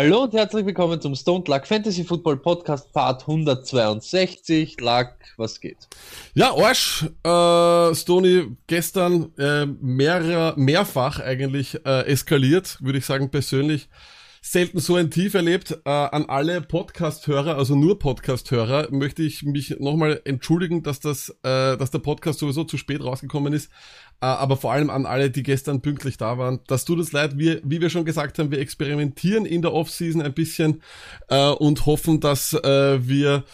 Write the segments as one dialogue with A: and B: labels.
A: Hallo und herzlich willkommen zum Stone Luck Fantasy Football Podcast Part 162. Luck, was geht?
B: Ja, Arsch, äh, Stony, gestern äh, mehr, mehrfach eigentlich äh, eskaliert, würde ich sagen persönlich. Selten so ein Tief erlebt. Äh, an alle Podcast-Hörer, also nur Podcast-Hörer, möchte ich mich nochmal entschuldigen, dass das, äh, dass der Podcast sowieso zu spät rausgekommen ist. Äh, aber vor allem an alle, die gestern pünktlich da waren. Das tut uns leid. Wir, wie wir schon gesagt haben, wir experimentieren in der Off-Season ein bisschen äh, und hoffen, dass äh, wir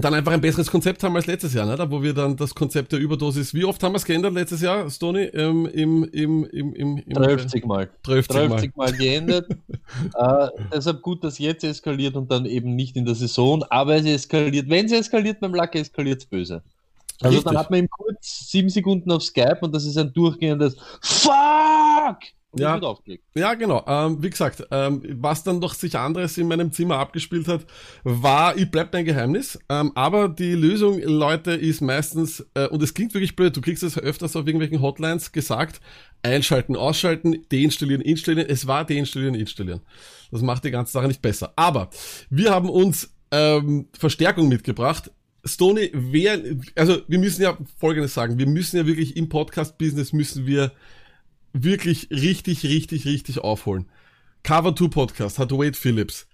B: dann einfach ein besseres Konzept haben als letztes Jahr, ne? da wo wir dann das Konzept der Überdosis, wie oft haben wir es geändert letztes Jahr, Stony? Ähm, im, im, im, im, im,
A: 30 Mal.
B: 30 Mal.
A: 30 Mal geändert. äh, deshalb gut, dass jetzt eskaliert und dann eben nicht in der Saison, aber es eskaliert. Wenn es eskaliert beim Lack, eskaliert es böse. Also
B: Richtig.
A: dann hat man ihm kurz sieben Sekunden auf Skype und das ist ein durchgehendes Fuck! Und
B: Ja. Ja, genau. Ähm, wie gesagt, ähm, was dann doch sich anderes in meinem Zimmer abgespielt hat, war, ich bleibt ein Geheimnis. Ähm, aber die Lösung, Leute, ist meistens, äh, und es klingt wirklich blöd, du kriegst es öfters auf irgendwelchen Hotlines gesagt, einschalten, ausschalten, deinstallieren, installieren. Es war deinstallieren, installieren. Das macht die ganze Sache nicht besser. Aber wir haben uns ähm, Verstärkung mitgebracht. Stony, wer, also wir müssen ja Folgendes sagen, wir müssen ja wirklich im Podcast-Business müssen wir wirklich richtig, richtig, richtig aufholen. Cover 2 Podcast hat Wade Phillips.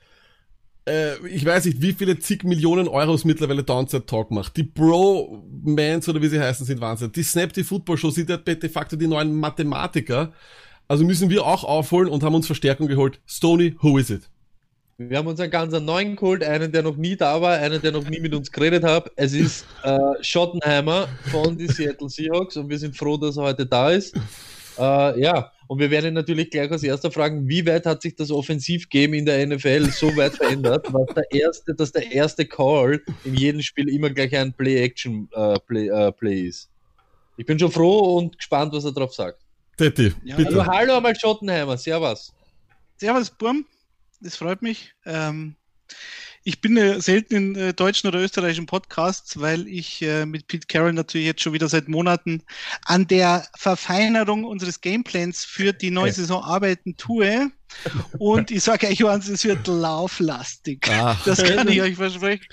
B: Äh, ich weiß nicht, wie viele zig Millionen Euros mittlerweile Downside Talk macht. Die Bro-Mans oder wie sie heißen, sind Wahnsinn. Die Snap, die Football Show sind ja de facto die neuen Mathematiker. Also müssen wir auch aufholen und haben uns Verstärkung geholt. Stony, who is it?
A: Wir haben uns einen ganz neuen geholt, einen, der noch nie da war, einen, der noch nie mit uns geredet hat. Es ist äh, Schottenheimer von die Seattle Seahawks und wir sind froh, dass er heute da ist. Äh, ja, und wir werden ihn natürlich gleich als erster fragen, wie weit hat sich das Offensivgame in der NFL so weit verändert, was der erste, dass der erste Call in jedem Spiel immer gleich ein Play-Action-Play Play, äh, Play ist. Ich bin schon froh und gespannt, was er drauf sagt.
B: Tetti,
C: Ja,
B: bitte.
A: Also, hallo einmal Schottenheimer, servus.
C: Servus, Burm. Das freut mich. Ähm, ich bin äh, selten in äh, deutschen oder österreichischen Podcasts, weil ich äh, mit Pete Carroll natürlich jetzt schon wieder seit Monaten an der Verfeinerung unseres Gameplans für die neue Saison arbeiten tue. Und ich sage euch eins, es wird lauflastig.
B: Ah,
C: Das kann ich euch versprechen,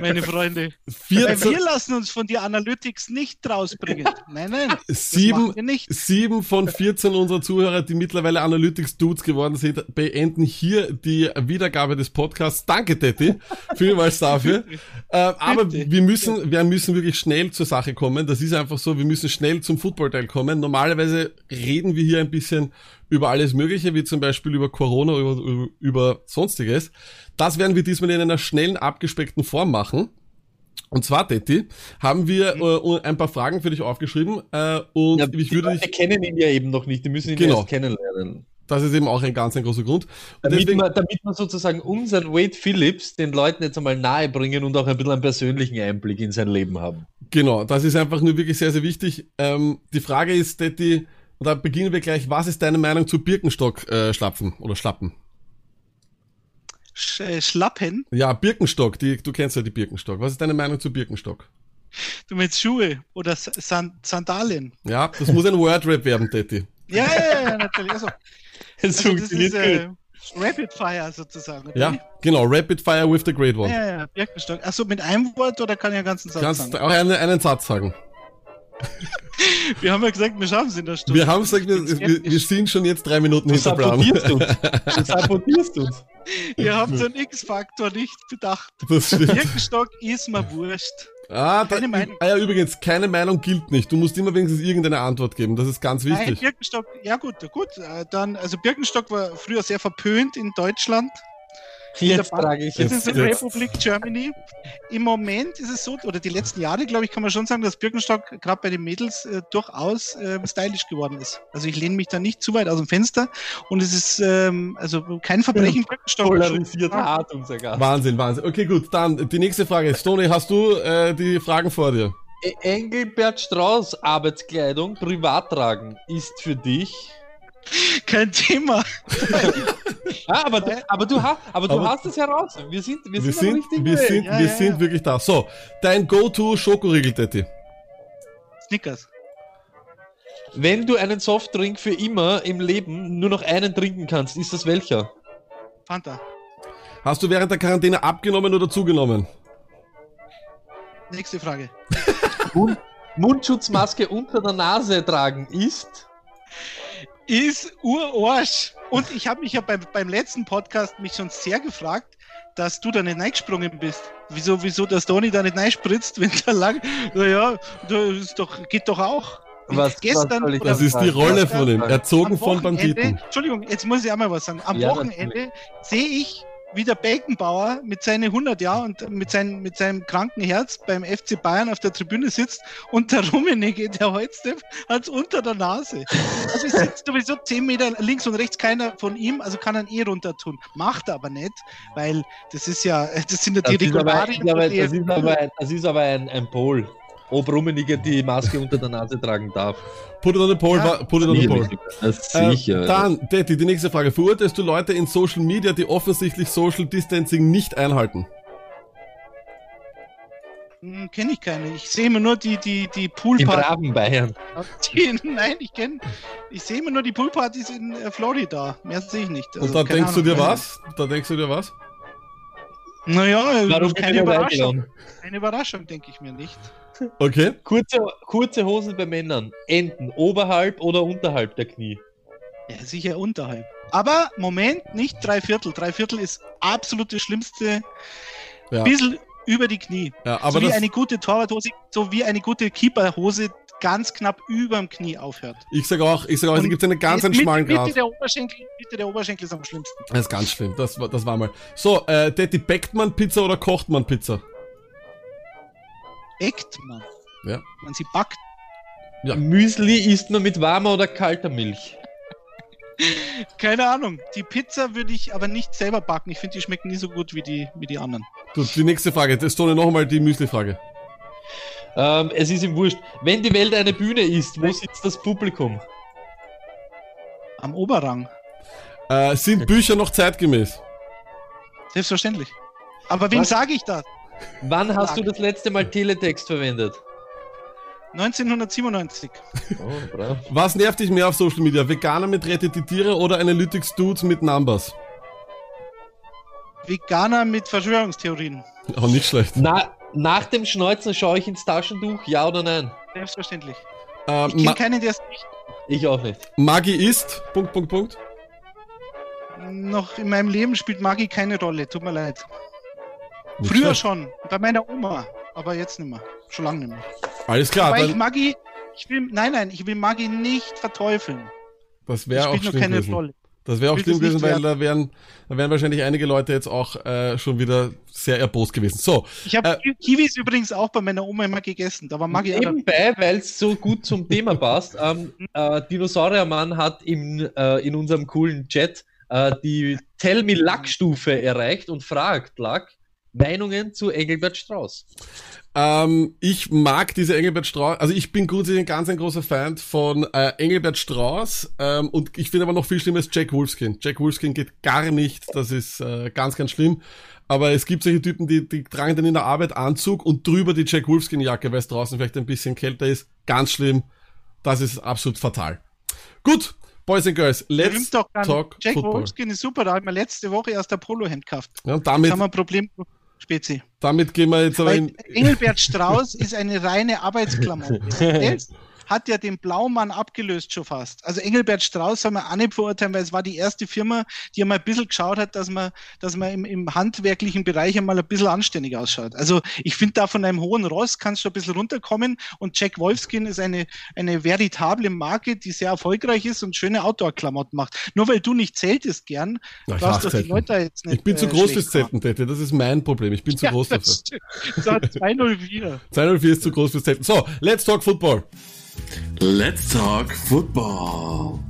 C: meine Freunde. Weil
B: 14,
C: wir lassen uns von die Analytics nicht rausbringen. Nein, nein.
B: Sieben. Sieben von 14 unserer Zuhörer, die mittlerweile Analytics-Dudes geworden sind, beenden hier die Wiedergabe des Podcasts. Danke, Tetti, vielmals dafür. äh, aber wir müssen, wir müssen wirklich schnell zur Sache kommen. Das ist einfach so, wir müssen schnell zum Footballteil kommen. Normalerweise reden wir hier ein bisschen über alles Mögliche, wie zum Beispiel über Corona, über, über, sonstiges. Das werden wir diesmal in einer schnellen, abgespeckten Form machen. Und zwar, Tetti, haben wir äh, ein paar Fragen für dich aufgeschrieben äh, und
A: Ja,
B: ich
A: die
B: würde dich,
A: kennen ihn ja eben noch nicht, die müssen ihn
B: Genau.
A: erst kennenlernen.
B: das ist eben auch ein ganz ein großer Grund. Und
A: Damit,
B: deswegen,
A: man, damit man sozusagen unseren Wade Phillips den Leuten jetzt einmal nahe bringen und auch ein bisschen einen persönlichen Einblick in sein Leben haben.
B: genau, das ist einfach nur wirklich sehr, sehr wichtig. Ähm, die Frage ist, Tetti, und da beginnen wir gleich, was ist deine Meinung zu Birkenstock äh, oder schlappen?
C: Sch äh, Schlappen,
B: Ja, Birkenstock, die, du kennst ja die Birkenstock. Was ist deine Meinung zu Birkenstock?
C: du meinst Schuhe oder San Sandalien.
B: Ja, das muss ein Wordrap werden, Tetti.
C: Ja, ja, ja, natürlich. Also,
A: Das
C: also das ist äh, Rapid Fire sozusagen. oder
B: Ja, genau, Rapid Fire with the Great One.
C: Ja, ja, Birkenstock. Achso, mit einem Wort oder kann ich einen ganzen Satz
B: Kannst
C: sagen?
B: auch einen, einen Satz sagen.
C: Wir haben ja gesagt, wir schaffen es in der Stunde.
B: Wir haben gesagt, wir, wir, wir sind schon jetzt drei Minuten hinter Plan.
A: sabotierst uns. Du sabotierst uns.
C: Ihr habt so einen X-Faktor nicht bedacht. Birkenstock ist mir wurscht.
B: Ah, da,
C: Keine Meinung.
B: ah ja, übrigens, keine Meinung gilt nicht. Du musst immer wenigstens irgendeine Antwort geben. Das ist ganz
C: Nein,
B: wichtig.
C: Birkenstock, ja gut, gut. äh, Dann, also Birkenstock war früher sehr verpönt in Deutschland.
A: Jetzt
C: der
A: trage ich
C: Das
B: Jetzt-
C: ist in
B: jetzt.
C: Republik Germany. Im Moment ist es so, oder die letzten Jahre, glaube ich, kann man schon sagen, dass Birkenstock gerade bei den Mädels äh, durchaus ähm, stylisch geworden ist. Also ich lehne mich da nicht zu weit aus dem Fenster und es ist ähm, also kein Verbrechen, Birkenstock.
A: polarisiert hart, unser Gast.
B: Wahnsinn, Wahnsinn. Okay, gut, dann die nächste Frage. Stony, hast du äh, die Fragen vor dir?
A: Engelbert Strauß Arbeitskleidung privat tragen ist für dich.
C: Kein Thema.
A: Ah, aber, du, aber du, hast, aber du
B: Aber-
A: hast es heraus. Wir sind, wir
B: Wir
A: sind, richtigen
B: wir sind,
C: Ja,
B: wir
C: ja,
B: sind
C: ja.
B: wirklich da. So, dein Go-To-Schokoriegel, Tetti.
C: Snickers.
A: Wenn du einen Softdrink für immer im Leben nur noch einen trinken kannst, ist das welcher?
C: Fanta.
B: Hast du während der Quarantäne abgenommen oder zugenommen?
C: Nächste Frage.
A: Mund Mundschutzmaske unter der Nase tragen ist.
C: Ist Urarsch. Und ich habe mich ja beim, beim letzten Podcast mich schon sehr gefragt, dass du da nicht reingesprungen bist. Wieso, wieso der Tony da nicht reinspritzt, wenn der lang. Naja, das ist doch, geht doch auch.
A: Was,
C: Gestern
A: was
B: Das ist die? Rolle von ihm. Erzogen von Banditen.
C: Entschuldigung, jetzt muss ich einmal was sagen. Am
A: Ja,
C: Wochenende sehe ich, wie der Beckenbauer mit seinen 100 Jahren und mit, seinem mit seinem kranken Herz beim FC Bayern auf der Tribüne sitzt und der Rummenigge, der Holzdepp, hat's unter der Nase. Also es sitzt sowieso 10 Meter links und rechts keiner von ihm, also kann er ihn eh runter tun. Macht er aber nicht, weil das ist ja, das sind ja
A: Das
C: die
A: aber,
C: Regularien.
A: ist aber,
C: von
A: das ist aber, das ist aber ein, ein Pol. Ob Rummeniger die Maske unter der Nase tragen darf.
B: Put it on the pole,
C: Ja.
B: put it on the pole.
A: Das
B: Äh,
A: sicher.
B: dann, Detti, die nächste Frage. Verurteilst du Leute in Social Media, die offensichtlich Social Distancing nicht einhalten?
C: Hm, Kenne ich keine. Ich sehe immer nur die, die, die Poolpartys.
A: braven Bayern.
C: Die, nein, ich kenne. Ich sehe immer nur die Poolpartys in äh, Florida. Mehr sehe ich nicht. Also,
B: Und da denkst du
C: Ahnung.
B: dir was? Da denkst du dir was?
C: Naja,
A: Warum bin
C: keine Überraschung. Eine Überraschung, denke ich mir nicht.
B: Okay.
A: Kurze, kurze Hosen bei Männern. Enden oberhalb oder unterhalb der Knie.
C: Ja, sicher unterhalb. Aber Moment, nicht drei Viertel. Drei Viertel ist absolut das Schlimmste.
B: Ja.
C: Bisschen über die Knie.
B: Ja, aber
C: so wie
B: das,
C: eine gute Torwarthose, so wie eine gute Keeperhose ganz knapp über dem Knie aufhört.
B: ich sag auch, ich sag auch, es
C: Und
B: gibt einen ganz einen schmalen
C: Mitte
B: Grad.
C: der Oberschenkel, Mitte der Oberschenkel ist am schlimmsten.
B: Das ist ganz schlimm. Das, war- das war mal. So, äh, Detti, backt man Pizza oder kocht man Pizza?
C: Eckt man.
B: Ja.
C: Man sie backt.
B: Ja.
A: Müsli isst man mit warmer oder kalter Milch.
C: Keine Ahnung. Die Pizza würde ich aber nicht selber backen. Ich finde, die schmecken nie so gut wie die, wie die anderen.
B: Gut, die nächste Frage. Das Tone noch einmal die Müsli-Frage.
A: Ähm, es ist ihm wurscht. Wenn die Welt eine Bühne ist, wo sitzt das Publikum?
C: Am Oberrang.
B: Äh, sind Bücher noch zeitgemäß?
C: Selbstverständlich. Aber wem sage ich das?
A: Wann hast du das letzte Mal Teletext verwendet?
C: 1997.
A: Oh, brav.
B: Was nervt dich mehr auf Social Media? Veganer mit Rettet die Tiere oder Analytics Dudes mit Numbers?
C: Veganer mit Verschwörungstheorien.
B: Auch nicht schlecht.
A: Na, nach dem Schneuzen schaue ich ins Taschentuch, ja oder nein?
C: Selbstverständlich.
B: Ähm,
C: Ich kenne keinen, der es nicht
A: Ich auch nicht.
B: Magi ist. Punkt, Punkt, Punkt.
C: noch in meinem Leben spielt Magie keine Rolle. Tut mir leid.
B: Nicht
C: Früher
B: schlecht.
C: schon. Bei meiner Oma. Aber jetzt nicht mehr. Schon lange nicht mehr.
B: Alles klar,
C: Weil ich Magie. Ich will, nein, nein, ich will Magie nicht verteufeln.
B: das wäre auch
C: spielt nur keine
B: gewesen.
C: Rolle.
B: Das wäre auch schlimm gewesen, weil da wären, da wären wahrscheinlich einige Leute jetzt auch äh, schon wieder sehr erbost gewesen. So,
C: Ich habe
B: Äh,
C: Kiwis übrigens auch bei meiner Oma immer gegessen. Da war dabei.
A: Nebenbei, weil es so gut zum Thema passt, ähm, äh, Dinosauriermann hat im, äh, in unserem coolen Chat äh, die Tell Me Luck-Stufe erreicht und fragt, Luck, Meinungen zu Engelbert Strauß.
B: Ähm, ich mag diese Engelbert Strauß, also ich bin grundsätzlich ein ganz ein großer Fan von äh, Engelbert Strauß ähm, und ich finde aber noch viel schlimmer ist Jack Wolfskin. Jack Wolfskin geht gar nicht, das ist äh, ganz, ganz schlimm. Aber es gibt solche Typen, die, die tragen dann in der Arbeit Anzug und drüber die Jack Wolfskin Jacke, weil es draußen vielleicht ein bisschen kälter ist. Ganz schlimm. Das ist absolut fatal. Gut, Boys and Girls, let's
C: doch
B: talk
C: Jack
B: football.
C: Wolfskin ist super. Da haben wir letzte Woche erst ein Polohemd gekauft.
B: Ja, damit,
C: haben wir ein Problem. Spezi.
B: damit gehen wir jetzt aber
C: Weil
B: in,
C: Engelbert Strauß ist eine reine Arbeitsklamotte. Hat ja den Blaumann abgelöst schon fast. Also Engelbert Strauß soll man auch nicht verurteilen, weil es war die erste Firma, die einmal ein bisschen geschaut hat, dass man, dass man im, im handwerklichen Bereich einmal ein bisschen anständig ausschaut. Also ich finde da von einem hohen Ross kannst du ein bisschen runterkommen und Jack Wolfskin ist eine, eine veritable Marke, die sehr erfolgreich ist und schöne Outdoor-Klamotten macht. Nur weil du nicht zeltest gern,
B: Na,
C: darfst du die. Leute da jetzt nicht
B: Ich bin zu
C: äh,
B: groß fürs Zelten, Tete. Das ist mein Problem. Ich bin zu
C: Ja,
B: groß dafür.
C: das stimmt. So, 204.
B: 204 ist zu groß fürs Zelten. So, let's talk Football.
D: Let's talk football.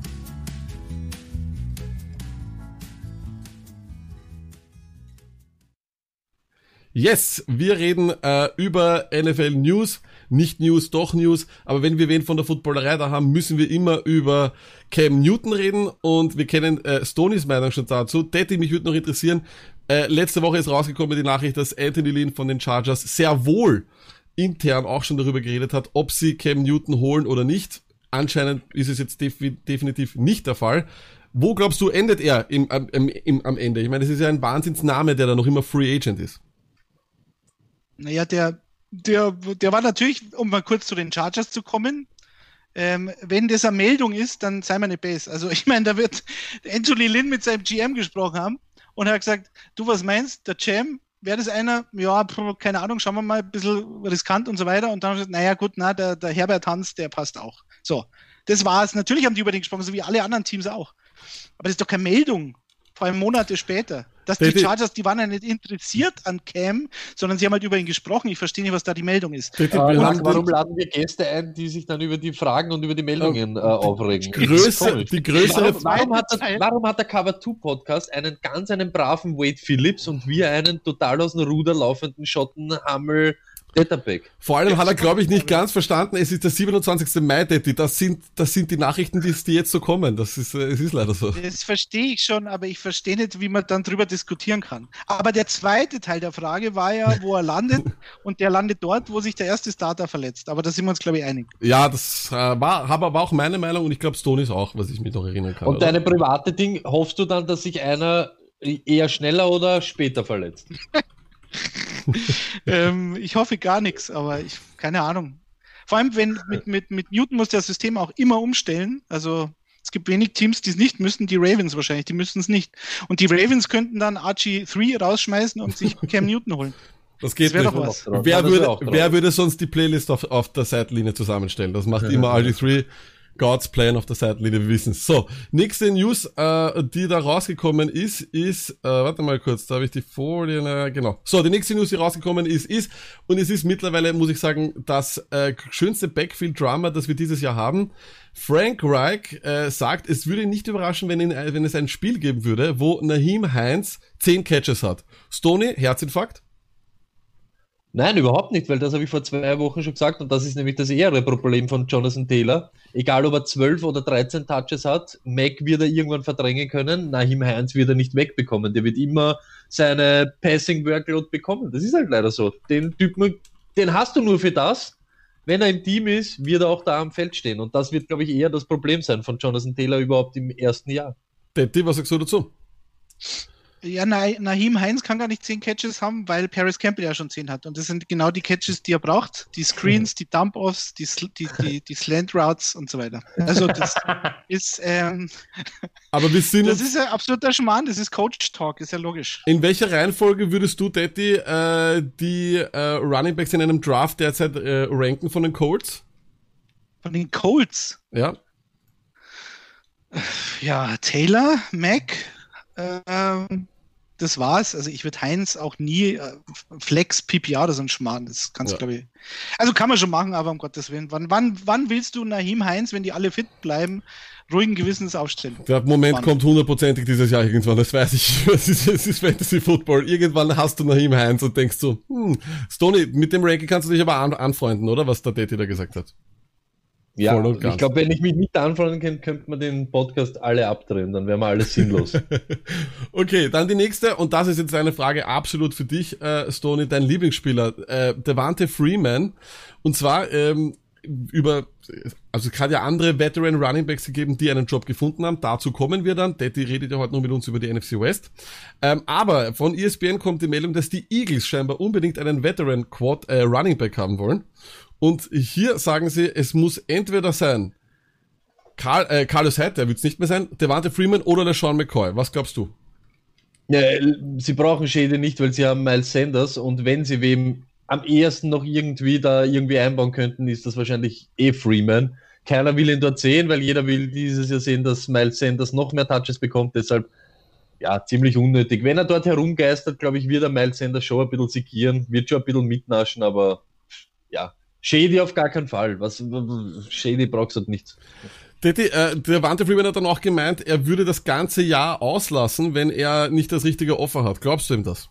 B: Yes, wir reden äh, über NFL News. Nicht News, doch News. Aber wenn wir wen von der Footballerei da haben, müssen wir immer über Cam Newton reden. Und wir kennen äh, Stonys Meinung schon dazu. Daddy, mich würde noch interessieren. Äh, letzte Woche ist rausgekommen die Nachricht, dass Anthony Lynn von den Chargers sehr wohl intern auch schon darüber geredet hat, ob sie Cam Newton holen oder nicht. Anscheinend ist es jetzt defi definitiv nicht der Fall. Wo glaubst du, endet er im, im, im, am Ende? Ich meine, das ist ja ein Wahnsinnsname, der da noch immer Free Agent ist.
C: Naja, der, der, der war natürlich, um mal kurz zu den Chargers zu kommen, ähm, wenn das eine Meldung ist, dann sei mal eine Base. Also ich meine, da wird Anthony Lynn mit seinem GM gesprochen haben und er hat gesagt, du was meinst, der Jam, wäre das einer, ja, keine Ahnung, schauen wir mal, ein bisschen riskant und so weiter. Und dann haben sie gesagt, naja gut, na, der, der Herbert Hans, der passt auch. So, das war's. Natürlich haben die über den gesprochen, so wie alle anderen Teams auch. Aber das ist doch keine Meldung, vor allem Monate später. Dass die Chargers, die waren ja nicht interessiert an Cam, sondern sie haben halt über ihn gesprochen. Ich verstehe nicht, was da die Meldung ist.
A: Äh, warum, warum laden wir Gäste ein, die sich dann über die Fragen und über die Meldungen äh, aufregen?
B: Größe, die größere
A: warum, warum, hat der, warum hat der Cover 2 Podcast einen ganz einen braven Wade Phillips und wir einen total aus dem Ruder laufenden Schottenhammel Datapack.
B: Vor allem hat er, glaube ich, nicht ganz verstanden, es ist der 27. Mai, Detti. Das sind, das sind die Nachrichten, die, die jetzt so kommen. Das ist, äh, es ist leider so.
C: Das verstehe ich schon, aber ich verstehe nicht, wie man dann drüber diskutieren kann. Aber der zweite Teil der Frage war ja, wo er landet. und der landet dort, wo sich der erste Starter verletzt. Aber da sind wir uns, glaube ich, einig.
B: Ja, das äh, war, aber auch meine Meinung und ich glaube, Stone ist auch, was ich mich noch erinnern kann.
A: Und oder? deine private Ding, hoffst du dann, dass sich einer eher schneller oder später verletzt?
C: ähm, ich hoffe gar nichts, aber ich, keine Ahnung. Vor allem, wenn mit, mit, mit Newton muss das System auch immer umstellen. Also es gibt wenig Teams, die es nicht müssen, die Ravens wahrscheinlich, die müssen es nicht. Und die Ravens könnten dann RG3 rausschmeißen und sich Cam Newton holen.
B: Das geht das nicht. Doch was. Wer, ja, würde, wer würde sonst die Playlist auf, auf der Seitenlinie zusammenstellen? Das macht immer RG3. God's Plan auf der Seitenlinie, wir wissen So, nächste News, äh, die da rausgekommen ist, ist, äh, warte mal kurz, da habe ich die Folie, äh, genau. So, die nächste News, die rausgekommen ist, ist, und es ist mittlerweile, muss ich sagen, das äh, schönste Backfield-Drama, das wir dieses Jahr haben. Frank Reich äh, sagt, es würde nicht überraschen, wenn, ihn, äh, wenn es ein Spiel geben würde, wo Nahim Heinz 10 Catches hat. Stoney, Herzinfarkt?
A: Nein, überhaupt nicht, weil das habe ich vor zwei Wochen schon gesagt und das ist nämlich das ehere Problem von Jonathan Taylor. Egal, ob er 12 oder 13 Touches hat, Mac wird er irgendwann verdrängen können, Nahim Heinz wird er nicht wegbekommen. Der wird immer seine Passing Workload bekommen. Das ist halt leider so. Den Typen, den hast du nur für das. Wenn er im Team ist, wird er auch da am Feld stehen. Und das wird, glaube ich, eher das Problem sein von Jonathan Taylor überhaupt im ersten Jahr.
B: Detti, was sagst du dazu?
C: Ja, Nahim Heinz kann gar nicht zehn Catches haben, weil Paris Campbell ja schon zehn hat. Und das sind genau die Catches, die er braucht. Die Screens, die Dump-Offs, die, die, die, die Slant Routes und so weiter. Also das ist, ähm,
B: Aber wir sind
C: das ist ein absoluter Schmarrn, das ist Coach-Talk, ist ja logisch.
B: In welcher Reihenfolge würdest du, Detti, äh, die äh, Running Backs in einem Draft derzeit äh, ranken von den Colts?
C: Von den Colts?
B: Ja.
C: Ja, Taylor, Mac, ähm, das war's. Also ich würde Heinz auch nie äh, Flex PPR oder so ein Schmarrn. Das kannst du, ja. glaube ich. Also kann man schon machen, aber um Gottes Willen. Wann, wann, wann willst du Nahim Heinz, wenn die alle fit bleiben, ruhigen Gewissens aufstellen?
B: Der Moment wann? kommt hundertprozentig dieses Jahr irgendwann, das weiß ich. Es ist, es ist Fantasy Football. Irgendwann hast du Nahim Heinz und denkst so, hm, Stoney, mit dem Ranking kannst du dich aber an, anfreunden, oder? Was der Daddy da gesagt hat.
A: Ja, ich glaube, wenn ich mich nicht anfreunden könnte, könnte man den Podcast alle abdrehen, dann wären wir alles sinnlos.
B: okay, dann die nächste, und das ist jetzt eine Frage absolut für dich, äh, Stoney, dein Lieblingsspieler, äh, Devante Freeman. Und zwar ähm, über, also es hat ja andere Veteran Running Backs gegeben, die einen Job gefunden haben. Dazu kommen wir dann. Daddy redet ja heute noch mit uns über die NFC West. Ähm, aber von ESPN kommt die Meldung, dass die Eagles scheinbar unbedingt einen Veteran Quad äh, Running Back haben wollen. Und hier sagen sie, es muss entweder sein Carl, äh, Carlos Hyde, der wird es nicht mehr sein, Devante Freeman oder der Sean McCoy. Was glaubst du?
A: Ja, sie brauchen Schäde nicht, weil sie haben Miles Sanders und wenn sie wem am ehesten noch irgendwie da irgendwie einbauen könnten, ist das wahrscheinlich eh Freeman. Keiner will ihn dort sehen, weil jeder will dieses Jahr sehen, dass Miles Sanders noch mehr Touches bekommt, deshalb ja, ziemlich unnötig. Wenn er dort herumgeistert, glaube ich, wird er Miles Sanders schon ein bisschen sigieren, wird schon ein bisschen mitnaschen, aber Shady auf gar keinen Fall. Was, Shady brauchst du halt nichts.
B: Detti, äh, der Wante Freeman hat dann auch gemeint, er würde das ganze Jahr auslassen, wenn er nicht das richtige Offer hat. Glaubst du ihm das?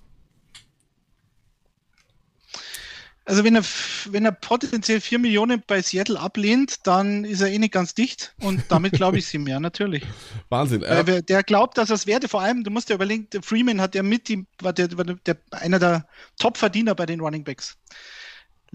C: Also wenn er, wenn er potenziell 4 Millionen bei Seattle ablehnt, dann ist er eh nicht ganz dicht und damit glaube ich es ihm, ja, natürlich.
B: Wahnsinn.
C: Äh, der glaubt, dass er es werde, vor allem, du musst dir überlegen, der Freeman hat ja mit, die, war der, war der, einer der Top-Verdiener bei den Running Backs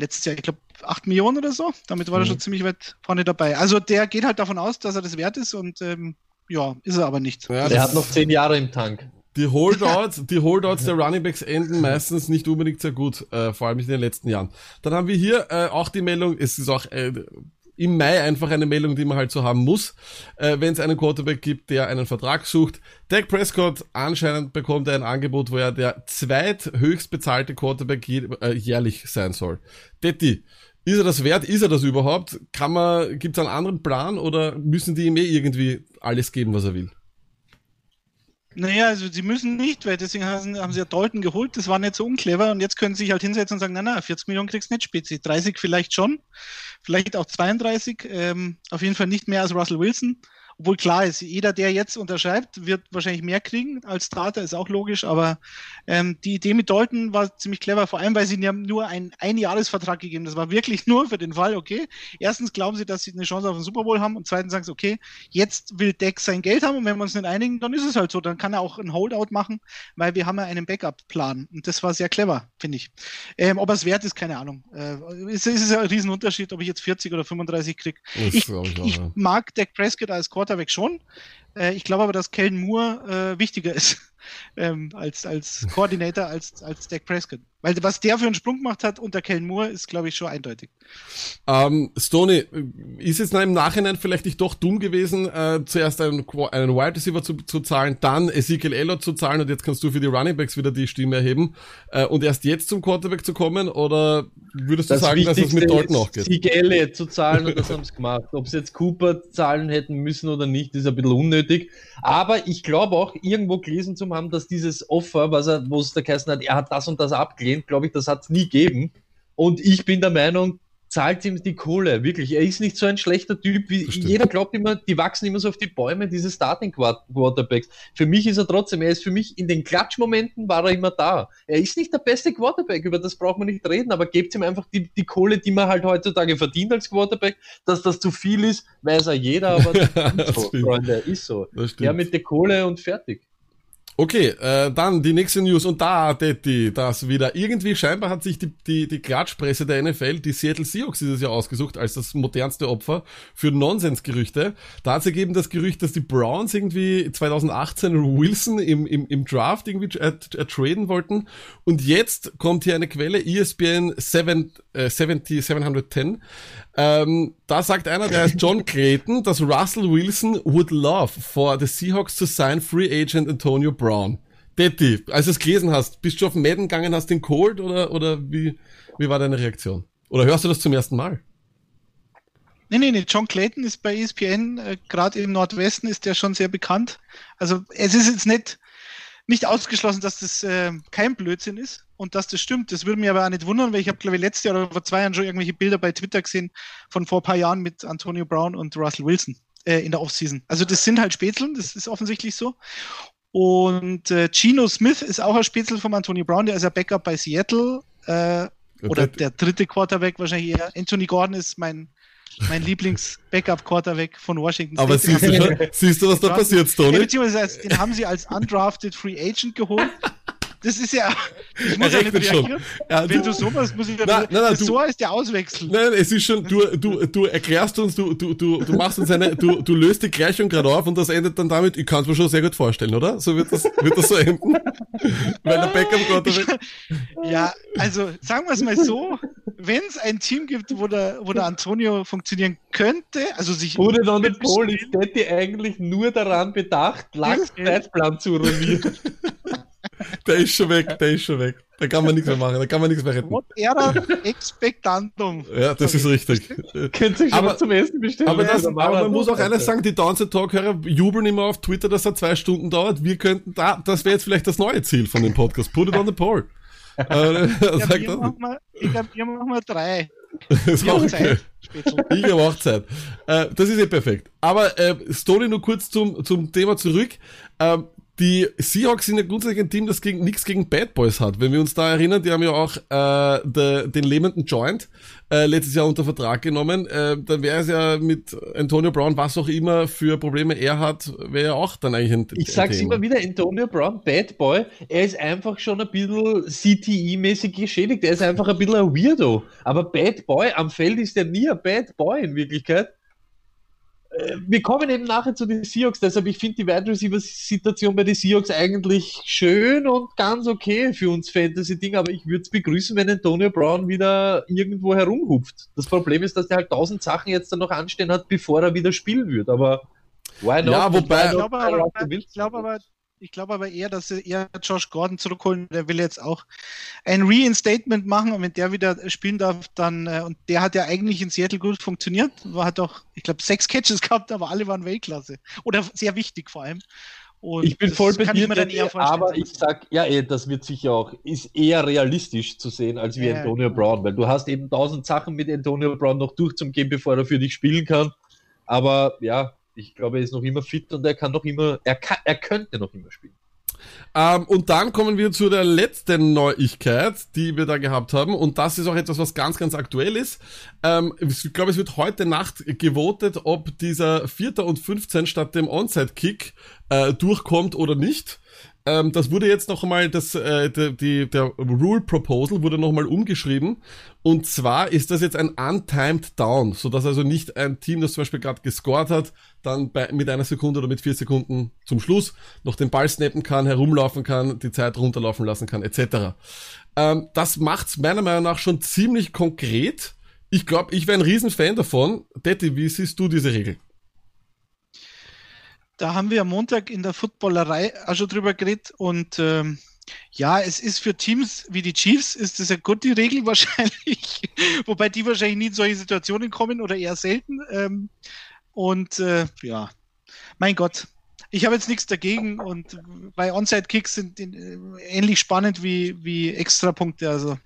C: letztes Jahr, ich glaube, 8 Millionen oder so. Damit war mhm. er schon ziemlich weit vorne dabei. Also der geht halt davon aus, dass er das wert ist und ähm, ja, ist er aber nicht.
B: Ja,
A: Der
B: das-
A: hat noch zehn Jahre im Tank.
B: Die Holdouts, die Holdouts der Runningbacks enden meistens nicht unbedingt sehr gut, äh, vor allem in den letzten Jahren. Dann haben wir hier äh, auch die Meldung, es ist auch äh, im Mai einfach eine Meldung, die man halt so haben muss, äh, wenn es einen Quarterback gibt, der einen Vertrag sucht. Dak Prescott anscheinend bekommt er ein Angebot, wo er der zweithöchst bezahlte Quarterback je, äh, jährlich sein soll. Detti, ist er das wert? Ist er das überhaupt? Kann man, gibt es einen anderen Plan oder müssen die ihm eh irgendwie alles geben, was er will?
C: Naja, also sie müssen nicht, weil deswegen haben, sie ja Dalton geholt, das war nicht so unclever. Und jetzt können sie sich halt hinsetzen und sagen, na na, 40 Millionen kriegst du nicht Spezi, 30 vielleicht schon, vielleicht auch 32, ähm, auf jeden Fall nicht mehr als Russell Wilson, obwohl klar ist, jeder, der jetzt unterschreibt, wird wahrscheinlich mehr kriegen als Starter, ist auch logisch, aber ähm, die Idee mit Dalton war ziemlich clever, vor allem, weil sie ihm nur einen Einjahresvertrag gegeben, das war wirklich nur für den Fall, okay, erstens glauben sie, dass sie eine Chance auf den Super Bowl haben und zweitens sagen sie, okay, jetzt will Deck sein Geld haben und wenn wir uns nicht einigen, dann ist es halt so. Dann kann er auch ein Holdout machen, weil wir haben ja einen Backup-Plan. Und das war sehr clever, finde ich. Ähm, ob er es wert ist, keine Ahnung. Äh, es, es ist ja ein Riesenunterschied, ob ich jetzt 40 oder 35 kriege. Ich,
B: ich
C: ich mag Dak Prescott als Quarterback schon. Äh, ich glaube aber, dass Kellen Moore äh, wichtiger ist ähm, als, als Coordinator als, als Dak Prescott. Weil was der für einen Sprung gemacht hat unter Kellen Moore, ist, glaube ich, schon eindeutig.
B: Ähm, Stoney, ist es im Nachhinein vielleicht nicht doch dumm gewesen, äh, zuerst einen, einen Wide Receiver zu, zu zahlen, dann Ezekiel Elliott zu zahlen und jetzt kannst du für die Running Backs wieder die Stimme erheben äh, und erst jetzt zum Quarterback zu kommen oder würdest du sagen, dass es mit Dalton auch geht?
A: Sieg Elliott zu zahlen und das haben sie gemacht. Ob sie jetzt Cooper zahlen hätten müssen oder nicht, ist ein bisschen unnötig. Aber ich glaube auch, irgendwo gelesen zu haben, dass dieses Offer, was er, wo es der geheißen hat, er hat das und das abgelehnt, glaube ich, das hat es nie gegeben. Und ich bin der Meinung, zahlt ihm die Kohle. Wirklich, er ist nicht so ein schlechter Typ, wie jeder glaubt immer, die wachsen immer so auf die Bäume, diese Starting Quart- Quarterbacks. Für mich ist er trotzdem, er ist für mich in den Klatschmomenten war er immer da. Er ist nicht der beste Quarterback, über das braucht man nicht reden, aber gebt ihm einfach die, die Kohle, die man halt heutzutage verdient als Quarterback, dass das zu viel ist, weiß er jeder, aber so. Freunde, ist so. Ja, mit der Kohle und fertig.
B: Okay, äh, dann die nächste News und da, Detti, das wieder. Irgendwie scheinbar hat sich die, die, die Klatschpresse der NFL, die Seattle Seahawks dieses Jahr ausgesucht als das modernste Opfer für Nonsensgerüchte. Da hat es ergeben das Gerücht, dass die Browns irgendwie 2018 Wilson im, im, im Draft irgendwie äh, äh, traden wollten. Und jetzt kommt hier eine Quelle, ESPN 7, äh, 70, 710. Ähm, da sagt einer, der heißt John Clayton, dass Russell Wilson would love for the Seahawks to sign Free Agent Antonio Brown. Detti, als du es gelesen hast, bist du auf Madden gegangen, hast den Cold oder, oder wie, wie war deine Reaktion? Oder hörst du das zum ersten Mal?
C: Nee, nee, nee, John Clayton ist bei ESPN, äh, gerade im Nordwesten ist der schon sehr bekannt. Also es ist jetzt nicht, nicht ausgeschlossen, dass das äh, kein Blödsinn ist und dass das stimmt. Das würde mich aber auch nicht wundern, weil ich habe, glaube ich, letztes Jahr oder vor zwei Jahren schon irgendwelche Bilder bei Twitter gesehen von vor ein paar Jahren mit Antonio Brown und Russell Wilson äh, in der Offseason. Also das sind halt Spätzeln, das ist offensichtlich so. Und äh, Gino Smith ist auch ein Spätzel von Antonio Brown, der ist ja Backup bei Seattle. Äh, oder der dritte Quarterback wahrscheinlich eher. Anthony Gordon ist mein, mein Lieblings-Backup-Quarterback von Washington
B: Aber
C: State.
B: siehst du, schon, siehst du, was da passiert,
C: Ja,
B: Stoney?
C: beziehungsweise den haben sie als undrafted Free Agent geholt. Das ist ja, ich muss ja nicht reagieren.
B: Ja,
C: Wenn
B: du-
C: du sowas, muss ich ja,
B: Nein, nein, nein,
C: das
B: du-
C: so ist der Auswechsel.
B: Nein, es ist schon, du, du, du erklärst uns, du, du, du, du machst uns eine, du, du löst die Gleichung gerade auf und das endet dann damit, ich kann es mir schon sehr gut vorstellen, oder? So wird das, wird das so enden? Weil der Backup Quarterback,
C: Ja, also sagen wir es mal so, wenn es ein Team gibt, wo der, wo der Antonio funktionieren könnte, also sich
A: it on the pole ist Detti eigentlich nur daran bedacht, Lachs
C: Ja.
A: Zeitplan zu ruinieren.
B: der ist schon weg, der ist schon weg. Da kann man nichts mehr machen, da kann man nichts mehr retten.
C: What era expectantum.
B: Ja, das ist richtig.
A: Könnt ihr schon
B: Aber-
A: zum Essen bestellen?
B: Aber, das, aber man muss auch eines sagen, die Downset Talk-Hörer jubeln immer auf Twitter, dass er zwei Stunden dauert. Wir könnten da, das wäre jetzt vielleicht das neue Ziel von dem Podcast. Put it on the pole. Äh, das.
C: ich glaube, wir machen wir drei.
B: Ist
C: Wir
B: auch
C: haben
B: okay.
C: Zeit.
B: Ich habe auch Zeit. Äh, das ist eh perfekt. Aber äh, Story nur kurz zum, zum Thema zurück. Ähm, die Seahawks sind ja grundsätzlich ein Team, das gegen, nichts gegen Bad Boys hat. Wenn wir uns da erinnern, die haben ja auch äh, de, den lebenden Joint äh, letztes Jahr unter Vertrag genommen. Äh, dann wäre es ja mit Antonio Brown, was auch immer für Probleme er hat, wäre ja auch dann eigentlich ein
A: Ich
B: ein
A: sag's
B: Thema.
A: immer wieder, Antonio Brown, Bad Boy, er ist einfach schon ein bisschen CTI-mäßig geschädigt. Er ist einfach ein bisschen ein Weirdo. Aber Bad Boy, am Feld ist er nie ein Bad Boy in Wirklichkeit. Wir kommen eben nachher zu den Seahawks, deshalb ich finde die Wide Receiver Situation bei den Seahawks eigentlich schön und ganz okay für uns Fantasy-Ding, aber ich würde es begrüßen, wenn Antonio Brown wieder irgendwo herumhupft. Das Problem ist, dass er halt tausend Sachen jetzt dann noch anstehen hat, bevor er wieder spielen wird, aber
B: why not? Ja, wobei,
C: ich glaube aber, ich glaube aber ich glaube aber eher, dass sie eher Josh Gordon zurückholen. Der will jetzt auch ein Reinstatement machen und wenn der wieder spielen darf, dann, äh, und der hat ja eigentlich in Seattle gut funktioniert, war hat doch, ich glaube, sechs Catches gehabt, aber alle waren Weltklasse. Oder sehr wichtig vor allem.
A: Und ich bin voll bei dir, aber ich sag, ja, ey, das wird sicher auch, ist eher realistisch zu sehen als wie ja, Antonio. Brown, weil du hast eben tausend Sachen mit Antonio Brown noch durchzugehen, bevor er für dich spielen kann. Aber ja, ich glaube, er ist noch immer fit und er kann noch immer, er, kann, er könnte noch immer spielen.
B: Ähm, und dann kommen wir zu der letzten Neuigkeit, die wir da gehabt haben. Und das ist auch etwas, was ganz, ganz aktuell ist. Ähm, ich glaube, es wird heute Nacht gewotet, ob dieser Vierter und 15 statt dem Onside-Kick äh, durchkommt oder nicht. Ähm, das wurde jetzt noch einmal, das, äh, die, die, der Rule Proposal wurde noch mal umgeschrieben. Und zwar ist das jetzt ein untimed Down, so dass also nicht ein Team, das zum Beispiel gerade gescored hat, dann bei, mit einer Sekunde oder mit vier Sekunden zum Schluss noch den Ball snappen kann, herumlaufen kann, die Zeit runterlaufen lassen kann, etc. Ähm, das macht's meiner Meinung nach schon ziemlich konkret. Ich glaube, ich wäre ein Riesenfan davon. Detti, wie siehst du diese Regel?
C: Da haben wir am Montag in der Footballerei auch schon drüber geredet und ähm, ja, es ist für Teams wie die Chiefs ist das eine gute Regel wahrscheinlich, wobei die wahrscheinlich nie in solche Situationen kommen oder eher selten. Ähm, und äh, ja, mein Gott, ich habe jetzt nichts dagegen und bei Onside-Kicks sind in, äh, ähnlich spannend wie, wie Extrapunkte. Also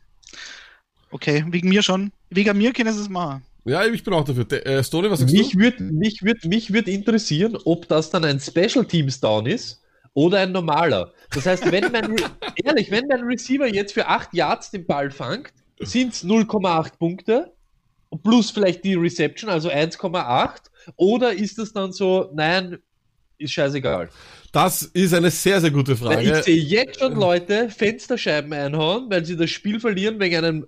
C: okay, wegen mir schon. Wegen mir können sie es machen.
B: Ja, ich bin auch dafür. Äh,
A: Stone, was sagst mich du? Würd, mich würde mich würd interessieren, ob das dann ein Special Teams Down ist oder ein normaler. Das heißt, wenn mein, ehrlich, wenn mein Receiver jetzt für 8 Yards den Ball fängt, sind es 0,8 Punkte plus vielleicht die Reception, also 1,8 oder ist das dann so, nein, ist scheißegal.
B: Das ist eine sehr, sehr gute Frage.
A: Weil ich sehe jetzt schon Leute Fensterscheiben einhauen, weil sie das Spiel verlieren wegen einem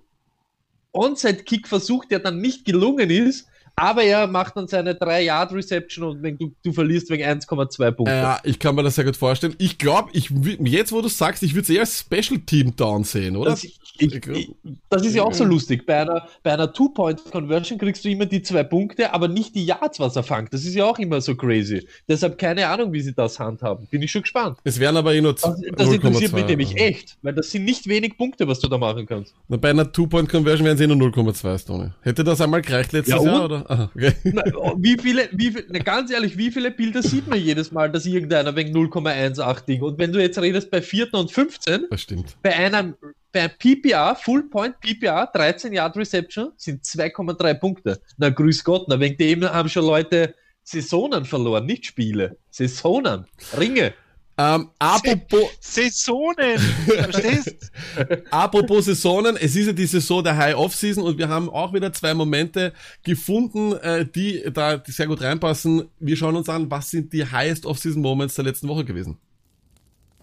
A: Onside-Kick versucht, der dann nicht gelungen ist, aber er macht dann seine 3-Yard-Reception und wenn du, du verlierst wegen 1,2 Punkte.
B: Ja, ich kann mir das sehr gut vorstellen. Ich glaube, ich, jetzt wo du sagst, ich würde es eher als Special Team Down sehen, oder?
A: Das, ich, ich, das ist ja auch so lustig. Bei einer, bei einer Two-Point-Conversion kriegst du immer die zwei Punkte, aber nicht die Yards, was er fängt. Das ist ja auch immer so crazy. Deshalb keine Ahnung, wie sie das handhaben. Bin ich schon gespannt.
B: Es wären aber eh nur
A: Das, das interessiert mich nämlich echt, weil das sind nicht wenig Punkte, was du da machen kannst.
B: Na, bei einer Two-Point-Conversion wären sie eh nur 0,2, Stone. Hätte das einmal gereicht letztes ja, Jahr, oder?
A: Aha, okay. Na, wie viele, wie viele, ganz ehrlich, wie viele Bilder sieht man jedes Mal, dass irgendeiner wegen 0,18 Ding und wenn du jetzt redest bei 4. und 15,
B: das stimmt.
A: bei einem, bei einem PPA, Full Point PPA, 13 Yard Reception, sind 2,3 Punkte. Na, grüß Gott, na, wegen dem haben schon Leute Saisonen verloren, nicht Spiele. Saisonen, Ringe.
B: Ähm, apropos
C: Saisonen, verstehst?
B: apropos Saisonen, es ist ja die Saison der High Off Season und wir haben auch wieder zwei Momente gefunden, äh, die da sehr gut reinpassen. Wir schauen uns an, was sind die Highest Off Season Moments der letzten Woche gewesen?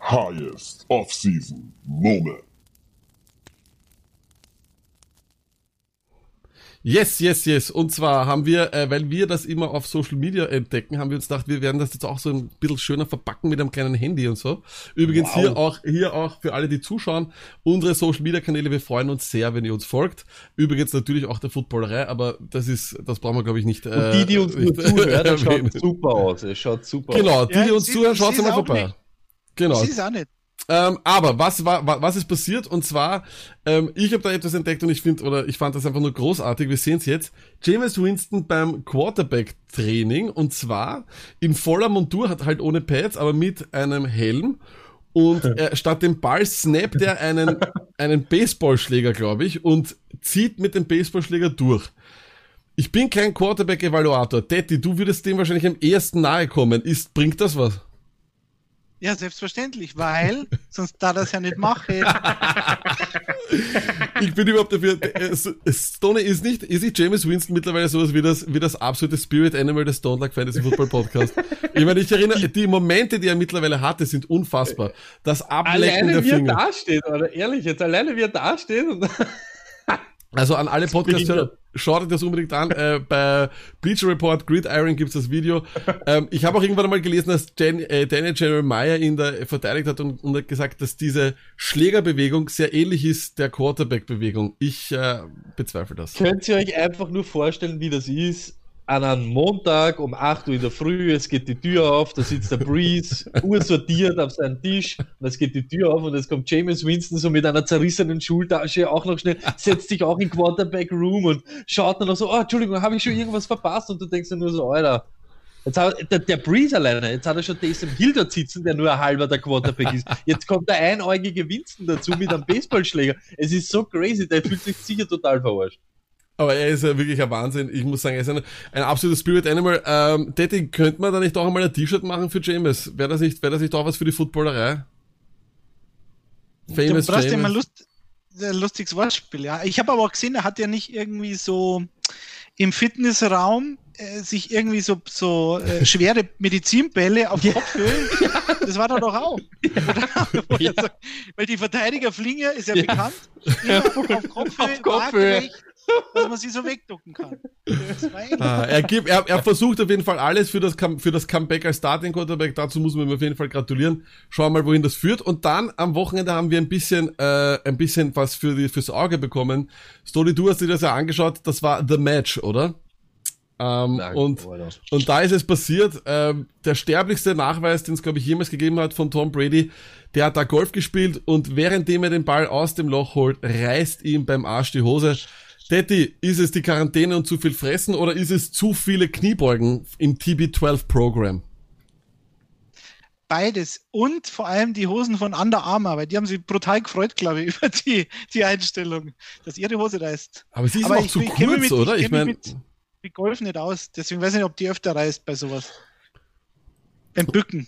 D: Highest Off Season Moment.
B: Yes, yes, yes. Und zwar haben wir, äh, weil wir das immer auf Social Media entdecken, haben wir uns gedacht, wir werden das jetzt auch so ein bisschen schöner verpacken mit einem kleinen Handy und so. Übrigens wow. hier auch, hier auch für alle, die zuschauen, unsere Social Media Kanäle, wir freuen uns sehr, wenn ihr uns folgt. Übrigens natürlich auch der Footballerei, aber das ist, das brauchen wir glaube ich nicht.
A: Äh, und die, die uns nur zuhören, das schaut super aus. Es schaut super
B: genau, aus. Genau, die, die uns zuhören, schaut mal vorbei. Nicht. Genau.
C: Ich auch nicht.
B: Ähm, aber was war, was ist passiert? Und zwar, ähm, ich habe da etwas entdeckt und ich finde, oder ich fand das einfach nur großartig. Wir sehen es jetzt. James Winston beim Quarterback-Training und zwar in voller Montur, hat halt ohne Pads, aber mit einem Helm. Und er, statt dem Ball snappt er einen, einen Baseballschläger, glaube ich, und zieht mit dem Baseballschläger durch. Ich bin kein Quarterback-Evaluator. Detti, du würdest dem wahrscheinlich am ehesten nahe kommen. Ist, bringt das was?
C: Ja, selbstverständlich, weil sonst da das ja nicht mache.
B: ich bin überhaupt dafür. Äh, Stoney ist nicht, ist nicht James Winston mittlerweile sowas wie das, wie das absolute Spirit Animal des Stone Like Fantasy Football Podcast. Ich meine, ich erinnere, die Momente, die er mittlerweile hatte, sind unfassbar. Das Ablecken alleine, der Finger.
A: Alleine wie er dasteht, oder ehrlich jetzt, alleine wie er dasteht und
B: Also an alle Podcast-Hörer, schaut euch das unbedingt an. Äh, bei Bleacher Report, Gridiron gibt's das Video. Ähm, ich habe auch irgendwann mal gelesen, dass Jen, äh, Daniel Jeremiah ihn da verteidigt hat und, und hat gesagt, dass diese Schlägerbewegung sehr ähnlich ist der Quarterback-Bewegung. Ich äh, bezweifle das.
A: Könnt ihr euch einfach nur vorstellen, wie das ist? An einem Montag um 8 Uhr in der Früh, es geht die Tür auf, da sitzt der Breeze, ursortiert auf seinem Tisch, und es geht die Tür auf und es kommt James Winston so mit einer zerrissenen Schultasche auch noch schnell, setzt sich auch in Quarterback Room und schaut dann noch so, oh, Entschuldigung, habe ich schon irgendwas verpasst? Und du denkst dir nur so, Alter, Jetzt hat, der, der Breeze alleine, jetzt hat er schon Taysom Hill dort sitzen, der nur ein halber der Quarterback ist. Jetzt kommt der einäugige Winston dazu mit einem Baseballschläger. Es ist so crazy, der fühlt sich sicher total verarscht.
B: Aber er ist ja wirklich ein Wahnsinn. Ich muss sagen, er ist ein, ein absolutes Spirit Animal. Ähm, Daddy, könnte man da nicht auch einmal ein T-Shirt machen für James? Wäre das nicht, wäre das nicht auch was für die Footballerei?
C: Famous du brauchst immer Lust, ein lustiges Wortspiel, ja. Ich habe aber auch gesehen, er hat ja nicht irgendwie so im Fitnessraum äh, sich irgendwie so, so äh, schwere Medizinbälle auf Kopfhöhe. Das war da doch auch. Ja. Weil die Verteidigerflinge ist ja, bekannt, immer auf Kopfhöhe, auf Kopfhöhe dass man sie so wegducken kann.
B: Ah, er, gibt, er, er versucht auf jeden Fall alles für das, für das Comeback als Starting Quarterback. Dazu muss man ihm auf jeden Fall gratulieren. Schauen wir mal, wohin das führt. Und dann am Wochenende haben wir ein bisschen, äh, ein bisschen was für die, fürs Auge bekommen. Stoli, du hast dir das ja angeschaut. Das war The Match, oder? Ähm, Nein, und, und da ist es passiert, ähm, der sterblichste Nachweis, den es, glaube ich, jemals gegeben hat von Tom Brady, der hat da Golf gespielt und währenddem er den Ball aus dem Loch holt, reißt ihm beim Arsch die Hose. Daddy, ist es die Quarantäne und zu viel Fressen oder ist es zu viele Kniebeugen im TB12-Programm?
C: Beides. Und vor allem die Hosen von Under Armour, weil die haben sich brutal gefreut, glaube ich, über die, die Einstellung, dass ihre Hose reißt.
B: Aber sie ist Aber auch ich, zu ich, kurz, mit, oder?
C: Ich, ich meine. Mit Golf nicht aus, deswegen weiß ich nicht, ob die öfter reißt bei sowas. Beim Bücken.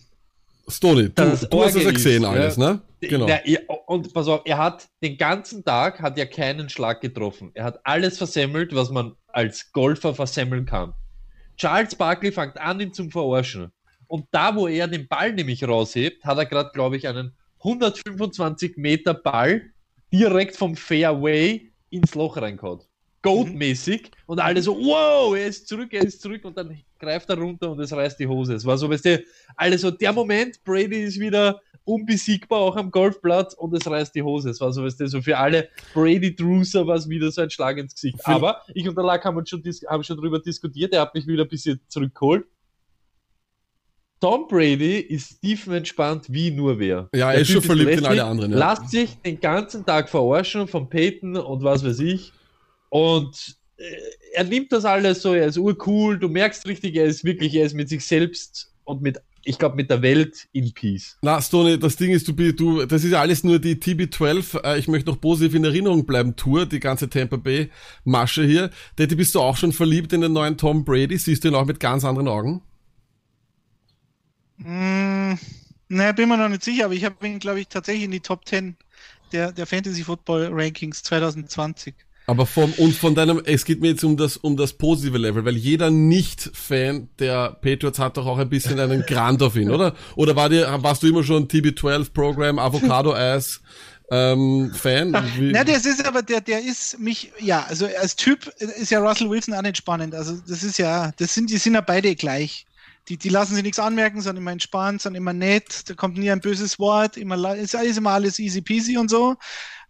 B: Stony, du, du hast es ja gesehen alles, ne?
A: Genau. Der, und pass auf, er hat den ganzen Tag hat er keinen Schlag getroffen. Er hat alles versemmelt, was man als Golfer versemmeln kann. Charles Barkley fängt an, ihn zum Verarschen. Und da, wo er den Ball nämlich raushebt, hat er gerade, glaube ich, einen 125 Meter Ball direkt vom Fairway ins Loch reingehauen. Goat-mäßig und alle so, wow, er ist zurück, er ist zurück und dann greift er runter und es reißt die Hose. Es war so, weißt du, alle so, der Moment, Brady ist wieder unbesiegbar auch am Golfplatz und es reißt die Hose. Es war so, weißt du, so für alle Brady-Druser war es wieder so ein Schlag ins Gesicht. Für Aber ich und der Lack haben schon, haben schon drüber diskutiert, er hat mich wieder ein bisschen zurückgeholt. Tom Brady ist tiefenentspannt wie nur wer.
B: Ja, er ist schon verliebt in alle anderen. Ja.
A: Lasst sich den ganzen Tag verarschen von Peyton und was weiß ich. Und er nimmt das alles so, er ist urcool, du merkst richtig, er ist wirklich, er ist mit sich selbst und mit, ich glaube, mit der Welt in Peace.
B: Na, Stone, das Ding ist, du, du, das ist ja alles nur die TB12, äh, ich möchte noch positiv in Erinnerung bleiben, Tour, die ganze Tampa Bay Masche hier. Daddy, bist du auch schon verliebt in den neuen Tom Brady? Siehst du ihn auch mit ganz anderen Augen?
C: Mm, naja, bin mir noch nicht sicher, aber ich habe ihn, glaube ich, tatsächlich in die Top 10 der, der Fantasy Football Rankings 2020.
B: Aber vom, und von deinem, es geht mir jetzt um das, um das positive Level, weil jeder Nicht-Fan der Patriots hat doch auch ein bisschen einen Grant auf ihn, oder? Oder war dir, warst du immer schon TB12-Programm, Avocado-Ass? ähm, Fan?
C: Na, das ist aber, der, der ist mich, ja, also als Typ ist ja Russell Wilson auch nicht spannend. Also das ist ja, das sind, die sind ja beide gleich. Die, die lassen sich nichts anmerken, sind immer entspannt, sind immer nett, da kommt nie ein böses Wort, immer, ist, ist immer alles easy peasy und so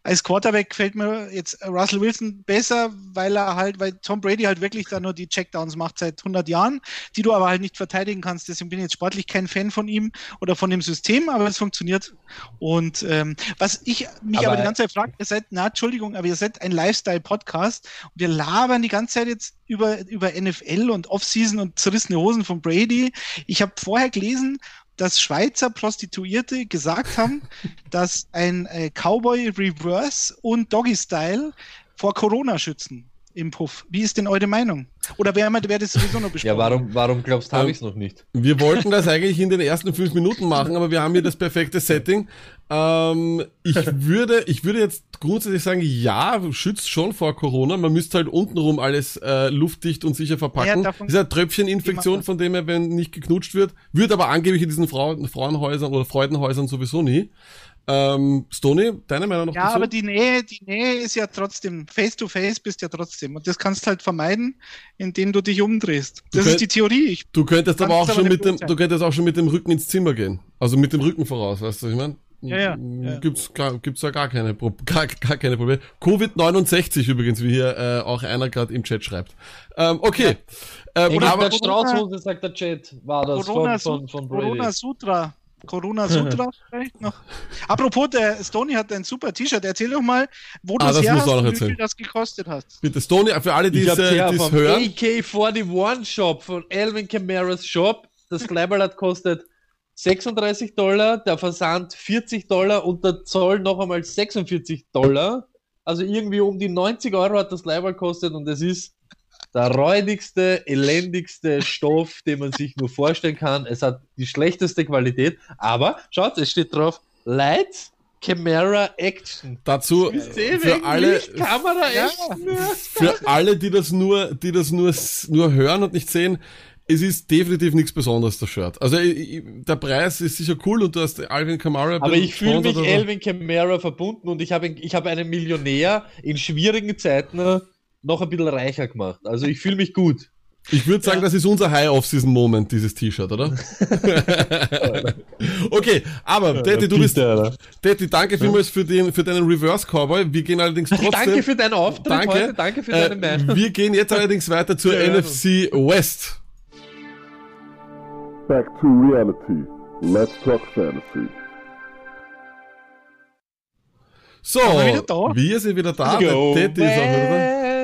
C: als Quarterback gefällt mir jetzt Russell Wilson besser, weil er halt, weil Tom Brady halt wirklich da nur die Checkdowns macht seit 100 Jahren, die du aber halt nicht verteidigen kannst. Deswegen bin ich jetzt sportlich kein Fan von ihm oder von dem System, aber es funktioniert. Und ähm, was ich mich aber, aber die ganze Zeit frage, ihr seid, na, Entschuldigung, aber ihr seid ein Lifestyle-Podcast und wir labern die ganze Zeit jetzt über, über NFL und Offseason und zerrissene Hosen von Brady. Ich habe vorher gelesen, dass Schweizer Prostituierte gesagt haben, dass ein äh, Cowboy Reverse und Doggy Style vor Corona schützen im Puff. Wie ist denn eure Meinung? Oder wer wäre das sowieso noch besprochen?
A: Ja, warum, warum glaubst du, habe ich es noch nicht?
B: Wir wollten das eigentlich in den ersten fünf Minuten machen, aber wir haben hier das perfekte Setting. Ähm, ich würde, ich würde jetzt grundsätzlich sagen, ja, schützt schon vor Corona. Man müsste halt untenrum alles äh, luftdicht und sicher verpacken. Ja, das ist eine Tröpfcheninfektion, von dem her, wenn nicht geknutscht wird, wird aber angeblich in diesen Frauen, Frauenhäusern oder Freudenhäusern sowieso nie. Ähm, Stony, deine Meinung noch
C: Ja,
B: dazu?
C: aber die Nähe, die Nähe ist ja trotzdem, face to face bist ja trotzdem. Und das kannst du halt vermeiden, indem du dich umdrehst.
B: Du
C: Das
B: könnt-
C: ist die Theorie. Ich,
B: Du könntest aber auch schon mit dem,
C: beurteilen.
B: du könntest auch schon mit dem Rücken ins Zimmer gehen. Also mit dem Rücken voraus, weißt du, was ich meine?
C: Ja, ja, ja.
B: Gibt's, gar, gibt's da gar keine, Pro- gar, gar keine Probleme. Covid-69 übrigens, wie hier äh, auch einer gerade im Chat schreibt. Ähm, okay. Ähm,
A: Egbert
B: aber,
A: Straußhose, sagt der Chat, war das
C: Corona,
A: von, von, von Brady.
C: Corona Sutra. Corona Sutra vielleicht noch. Apropos, der Stoney hat ein super T-Shirt. Erzähl doch mal, wo du
B: Ah,
C: es
B: das
C: her hast
B: du
C: und wie viel das gekostet hat.
B: bitte, Stony, für alle, die es äh, hören.
A: AK41 Shop von Alvin Camaras Shop. Das Kleiberl kostet 36 Dollar, der Versand 40 Dollar und der Zoll noch einmal 46 Dollar. Also irgendwie um die 90 Euro hat das Kleiberl kostet und es ist der räudigste, elendigste Stoff, den man sich nur vorstellen kann. Es hat die schlechteste Qualität, aber schaut, es steht drauf Lights, Camera, Action.
B: Dazu
A: Sehen
B: für alle,
A: Licht, Kamera. Action. Ja.
B: für alle, die das nur, die das nur, nur hören und nicht sehen, es ist definitiv nichts Besonderes, das Shirt. Also ich, der Preis ist sicher cool und du hast Alvin Kamara.
A: Aber ich fühle mich Alvin Kamara verbunden und ich habe ich habe einen Millionär in schwierigen Zeiten äh, noch ein bisschen reicher gemacht. Also ich fühle mich gut.
B: Ich würde sagen, das ist unser High-Off-Season-Moment, dieses T-Shirt, oder? okay, aber Daddy, du bist, Daddy, danke vielmals für den, für deinen Reverse Cowboy. Wir gehen allerdings trotzdem.
A: Danke für deinen Auftritt
B: Danke.
A: heute, danke für deine
B: äh,
A: Meinung.
B: wir gehen jetzt allerdings weiter zur
A: Ja, ja.
B: NFC West.
D: Back to reality. Let's talk fantasy.
B: So,
C: Sind wir wieder da?
B: wir sind wieder da. Daddy ist auch wieder da.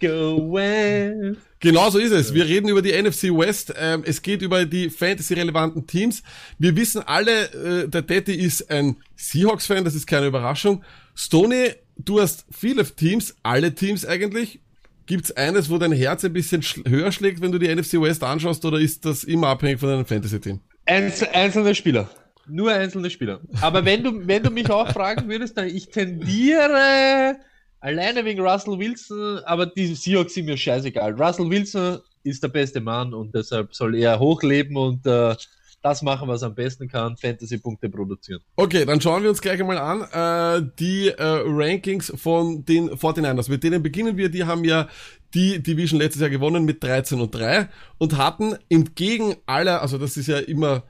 A: Go West.
B: Genau so ist es. Wir reden über die NFC West. Ähm, es geht über die Fantasy-relevanten Teams. Wir wissen alle, äh, der Daddy ist ein Seahawks-Fan, das ist keine Überraschung. Stoney, du hast viele Teams, alle Teams eigentlich. Gibt's eines, wo dein Herz ein bisschen höher schlägt, wenn du die NFC West anschaust, oder ist das immer abhängig von deinem Fantasy-Team?
A: Einzel einzelne Spieler. Nur einzelne Spieler. Aber wenn du, wenn du mich auch fragen würdest, dann ich tendiere alleine wegen Russell Wilson, aber die Seahawks sind mir scheißegal. Russell Wilson ist der beste Mann und deshalb soll er hochleben und äh, das machen, was er am besten kann, Fantasy-Punkte produzieren.
B: Okay, dann schauen wir uns gleich einmal an äh, die äh, Rankings von den 49ers. Mit denen beginnen wir. Die haben ja die Division letztes Jahr gewonnen mit 13 und 3 und hatten entgegen aller, also das ist ja immer,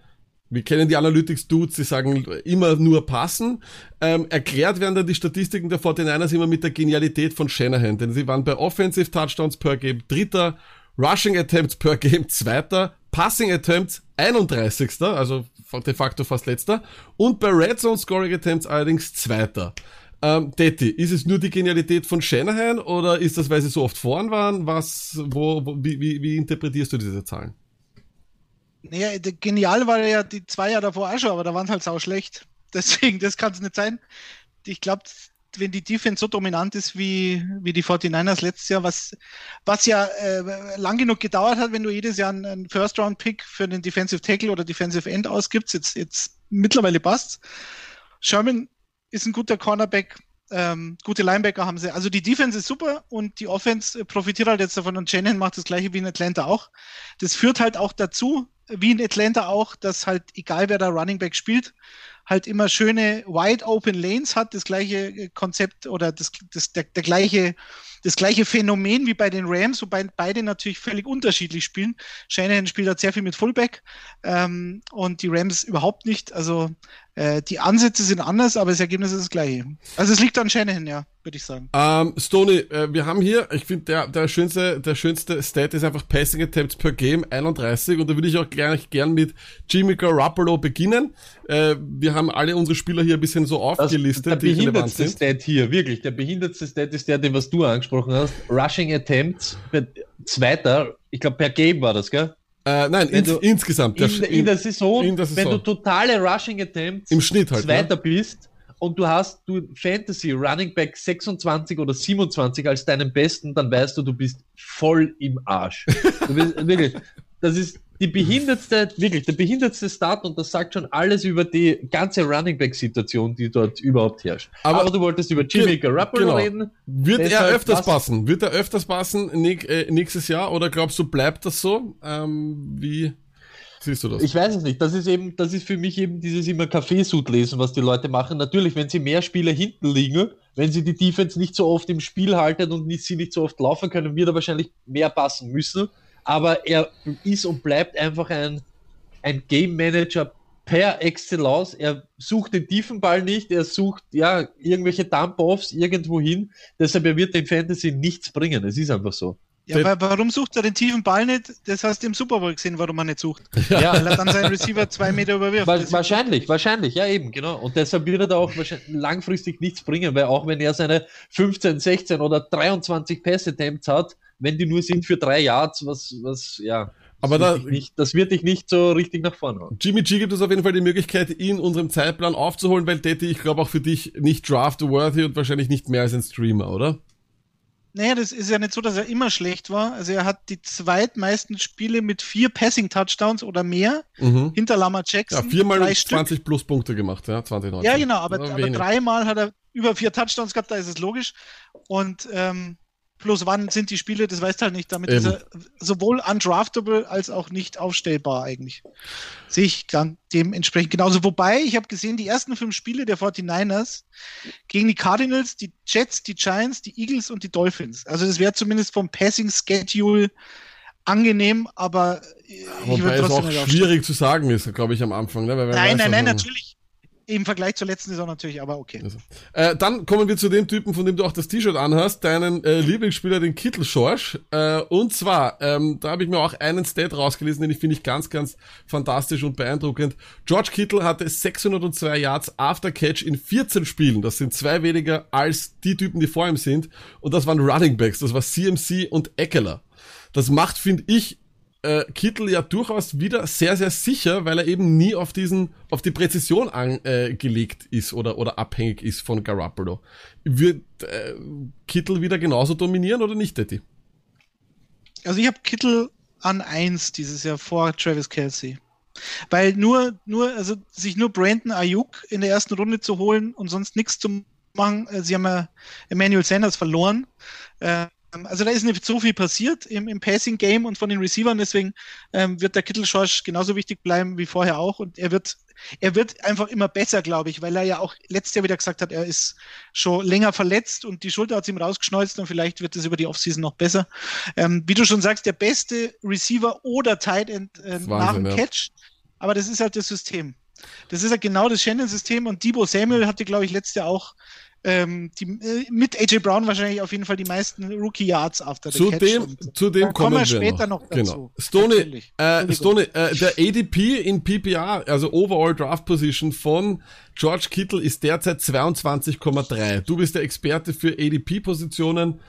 B: wir kennen die Analytics-Dudes, die sagen immer nur passen. Ähm, erklärt werden dann die Statistiken der 49ers immer mit der Genialität von Shanahan, denn sie waren bei Offensive Touchdowns per Game Dritter, Rushing Attempts per Game Zweiter, Passing Attempts 31. Also de facto fast letzter. Und bei Red Zone Scoring Attempts allerdings Zweiter. Ähm, Detti, ist es nur die Genialität von Shanahan oder ist das, weil sie so oft vorn waren? Was, wo, wo wie, wie, wie interpretierst du diese Zahlen?
C: Naja, genial war ja die zwei Jahre davor auch schon, aber da waren halt sau schlecht. Deswegen, das kann es nicht sein. Ich glaube, wenn die Defense so dominant ist wie, wie die 49ers letztes Jahr, was, was ja äh, lang genug gedauert hat, wenn du jedes Jahr einen, First-Round-Pick für den Defensive Tackle oder Defensive End ausgibst, jetzt, jetzt mittlerweile passt. Sherman ist ein guter Cornerback, ähm, gute Linebacker haben sie. Also die Defense ist super und die Offense profitiert halt jetzt davon und Shannon macht das gleiche wie in Atlanta auch. Das führt halt auch dazu, wie in Atlanta auch, dass halt egal wer da Running Back spielt, halt immer schöne wide open Lanes hat, das gleiche äh, Konzept oder das, das der, der gleiche das gleiche Phänomen wie bei den Rams, wobei beide natürlich völlig unterschiedlich spielen. Shanahan spielt halt sehr viel mit Fullback ähm, und die Rams überhaupt nicht. Also äh, die Ansätze sind anders, aber das Ergebnis ist das gleiche. Also es liegt an Shanahan, ja, würde ich sagen.
B: Ähm, Stoney, äh, wir haben hier, ich finde, der, der schönste, der schönste Stat ist einfach Passing Attempts per Game, 31. Und da würde ich auch gleich gern mit Jimmy Garoppolo beginnen. Äh, wir haben alle unsere Spieler hier ein bisschen so
A: Das,
B: aufgelistet,
A: der
B: die relevant
A: behindertste. Stat hier, wirklich, der behindertste Stat ist der, den was du angesprochen hast. Rushing Attempts, per- zweiter, ich glaube per Game war das, gell?
B: Äh, nein, ins,
A: du-
B: insgesamt. Der,
A: In, in der Saison,
B: in der Saison.
A: wenn du totale Rushing Attempts
B: Im Schnitt halt,
A: Zweiter bist und du hast du Fantasy Running Back 26 oder 27 als deinen besten, dann weißt du, du bist voll im Arsch. Bist, wirklich, das ist die behindertste, wirklich der behindertste Start und das sagt schon alles über die ganze Running Back Situation, die dort überhaupt herrscht.
B: Aber-
A: Aber, du wolltest über Jimmy Garoppolo
B: genau.
A: reden.
B: Wird er öfters
A: was-
B: passen? Wird er öfters passen äh, nächstes Jahr oder glaubst du, bleibt das so? Ähm, wie? Siehst du das?
A: Ich weiß es nicht. Das ist eben, das ist für mich eben dieses immer Kaffeesud lesen, was die Leute machen. Natürlich, wenn sie mehr Spieler hinten liegen, wenn sie die Defense nicht so oft im Spiel halten und nicht, sie nicht so oft laufen können, wird er wahrscheinlich mehr passen müssen. Aber er ist und bleibt einfach ein, ein Game Manager per Excellence. Er sucht den tiefen Ball nicht, er sucht ja irgendwelche Dump-Offs irgendwo hin. Deshalb er wird dem Fantasy nichts bringen. Es ist einfach so.
C: Ja, aber warum sucht er den tiefen Ball nicht? Das hast du im Super Bowl gesehen, warum er nicht sucht.
A: Ja.
C: Weil er dann seinen Receiver zwei Meter überwirft. Ist-
A: wahrscheinlich, wahrscheinlich, ja eben, genau. Und deshalb wird er da auch wahrscheinlich langfristig nichts bringen, weil auch wenn er seine 15, 16 oder 23 Pass-Attempts hat, wenn die nur sind für drei Yards, was, was, ja. das
B: Aber da-
A: wird dich nicht, das wird dich nicht so richtig nach vorne hauen.
B: Jimmy G gibt es auf jeden Fall die Möglichkeit, in unserem Zeitplan aufzuholen, weil Detti, ich glaube auch für dich nicht draft-worthy und wahrscheinlich nicht mehr als ein Streamer, oder?
C: Naja, das ist ja nicht so, dass er immer schlecht war. Also er hat die zweitmeisten Spiele mit vier Passing-Touchdowns oder mehr
B: Mhm.
C: hinter Lama
B: Ja,
C: Jackson.
B: viermal
C: drei Stück.
B: 20 plus Punkte gemacht, ja, 2019.
C: Ja, genau, aber,
B: war
C: aber dreimal hat er über vier Touchdowns gehabt, da ist es logisch. Und ähm, bloß wann sind die Spiele, das weißt du halt nicht. Damit
B: Eben.
C: ist er sowohl undraftable als auch nicht aufstellbar eigentlich. Sehe ich dann dementsprechend genauso. Wobei, ich habe gesehen, die ersten fünf Spiele der 49ers gegen die Cardinals, die Jets, die Giants, die Eagles und die Dolphins. Also das wäre zumindest vom Passing Schedule angenehm, aber äh, ich
B: Wobei es auch schwierig zu sagen ist, glaube ich, am Anfang. Ne?
C: Nein, nein, nein, natürlich. Im Vergleich zur letzten Saison natürlich, aber okay.
B: Also. Äh, dann kommen wir zu dem Typen, von dem du auch das T-Shirt anhast, deinen äh, Lieblingsspieler, den Kittel Schorsch. Äh, und zwar, ähm, da habe ich mir auch einen Stat rausgelesen, den ich finde ich ganz, ganz fantastisch und beeindruckend. George Kittle hatte 602 Yards after Catch in 14 Spielen. Das sind zwei weniger als die Typen, die vor ihm sind. Und das waren Running Backs. Das war CMC und Eckler. Das macht, finde ich, äh, Kittel ja durchaus wieder sehr, sehr sicher, weil er eben nie auf diesen, auf die Präzision angelegt äh, ist oder, oder abhängig ist von Garoppolo. Wird äh, Kittel wieder genauso dominieren oder nicht, Detti?
C: Also ich habe Kittel an eins dieses Jahr vor Travis Kelsey. Weil nur, nur, also sich nur Brandon Ayuk in der ersten Runde zu holen und sonst nichts zu machen, äh, sie haben ja Emmanuel Sanders verloren. Ähm, also da ist nicht so viel passiert im, im Passing-Game und von den Receivern, deswegen ähm, wird der Kittel-Schorsch genauso wichtig bleiben wie vorher auch und er wird, er wird einfach immer besser, glaube ich, weil er ja auch letztes Jahr wieder gesagt hat, er ist schon länger verletzt und die Schulter hat ihm rausgeschneuzt und vielleicht wird es über die Offseason noch besser. Ähm, wie du schon sagst, der beste Receiver oder Tight End äh, nach dem
B: ja.
C: Catch, aber das ist halt das System. Das ist halt genau das Shannon-System und Debo Samuel hatte, glaube ich, letztes Jahr auch ähm, die, äh, mit AJ Brown wahrscheinlich auf jeden Fall die meisten Rookie-Yards after the
B: Zu
C: Catch.
B: dem, zu dem
C: da kommen wir später noch dazu.
B: Genau. Stoney, äh. Stoney, äh, der ADP in PPR, also Overall Draft Position von George Kittle ist derzeit 22,3. Du bist der Experte für ADP-Positionen.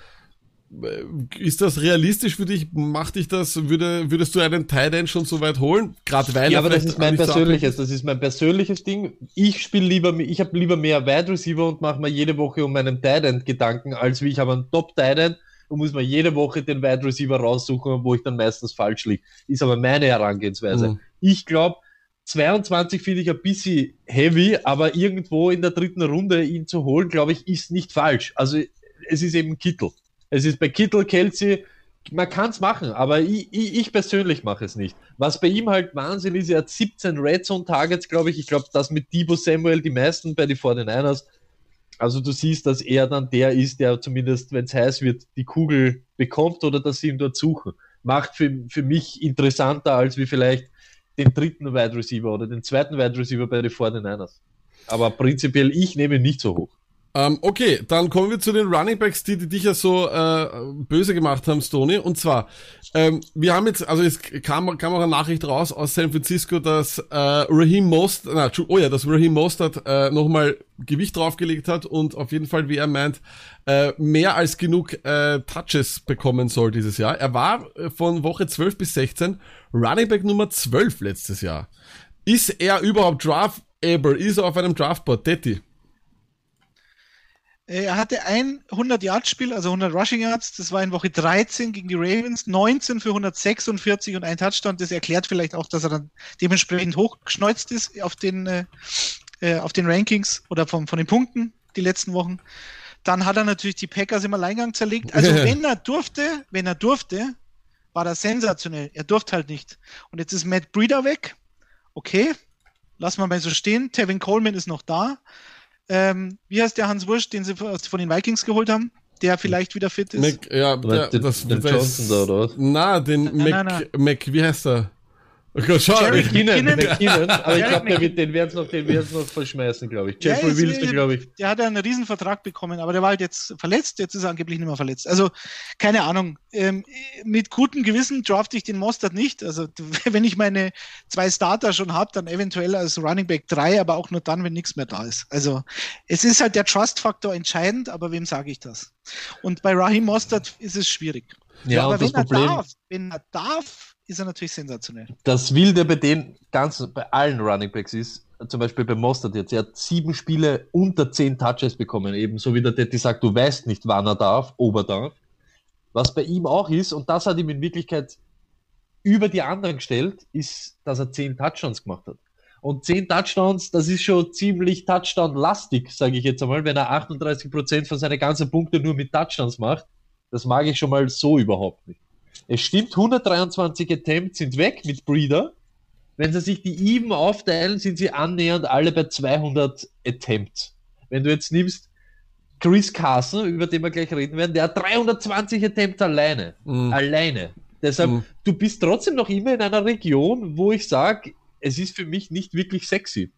B: Äh, Ist das realistisch für dich? Macht dich das, würde, würdest du einen Tight End schon so weit holen? Gerade weil
A: Ja,
B: er
A: aber das ist mein persönliches, das ist mein persönliches Ding. Ich spiele lieber, ich habe lieber mehr Wide Receiver und mache mir jede Woche um meinen Tight End Gedanken, als wie ich habe einen Top Tight End und muss mir jede Woche den Wide Receiver raussuchen, wo ich dann meistens falsch liege. Ist aber meine Herangehensweise.
B: Mhm.
A: Ich glaube, 22 finde ich ein bisschen heavy, aber irgendwo in der dritten Runde ihn zu holen, glaube ich, ist nicht falsch. Also es ist eben Kittel. Es ist bei Kittel, Kelsey, man kann es machen, aber ich, ich, ich persönlich mache es nicht. Was bei ihm halt Wahnsinn ist, er hat 17 Red Zone Targets, glaube ich. Ich glaube, das mit Debo Samuel die meisten bei den 49ers. Also du siehst, dass er dann der ist, der zumindest, wenn es heiß wird, die Kugel bekommt oder dass sie ihn dort suchen. Macht für, für mich interessanter als wie vielleicht den dritten Wide Receiver oder den zweiten Wide Receiver bei den 49ers. Aber prinzipiell, ich nehme ihn nicht so hoch.
B: Ähm, okay, dann kommen wir zu den Running Backs, die, die dich ja so äh, böse gemacht haben, Stoney. Und zwar, ähm, wir haben jetzt, also es kam, kam auch eine Nachricht raus aus San Francisco, dass äh, Raheem Mostert, na, oh ja, dass Raheem Mostert äh, nochmal Gewicht draufgelegt hat und auf jeden Fall, wie er meint, äh, mehr als genug äh, Touches bekommen soll dieses Jahr. Er war äh, von Woche 12 bis 16 Running Back Nummer 12 letztes Jahr. Ist er überhaupt draftable? Ist er auf einem Draftboard? Detti?
C: Er hatte ein 100-Yard-Spiel, also 100 Rushing Yards. Das war in Woche 13 gegen die Ravens, 19 für 146 und ein Touchdown. Das erklärt vielleicht auch, dass er dann dementsprechend hochgeschneuzt ist auf den, äh, äh, auf den Rankings oder von, von den Punkten die letzten Wochen. Dann hat er natürlich die Packers im Alleingang zerlegt. Also wenn er durfte, wenn er durfte, war er sensationell. Er durfte halt nicht. Und jetzt ist Matt Breeder weg. Okay, lassen wir mal so stehen. Tevin Coleman ist noch da. Ähm, wie heißt der Hans Wursch, den sie von den Vikings geholt haben? Der vielleicht wieder fit ist.
B: Mac, ja, der,
A: den,
B: das,
A: den
B: das,
A: Johnson da, oder was?
B: Na, den
C: Nein,
B: Mac,
C: nein,
B: Mac, wie heißt er? Gott, schau, ich-
A: McKinnon,
C: McKinnon.
A: Aber ich glaube, den werden sie noch, den werden sie noch verschmeißen, glaube ich.
C: Ja,
A: Jeffrey
C: jetzt,
A: Wilson, glaube ich.
C: Der hat ja einen Riesenvertrag bekommen, aber der war halt jetzt verletzt, jetzt ist er angeblich nicht mehr verletzt. Also, keine Ahnung. Ähm, mit gutem Gewissen drafte ich den Mostert nicht. Also, wenn ich meine zwei Starter schon habe, dann eventuell als Running Back 3, aber auch nur dann, wenn nichts mehr da ist. Also, es ist halt der Trust-Faktor entscheidend, aber wem sage ich das? Und bei Raheem Mostert ist es schwierig.
A: Ja,
C: aber
A: und
C: wenn
A: das
C: er
A: Problem,
C: darf, wenn er darf, ist er natürlich sensationell.
A: das Wilde bei den ganzen, bei allen Running Backs ist, zum Beispiel bei Mostert jetzt, er hat sieben Spiele unter zehn Touches bekommen, eben so wie der Detti sagt, du weißt nicht, wann er darf, ob er darf. Was bei ihm auch ist, und das hat ihm in Wirklichkeit über die anderen gestellt, ist, dass er zehn Touchdowns gemacht hat. Und zehn Touchdowns, das ist schon ziemlich Touchdown-lastig, sage ich jetzt einmal, wenn er 38% von seinen ganzen Punkten nur mit Touchdowns macht. Das mag ich schon mal so überhaupt nicht. Es stimmt, 123 Attempts sind weg mit Breeder. Wenn sie sich die even aufteilen, sind sie annähernd alle bei 200 Attempts. Wenn du jetzt nimmst Chris Carson, über den wir gleich reden werden, der hat 320 Attempts alleine.
B: Mhm.
A: Alleine. Deshalb,
B: Mhm.
A: du bist trotzdem noch immer in einer Region, wo ich sage, es ist für mich nicht wirklich sexy.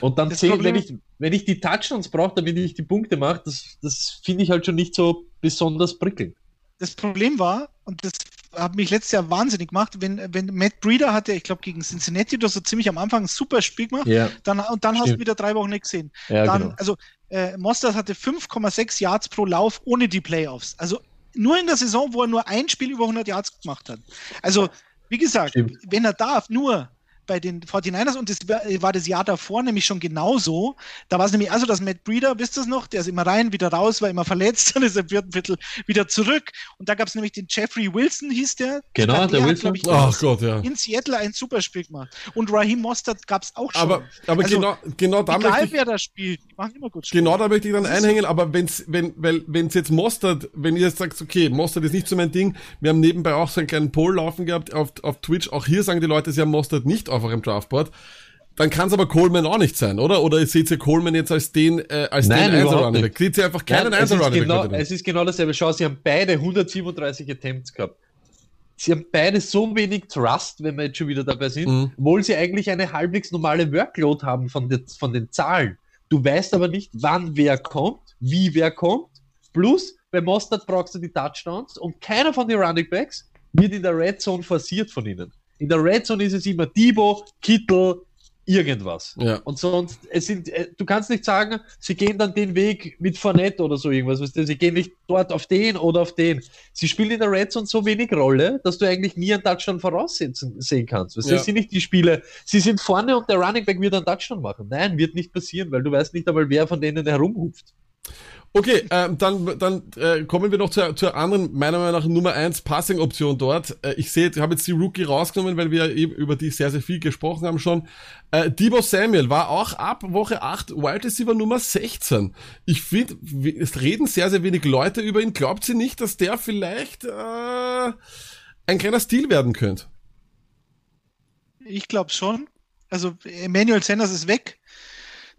A: Und dann zählt, wenn ich, wenn ich die Touchdowns brauche, damit ich die Punkte mache, das, das finde ich halt schon nicht so besonders prickelnd.
C: das Problem war, und das hat mich letztes Jahr wahnsinnig gemacht, wenn, wenn Matt Breeder hatte, ich glaube, gegen Cincinnati oder so ziemlich am Anfang ein super Spiel gemacht,
A: Ja,
C: dann, und dann hast du
A: Stimmt.
C: wieder drei Wochen nicht gesehen.
A: ja
C: dann,
A: genau.
C: Also, äh, Mostert hatte 5,6 Yards pro Lauf ohne die Playoffs. Also nur in der Saison, wo er nur ein Spiel über 100 Yards gemacht hat. Also, wie gesagt,
A: Stimmt.
C: wenn er darf, nur bei den 49ers und das war- das Jahr davor nämlich schon genauso. Da war es nämlich also, dass Matt Breeder, wisst ihr es noch, der ist immer rein, wieder raus, war immer verletzt, dann ist er im vierten Viertel wieder zurück. Und da gab es nämlich den Jeffrey Wilson, hieß der.
A: Genau,
C: Der
A: der
C: hat,
A: Wilson.
C: ich,
B: Ach Gott, ja.
C: in Seattle ein super Spiel gemacht. Und Raheem Mostert gab es auch schon.
B: Aber, aber
C: Also,
B: genau, genau da möchte
C: Egal
B: ich,
C: wer da spielt, die machen immer gut Spiele.
B: Genau da möchte ich dann einhängen, aber wenn's, wenn, weil, wenn's jetzt Mostert, wenn ihr jetzt sagt, okay, Mostert ist nicht so mein Ding, wir haben nebenbei auch so einen kleinen Poll laufen gehabt auf, auf Twitch, auch hier sagen die Leute, sie haben Mostert nicht auf eurem Draftboard, dann kann es aber Coleman auch nicht sein, oder? Oder seht ihr Coleman jetzt als den, äh, als
A: Nein,
B: den
A: nicht.
B: Seht ihr einfach keinen
A: Nein, es, ist
B: Einser-Running
A: genau, es ist genau dasselbe. Schau, sie haben beide 137 Attempts gehabt. Sie haben beide so wenig Trust, wenn wir jetzt schon wieder dabei sind,
B: Mhm.
A: obwohl sie eigentlich eine halbwegs normale Workload haben von, den- von den Zahlen. Du weißt aber nicht, wann wer kommt, wie wer kommt. Plus, bei Mostert brauchst du die Touchdowns und keiner von den Running Backs wird in der Red Zone forciert von ihnen. In der Red Zone ist es immer Debo, Kittel, irgendwas.
B: Ja.
A: Und sonst, es sind, äh, du kannst nicht sagen, sie gehen dann den Weg mit Fournette oder so irgendwas, weißt du, sie gehen nicht dort auf den oder auf den. Sie spielen in der Red Zone so wenig Rolle, dass du eigentlich nie einen Touchdown voraussetzen sehen kannst. Weißt du,
B: Ja.
A: Das sind nicht die Spiele, sie sind vorne und der Running Back wird einen Touchdown machen. Nein, wird nicht passieren, weil du weißt nicht einmal, wer von denen herumhupft.
B: Okay, ähm, dann, dann äh, kommen wir noch zur, zur anderen, meiner Meinung nach Nummer 1 Passing-Option dort. Äh, ich sehe, ich habe jetzt die Rookie rausgenommen, weil wir eben über die sehr, sehr viel gesprochen haben schon. Äh, Debo Samuel war auch ab Woche 8 Wide Receiver Nummer 16. Ich finde, es reden sehr, sehr wenig Leute über ihn. Glaubt sie nicht, dass der vielleicht äh, ein kleiner Stil werden könnte?
C: Ich glaube schon. Also Emmanuel Sanders ist weg.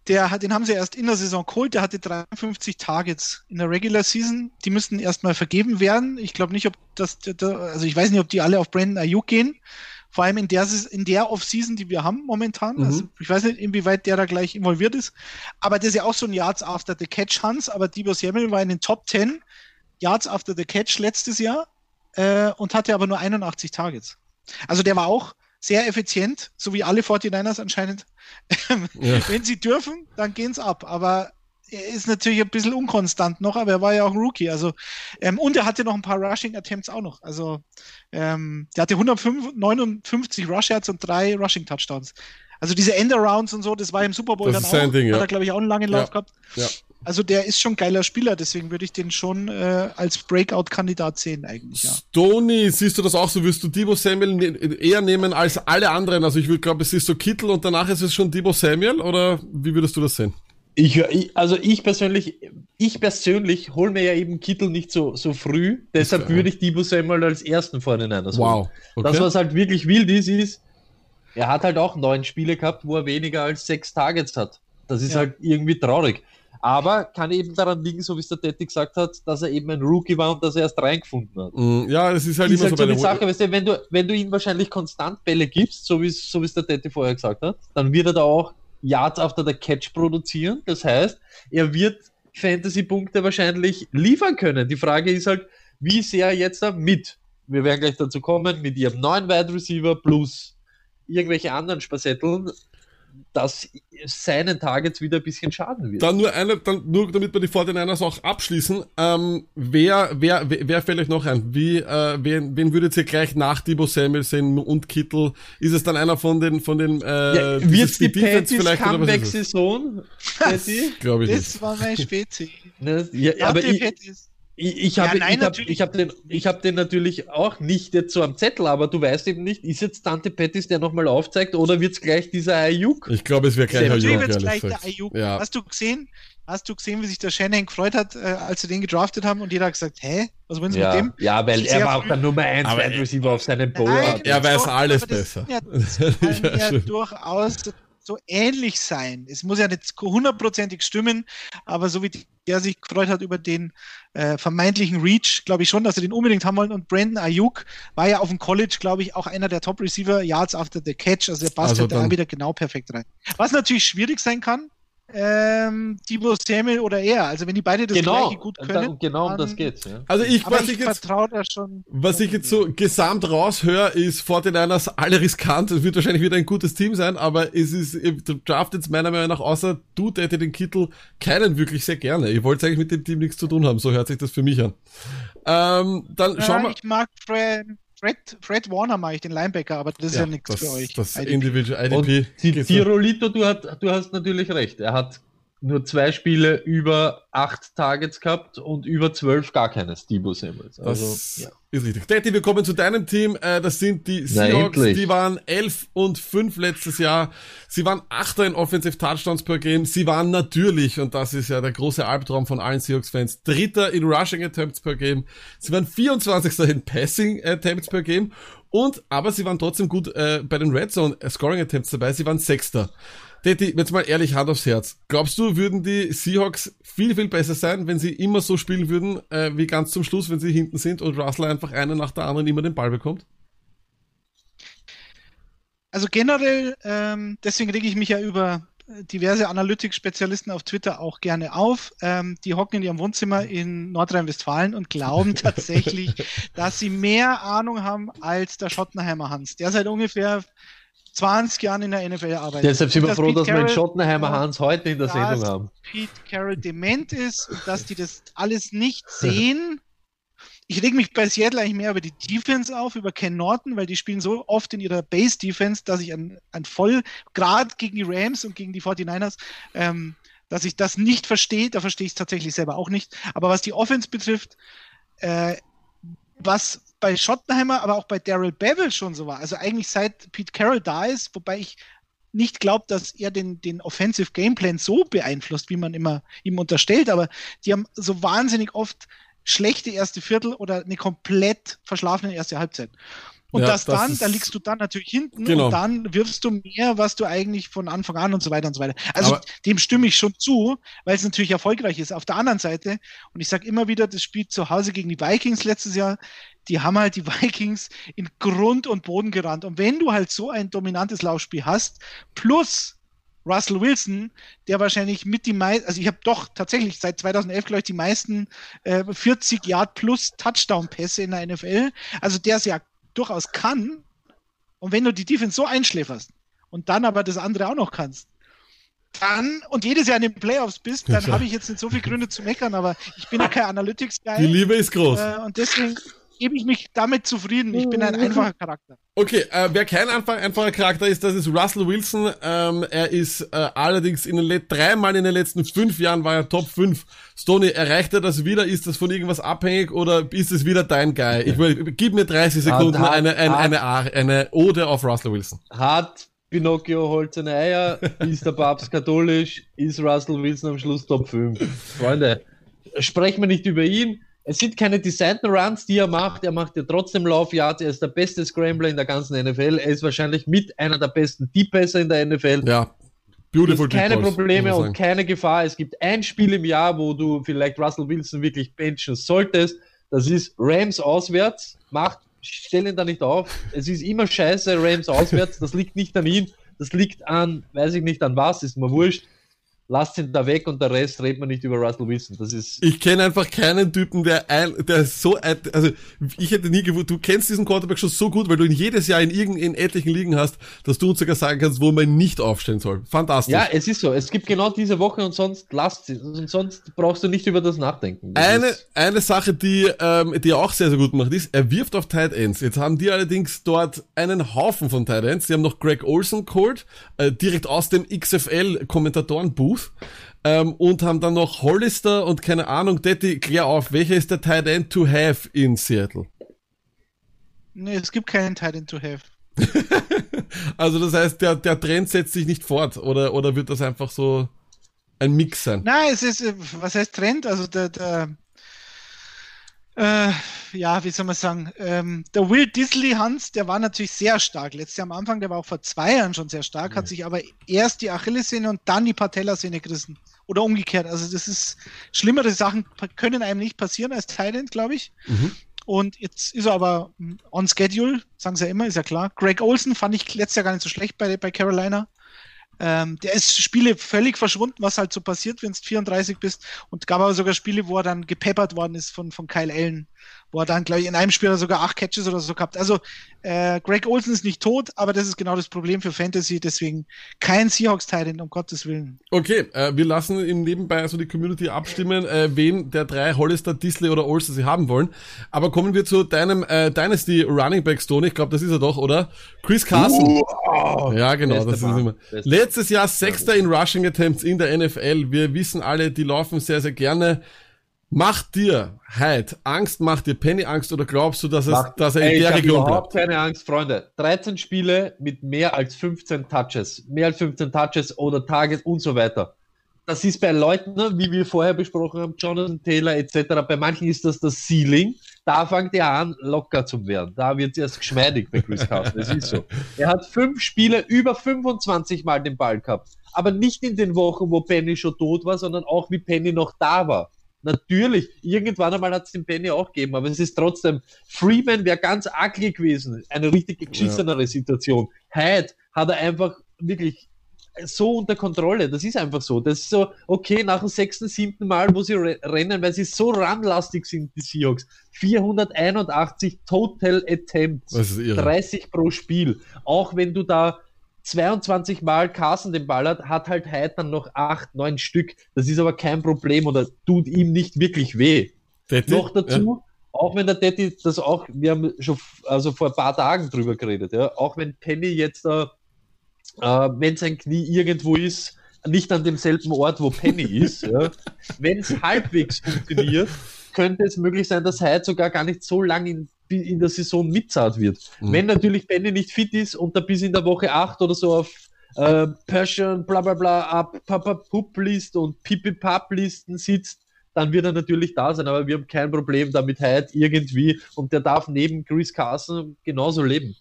C: Der hat, den haben sie erst in der Saison geholt. Der hatte 53 Targets in der Regular Season. Die müssten erstmal vergeben werden. Ich glaube nicht, ob das, also ich weiß nicht, ob die alle auf Brandon Ayuk gehen. Vor allem in der, in der Off-Season, die wir haben momentan.
B: Mhm.
C: Also ich weiß nicht, inwieweit der da gleich involviert ist. Aber das ist ja auch so ein Yards after the Catch Hans. Aber Debo Samuel war in den Top 10 Yards after the Catch letztes Jahr äh, und hatte aber nur 81 Targets. Also der war auch sehr effizient, so wie alle 49ers anscheinend.
B: Ja.
C: Wenn sie dürfen, dann gehen's ab. Aber er ist natürlich ein bisschen unkonstant noch, aber er war ja auch ein Rookie. Also, ähm, und er hatte noch ein paar Rushing Attempts auch noch. Also, ähm, der hatte 159 Rush Yards und drei Rushing Touchdowns. Also diese Endarounds und so, das war im Super Bowl
B: Das
C: dann
B: ist sein
C: auch.
B: Ding, ja.
C: Hat er, glaube ich, auch einen langen
B: Ja.
C: Lauf gehabt.
B: Ja.
C: Also der ist schon ein geiler Spieler, deswegen würde ich den schon äh, als Breakout-Kandidat sehen eigentlich, ja.
B: Stoney, siehst du das auch so? Wirst du Debo Samuel ne eher nehmen als alle anderen? Also ich würde glaube, es ist so Kittel und danach ist es schon Debo Samuel oder wie würdest du das sehen?
A: Ich, also ich persönlich, ich persönlich hole mir ja eben Kittel nicht so, so früh, deshalb
B: geil.
A: würde ich Debo Samuel als ersten vor den Niners
B: Wow. Okay.
A: Das, was halt wirklich wild ist, ist, er hat halt auch neun Spiele gehabt, wo er weniger als sechs Targets hat. Das ist
C: Ja.
A: halt irgendwie traurig. Aber kann eben daran liegen, so wie es der Tetti gesagt hat, dass er eben ein Rookie war und dass er erst reingefunden hat.
B: Mm, ja, es ist halt
A: ist
B: immer
A: halt
B: so
A: so
B: den
A: Sache, weißt du, wenn du, wenn du ihm wahrscheinlich konstant Bälle gibst, so wie es so es der Tete vorher gesagt hat, dann wird er da auch Yards after the Catch produzieren. Das heißt, er wird Fantasy-Punkte wahrscheinlich liefern können. Die Frage ist halt, wie sehr jetzt da mit, wir werden gleich dazu kommen, mit ihrem neuen Wide Receiver plus irgendwelche anderen Spassetteln, dass seinen Targets wieder ein bisschen schaden wird.
B: Dann nur eine, dann nur damit wir die 49ers auch abschließen. Ähm, wer, wer, wer, wer fällt euch noch ein? Wie, äh, wen, wen würdet ihr gleich nach Debo Samuel sehen und Kittel? Ist es dann einer von den, von den, äh,
A: ja, wird die
B: Defense
A: Panthers
B: vielleicht oder was ist es?
A: Comeback-Saison?
B: Glaube ich
C: Das
B: nicht.
C: war mein Spezi.
A: Ne, ja, aber
C: die
A: ich. Ich, ich
C: Ja,
A: habe ich hab, hab den, ich hab den natürlich auch nicht jetzt so am Zettel, aber du weißt eben nicht, ist jetzt Tante Pettis, der nochmal aufzeigt, oder wird's gleich dieser Ayuk?
B: Ich glaube, es wäre gleich Ayuk,
C: wird's gleich der. Ayuk.
B: Ja.
C: Hast du gesehen? Hast du gesehen, wie sich der Shanahan gefreut hat, äh, als sie den gedraftet haben und jeder hat gesagt, hä? Was wollen sie mit dem?
A: ja, weil er war auch der Nummer 1
B: Aber
A: Wide
B: er-
A: Receiver auf seinem
C: Nein,
A: Board.
B: Er weiß
C: doch,
B: alles
C: das
B: besser.
C: Ja, das kann
B: Ja,
C: ja, durchaus so ähnlich sein. Es muss ja nicht hundertprozentig stimmen, aber so wie der sich gefreut hat über den äh, vermeintlichen Reach, glaube ich schon, dass sie den unbedingt haben wollen. Und Brandon Ayuk war ja auf dem College, glaube ich, auch einer der Top-Receiver, Yards after the Catch. Also der passt
B: Also
C: halt da wieder genau perfekt rein. Was natürlich schwierig sein kann, ähm, Debo Samuel oder er. Also wenn die beide das
A: genau,
C: gleiche gut können.
A: da, genau um das
C: dann-
A: geht's. Ja.
B: Also ich, was
C: ich,
B: ich jetzt,
C: vertraue da schon.
B: was ich jetzt so gesamt raushöre, ist 49ers alle riskant. Es wird wahrscheinlich wieder ein gutes Team sein, aber es ist, ihr draftet jetzt meiner Meinung nach, außer du täte den Kittel, keinen wirklich sehr gerne. Ihr wollt eigentlich mit dem Team nichts zu tun haben, so hört sich das für mich an. Ähm, dann schauen
C: Ja,
B: wir.
C: ich mag Fred, Fred, Fred Warner, mag ich den Linebacker, aber das ist ja, nichts
B: das,
C: für euch.
B: Das
C: IDP.
B: Individual
A: Und
B: IDP.
A: die,
B: geht's
A: die
B: so.
A: Rolito, du, hat, du hast natürlich recht. Er hat nur zwei Spiele über acht Targets gehabt und über zwölf gar keines, Debo Samuels. Also,
B: Das
A: ja.
B: ist richtig. Daddy, wir kommen zu deinem Team. Äh, das sind die
A: Na,
B: Seahawks.
A: endlich.
B: Die waren 11 und 5 letztes Jahr. Sie waren Achter in Offensive Touchdowns per Game. Sie waren natürlich, und das ist ja der große Albtraum von allen Seahawks-Fans, Dritter in Rushing Attempts per Game. Sie waren 24. in Passing Attempts per Game. Und, aber sie waren trotzdem gut äh, bei den Red Zone Scoring Attempts dabei. Sie waren Sechster. Daddy, jetzt mal ehrlich, Hand aufs Herz. Glaubst du, würden die Seahawks viel, viel besser sein, wenn sie immer so spielen würden, äh, wie ganz zum Schluss, wenn sie hinten sind und Russell einfach einen nach der anderen immer den Ball bekommt?
C: Also generell, ähm, deswegen rege ich mich ja über diverse Analytics-Spezialisten auf Twitter auch gerne auf. Ähm, die hocken in ihrem Wohnzimmer in Nordrhein-Westfalen und glauben tatsächlich, dass sie mehr Ahnung haben als der Schottenheimer Hans, der seit ungefähr 20 Jahren in der NFL arbeitet.
A: Deshalb sind wir froh,
C: Pete
A: dass wir den Schottenheimer. Hans heute in der Sendung haben.
C: Pete Carroll dement ist und dass die das alles nicht sehen. Ich reg mich bei Seattle eigentlich mehr über die Defense auf, über Ken Norton, weil die spielen so oft in ihrer Base-Defense, dass ich ein, ein voll, gerade gegen die Rams und gegen die 49ers, ähm, dass ich das nicht verstehe. Da verstehe ich es tatsächlich selber auch nicht. Aber was die Offense betrifft, äh, was bei Schottenheimer, aber auch bei Daryl Bevel schon so war, also eigentlich seit Pete Carroll da ist, wobei ich nicht glaube, dass er den, den Offensive Gameplan so beeinflusst, wie man immer ihm unterstellt, aber die haben so wahnsinnig oft schlechte erste Viertel oder eine komplett verschlafene erste Halbzeit. Und
B: Ja,
C: das,
B: das
C: dann,
B: ist-
C: da liegst du dann natürlich hinten
B: Genau.
C: und dann wirfst du mehr, was du eigentlich von Anfang an und so weiter und so weiter. Also
B: Aber-
C: dem stimme ich schon zu, weil es natürlich erfolgreich ist. Auf der anderen Seite, und ich sage immer wieder, das Spiel zu Hause gegen die Vikings letztes Jahr, die haben halt die Vikings in Grund und Boden gerannt. Und wenn du halt so ein dominantes Laufspiel hast, plus Russell Wilson, der wahrscheinlich mit die meisten, also ich habe doch tatsächlich seit 2011, glaube ich, die meisten äh, 40 Yard plus Touchdown-Pässe in der NFL, also der es ja durchaus kann. Und wenn du die Defense so einschläferst und dann aber das andere auch noch kannst, dann und jedes Jahr in den Playoffs bist, dann
B: Ja.
C: habe ich jetzt nicht so viele Gründe zu meckern, aber ich bin ja kein Analytics-Guy.
B: Die Liebe ist groß.
C: Äh, und deswegen gebe ich mich damit zufrieden. Ich bin ein einfacher Charakter.
B: Okay, äh, wer kein einfach, einfacher Charakter ist, das ist Russell Wilson. Ähm, er ist äh, allerdings in den dreimal in den letzten fünf Jahren war er Top 5. Stoney, erreicht er das wieder? Ist das von irgendwas abhängig oder ist es wieder dein Guy? Ich will, gib mir 30 Sekunden
A: hat-
B: eine, eine,
A: hat-
B: eine, A- eine Ode auf Russell Wilson.
A: Hat Pinocchio holt seine Eier, ist der Papst katholisch, ist Russell Wilson am Schluss Top 5. Freunde, sprechen wir nicht über ihn. Es sind keine designten Runs, die er macht. Er macht ja trotzdem Laufyards. Er ist der beste Scrambler in der ganzen NFL. Er ist wahrscheinlich mit einer der besten Deep Passer in der NFL.
B: Ja, beautiful
A: Es gibt keine Probleme und keine Gefahr. Es gibt ein Spiel im Jahr, wo du vielleicht Russell Wilson wirklich benchen solltest. Das ist Rams auswärts. Macht, stell ihn da nicht auf. Es ist immer scheiße, Rams auswärts. Das liegt nicht an ihm. Das liegt an, weiß ich nicht an was, ist mir wurscht. Lasst ihn da weg und der Rest redet man nicht über Russell Wilson. Das ist
B: Ich kenne einfach keinen Typen, der ein, der so, ein- also ich hätte nie gewusst, du kennst diesen Quarterback schon so gut, weil du ihn jedes Jahr in irgend, in etlichen Ligen hast, dass du uns sogar sagen kannst, wo man ihn nicht aufstellen soll. Fantastisch.
A: Ja, es ist so. Es gibt genau diese Woche und sonst lasst sie. Und sonst brauchst du nicht über das nachdenken. Das
B: Eine, eine Sache, die, ähm, die er auch sehr, sehr gut macht, ist, er wirft auf Tight Ends. Jetzt haben die allerdings dort einen Haufen von Tight Ends. Sie haben noch Greg Olson geholt, äh, direkt aus dem XFL-Kommentatoren-Booth. Ähm, und haben dann noch Hollister und keine Ahnung, Detti, klär auf, welcher ist der Tight End to have in Seattle?
C: Nee, es gibt keinen Titan to have.
B: Also das heißt, der, der Trend setzt sich nicht fort, oder, oder wird das einfach so ein Mix sein?
C: Nein, es ist, äh, was heißt Trend? Also der, der äh, ja, wie soll man sagen, ähm, der Will Disley Hans, der war natürlich sehr stark. Letztes Jahr am Anfang, der war auch vor zwei Jahren schon sehr stark, hat sich aber erst die Achillessehne und dann die Patellasehne gerissen. Oder umgekehrt. Also das ist, schlimmere Sachen können einem nicht passieren als Thailand, glaube ich.
B: Mhm.
C: Und jetzt ist er aber on schedule, sagen sie ja immer, ist ja klar. Greg Olson fand ich letztes Jahr gar nicht so schlecht bei, bei Carolina. Ähm, der ist Spiele völlig verschwunden, was halt so passiert, wenn du 34 bist. Und gab aber sogar Spiele, wo er dann gepeppert worden ist von, von Kyle Allen. Wo er dann, glaube ich, in einem Spiel sogar acht Catches oder so gehabt. Also äh, Greg Olson ist nicht tot, aber das ist genau das Problem für Fantasy. Deswegen kein Seahawks-Titan, um Gottes Willen.
B: Okay, äh, wir lassen im Nebenbei so die Community abstimmen, äh, wen der drei Hollister, Disley oder Olsen sie haben wollen. Aber kommen wir zu deinem äh, Dynasty Running Back Stone. Ich glaube, das ist er doch, oder? Chris Carson. ja, genau, das ist immer. Letztes Jahr Sechster in Rushing Attempts in der NFL. Wir wissen alle, die laufen sehr, sehr gerne. Macht dir Hyde Angst, macht dir Penny Angst oder glaubst du, dass, es,
A: Macht-
B: dass er
A: Ey,
B: in
A: ich
B: der
A: hab
B: Region
A: überhaupt
B: bleibt?
A: keine Angst, Freunde. 13 Spiele mit mehr als 15 Touches, mehr als 15 Touches oder Targets und so weiter. Das ist bei Leuten, ne, wie wir vorher besprochen haben, Jonathan Taylor etc., bei manchen ist das das Ceiling. Da fängt er an, locker zu werden. Da wird es erst geschmeidig bei Chris Carson. Das ist so. Er hat fünf Spiele über 25 Mal den Ball gehabt. Aber nicht in den Wochen, wo Penny schon tot war, sondern auch wie Penny noch da war. Natürlich, irgendwann einmal hat es den Penny auch gegeben, aber es ist trotzdem, Freeman wäre ganz ugly gewesen, eine richtig geschissenere Situation. Hyde hat er einfach wirklich so unter Kontrolle, das ist einfach so. Das ist so, okay, nach dem sechsten, siebten Mal, wo sie re rennen, weil sie so runlastig sind, die Seahawks. 481 Total Attempts.
B: Das ist irre.
A: 30 pro Spiel. Auch wenn du da 22 Mal Carson den Ball hat, hat halt Hyde dann noch 8, 9 Stück. Das ist aber kein Problem oder tut ihm nicht wirklich weh.
B: Detti?
A: Noch dazu, auch wenn der Detti das auch, wir haben schon also vor ein paar Tagen drüber geredet, ja, auch wenn Penny jetzt da, äh, wenn sein Knie irgendwo ist, nicht an demselben Ort, wo Penny ist, ja, wenn es halbwegs funktioniert, könnte es möglich sein, dass Hyde sogar gar nicht so lange in, in der Saison mitzahlt wird.
B: Mhm.
A: Wenn natürlich Penny nicht fit ist und da bis in der Woche 8 oder so auf äh, Passion, bla bla bla, ab Papa Pup List und Pipi Pap Listen sitzt, dann wird er natürlich da sein, aber wir haben kein Problem damit Hyde irgendwie und der darf neben Chris Carson genauso leben.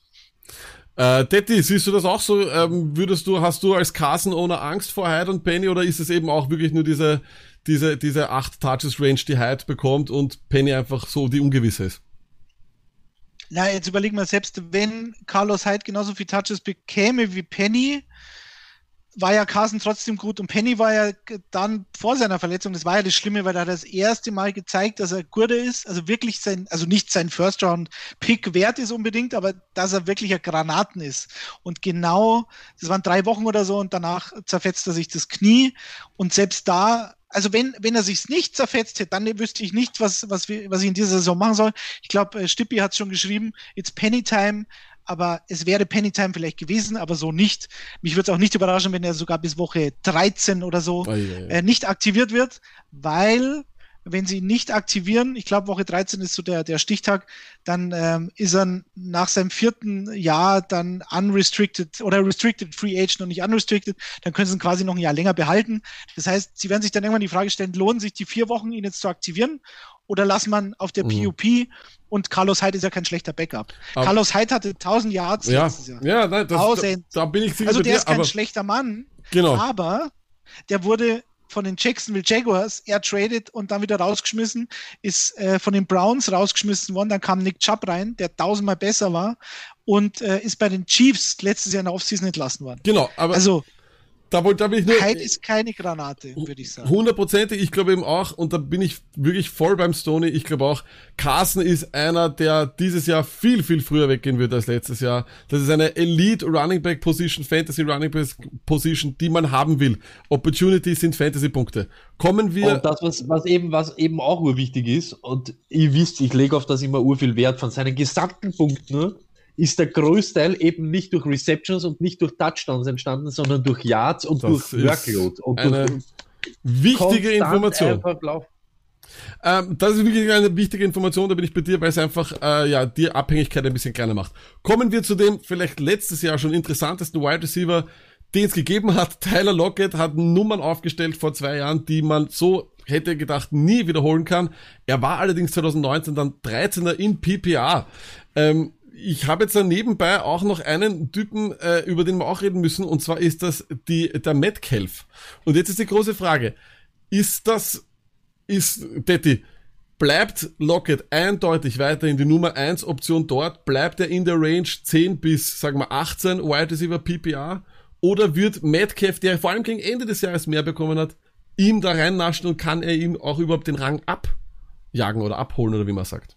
B: Äh, Detti, siehst du das auch so? Ähm, würdest du, hast du als Carson-Owner Angst vor Hyde und Penny oder ist es eben auch wirklich nur diese, diese, diese 8 Touches Range, die Hyde bekommt und Penny einfach so die Ungewisse ist?
C: Na, jetzt überleg mal, selbst wenn Carlos Hyde genauso viel Touches bekäme wie Penny, war ja Carson trotzdem gut. Und Penny war ja dann vor seiner Verletzung, das war ja das Schlimme, weil da hat er das erste Mal gezeigt, dass er Gurde ist, also wirklich sein, also nicht sein First Round Pick wert ist unbedingt, aber dass er wirklich ein Granaten ist. Und genau, das waren drei Wochen oder so und danach zerfetzt er sich das Knie. Und selbst da also wenn, wenn er sich's nicht zerfetzt hätte, dann wüsste ich nicht, was, was, wir, was ich in dieser Saison machen soll. Ich glaube, äh, Stippi hat schon geschrieben, it's Penny Time, aber es wäre Penny Time vielleicht gewesen, aber so nicht. Mich würde es auch nicht überraschen, wenn er sogar bis Woche 13 oder so
B: Ei, ei, ei.
C: äh, nicht aktiviert wird, weil wenn sie ihn nicht aktivieren, ich glaube Woche 13 ist so der, der Stichtag, dann ähm, ist er nach seinem vierten Jahr dann unrestricted oder restricted free agent und nicht unrestricted, dann können sie ihn quasi noch ein Jahr länger behalten. Das heißt, sie werden sich dann irgendwann die Frage stellen, lohnen sich die vier Wochen, ihn jetzt zu aktivieren oder lass man auf der
B: Mhm.
C: PUP und Carlos Hyde ist ja kein schlechter Backup.
B: Aber-
C: Carlos Hyde hatte 1000 Yards
B: Ja,
C: letztes Jahr.
B: ja, nein, das, da, da bin ich sicher
C: Also der
B: dir,
C: ist kein schlechter Mann,
B: genau.
C: aber der wurde von den Jacksonville Jaguars er traded und dann wieder rausgeschmissen, ist äh, von den Browns rausgeschmissen worden. Dann kam Nick Chubb rein, der tausendmal besser war und äh, ist bei den Chiefs letztes Jahr in der Offseason entlassen worden.
B: Genau, aber
C: Also
B: da wollte da ich nur
C: Hyde ist keine Granate, würde ich sagen.
B: Hundertprozentig, ich glaube eben auch, und da bin ich wirklich voll beim Stoney, ich glaube auch, Carson ist einer, der dieses Jahr viel, viel früher weggehen wird als letztes Jahr. Das ist eine Elite Running Back Position, Fantasy Running Back Position, die man haben will. Opportunities sind Fantasy-Punkte. Kommen wir,
A: Und das, was, was, eben, was eben auch urwichtig ist, und ihr wisst, ich lege auf das immer urviel Wert, von seinen gesamten Punkten ne, ist der Großteil eben nicht durch Receptions und nicht durch Touchdowns entstanden, sondern durch Yards und
B: Das
A: durch Workload. Und
B: eine
A: durch
B: wichtige Information. Ähm, das ist wirklich eine wichtige Information, da bin ich bei dir, weil es einfach äh, ja die Abhängigkeit ein bisschen kleiner macht. Kommen wir zu dem vielleicht letztes Jahr schon interessantesten Wide Receiver, den es gegeben hat. Tyler Lockett hat Nummern aufgestellt vor zwei Jahren, die man so hätte gedacht nie wiederholen kann. Er war allerdings 2019 dann 13er in PPA. Ähm, ich habe jetzt da nebenbei auch noch einen Typen, äh, über den wir auch reden müssen, und zwar ist das die, der Metcalf. Und jetzt ist die große Frage, ist das ist, Detti, bleibt Lockett eindeutig weiterhin die Nummer 1 Option dort? Bleibt er in der Range 10 bis, sagen wir, 18 Wide Receiver PPA? Oder wird Metcalf, der vor allem gegen Ende des Jahres mehr bekommen hat, ihm da reinnaschen und kann er ihm auch überhaupt den Rang abjagen oder abholen oder wie man sagt?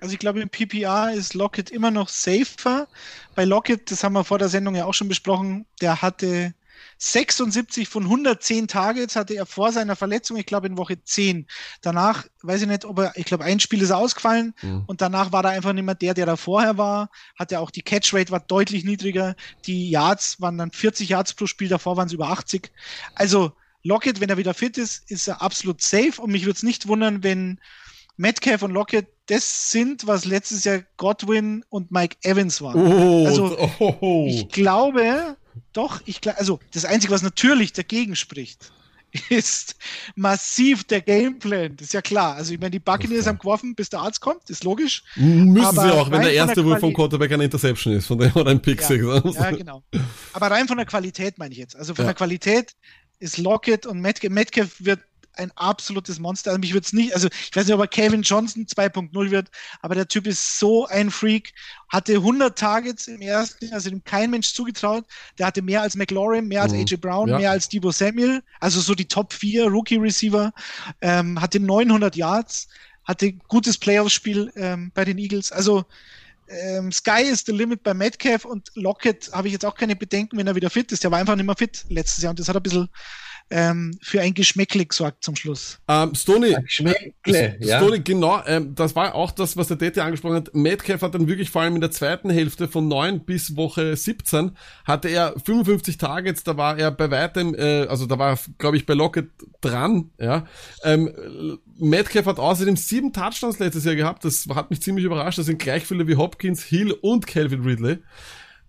C: Also ich glaube, im PPR ist Lockett immer noch safer. Bei Lockett, das haben wir vor der Sendung ja auch schon besprochen, der hatte 76 von 110 Targets hatte er vor seiner Verletzung, ich glaube in Woche 10. Danach, weiß ich nicht, ob er, ich glaube, ein Spiel ist ausgefallen
B: Mhm.
C: und danach war er einfach nicht mehr der, der da vorher war. Hatte auch die Catch Rate war deutlich niedriger. Die Yards waren dann 40 Yards pro Spiel, davor waren es über 80. Also Lockett, wenn er wieder fit ist, ist er absolut safe und mich würde es nicht wundern, wenn Metcalf und Lockett das sind, was letztes Jahr Godwin und Mike Evans waren.
B: Oh,
C: Also,
B: oh,
C: Ich glaube, doch, ich glaube, also das Einzige, was natürlich dagegen spricht, ist massiv der Gameplan. Das ist ja klar. Also ich meine, die Buccaneers haben geworfen, bis der Arzt kommt, ist logisch.
B: müssen
C: aber
B: sie auch, wenn der erste Wurf vom Quarterback eine Interception ist, von dem oder ein Pick
C: Ja. Ja, genau. Aber rein von der Qualität meine ich jetzt. Also von
B: Ja.
C: der Qualität ist Lockett und Metcalf, Metcalf wird ein absolutes Monster. Also mich wird es nicht, also ich weiß nicht, ob er Kevin Johnson 2.0 wird, aber der Typ ist so ein Freak. Hatte 100 Targets im ersten, also dem kein Mensch zugetraut. Der hatte mehr als McLaurin, mehr als
B: Mhm.
C: AJ Brown,
B: Ja.
C: mehr als Debo Samuel. Also so die Top 4 Rookie Receiver. Ähm, hatte 900 Yards, hatte gutes Playoff-Spiel ähm, bei den Eagles. Also ähm, Sky is the limit bei Metcalf und Lockett habe ich jetzt auch keine Bedenken, wenn er wieder fit ist. Der war einfach nicht mehr fit letztes Jahr und das hat ein bisschen ähm, für ein Geschmäckle gesorgt zum Schluss.
B: Ähm, Stoney,
A: Geschmäckle, ja.
B: Stoney, genau, ähm, das war auch das, was der Dete angesprochen hat. Metcalf hat dann wirklich vor allem in der zweiten Hälfte von 9 bis Woche 17 hatte er 55 Targets, da war er bei weitem, äh, also da war, glaube ich, bei Lockett dran, ja. Ähm, Metcalf hat außerdem sieben Touchdowns letztes Jahr gehabt, das hat mich ziemlich überrascht, das sind gleich viele wie Hopkins, Hill und Calvin Ridley.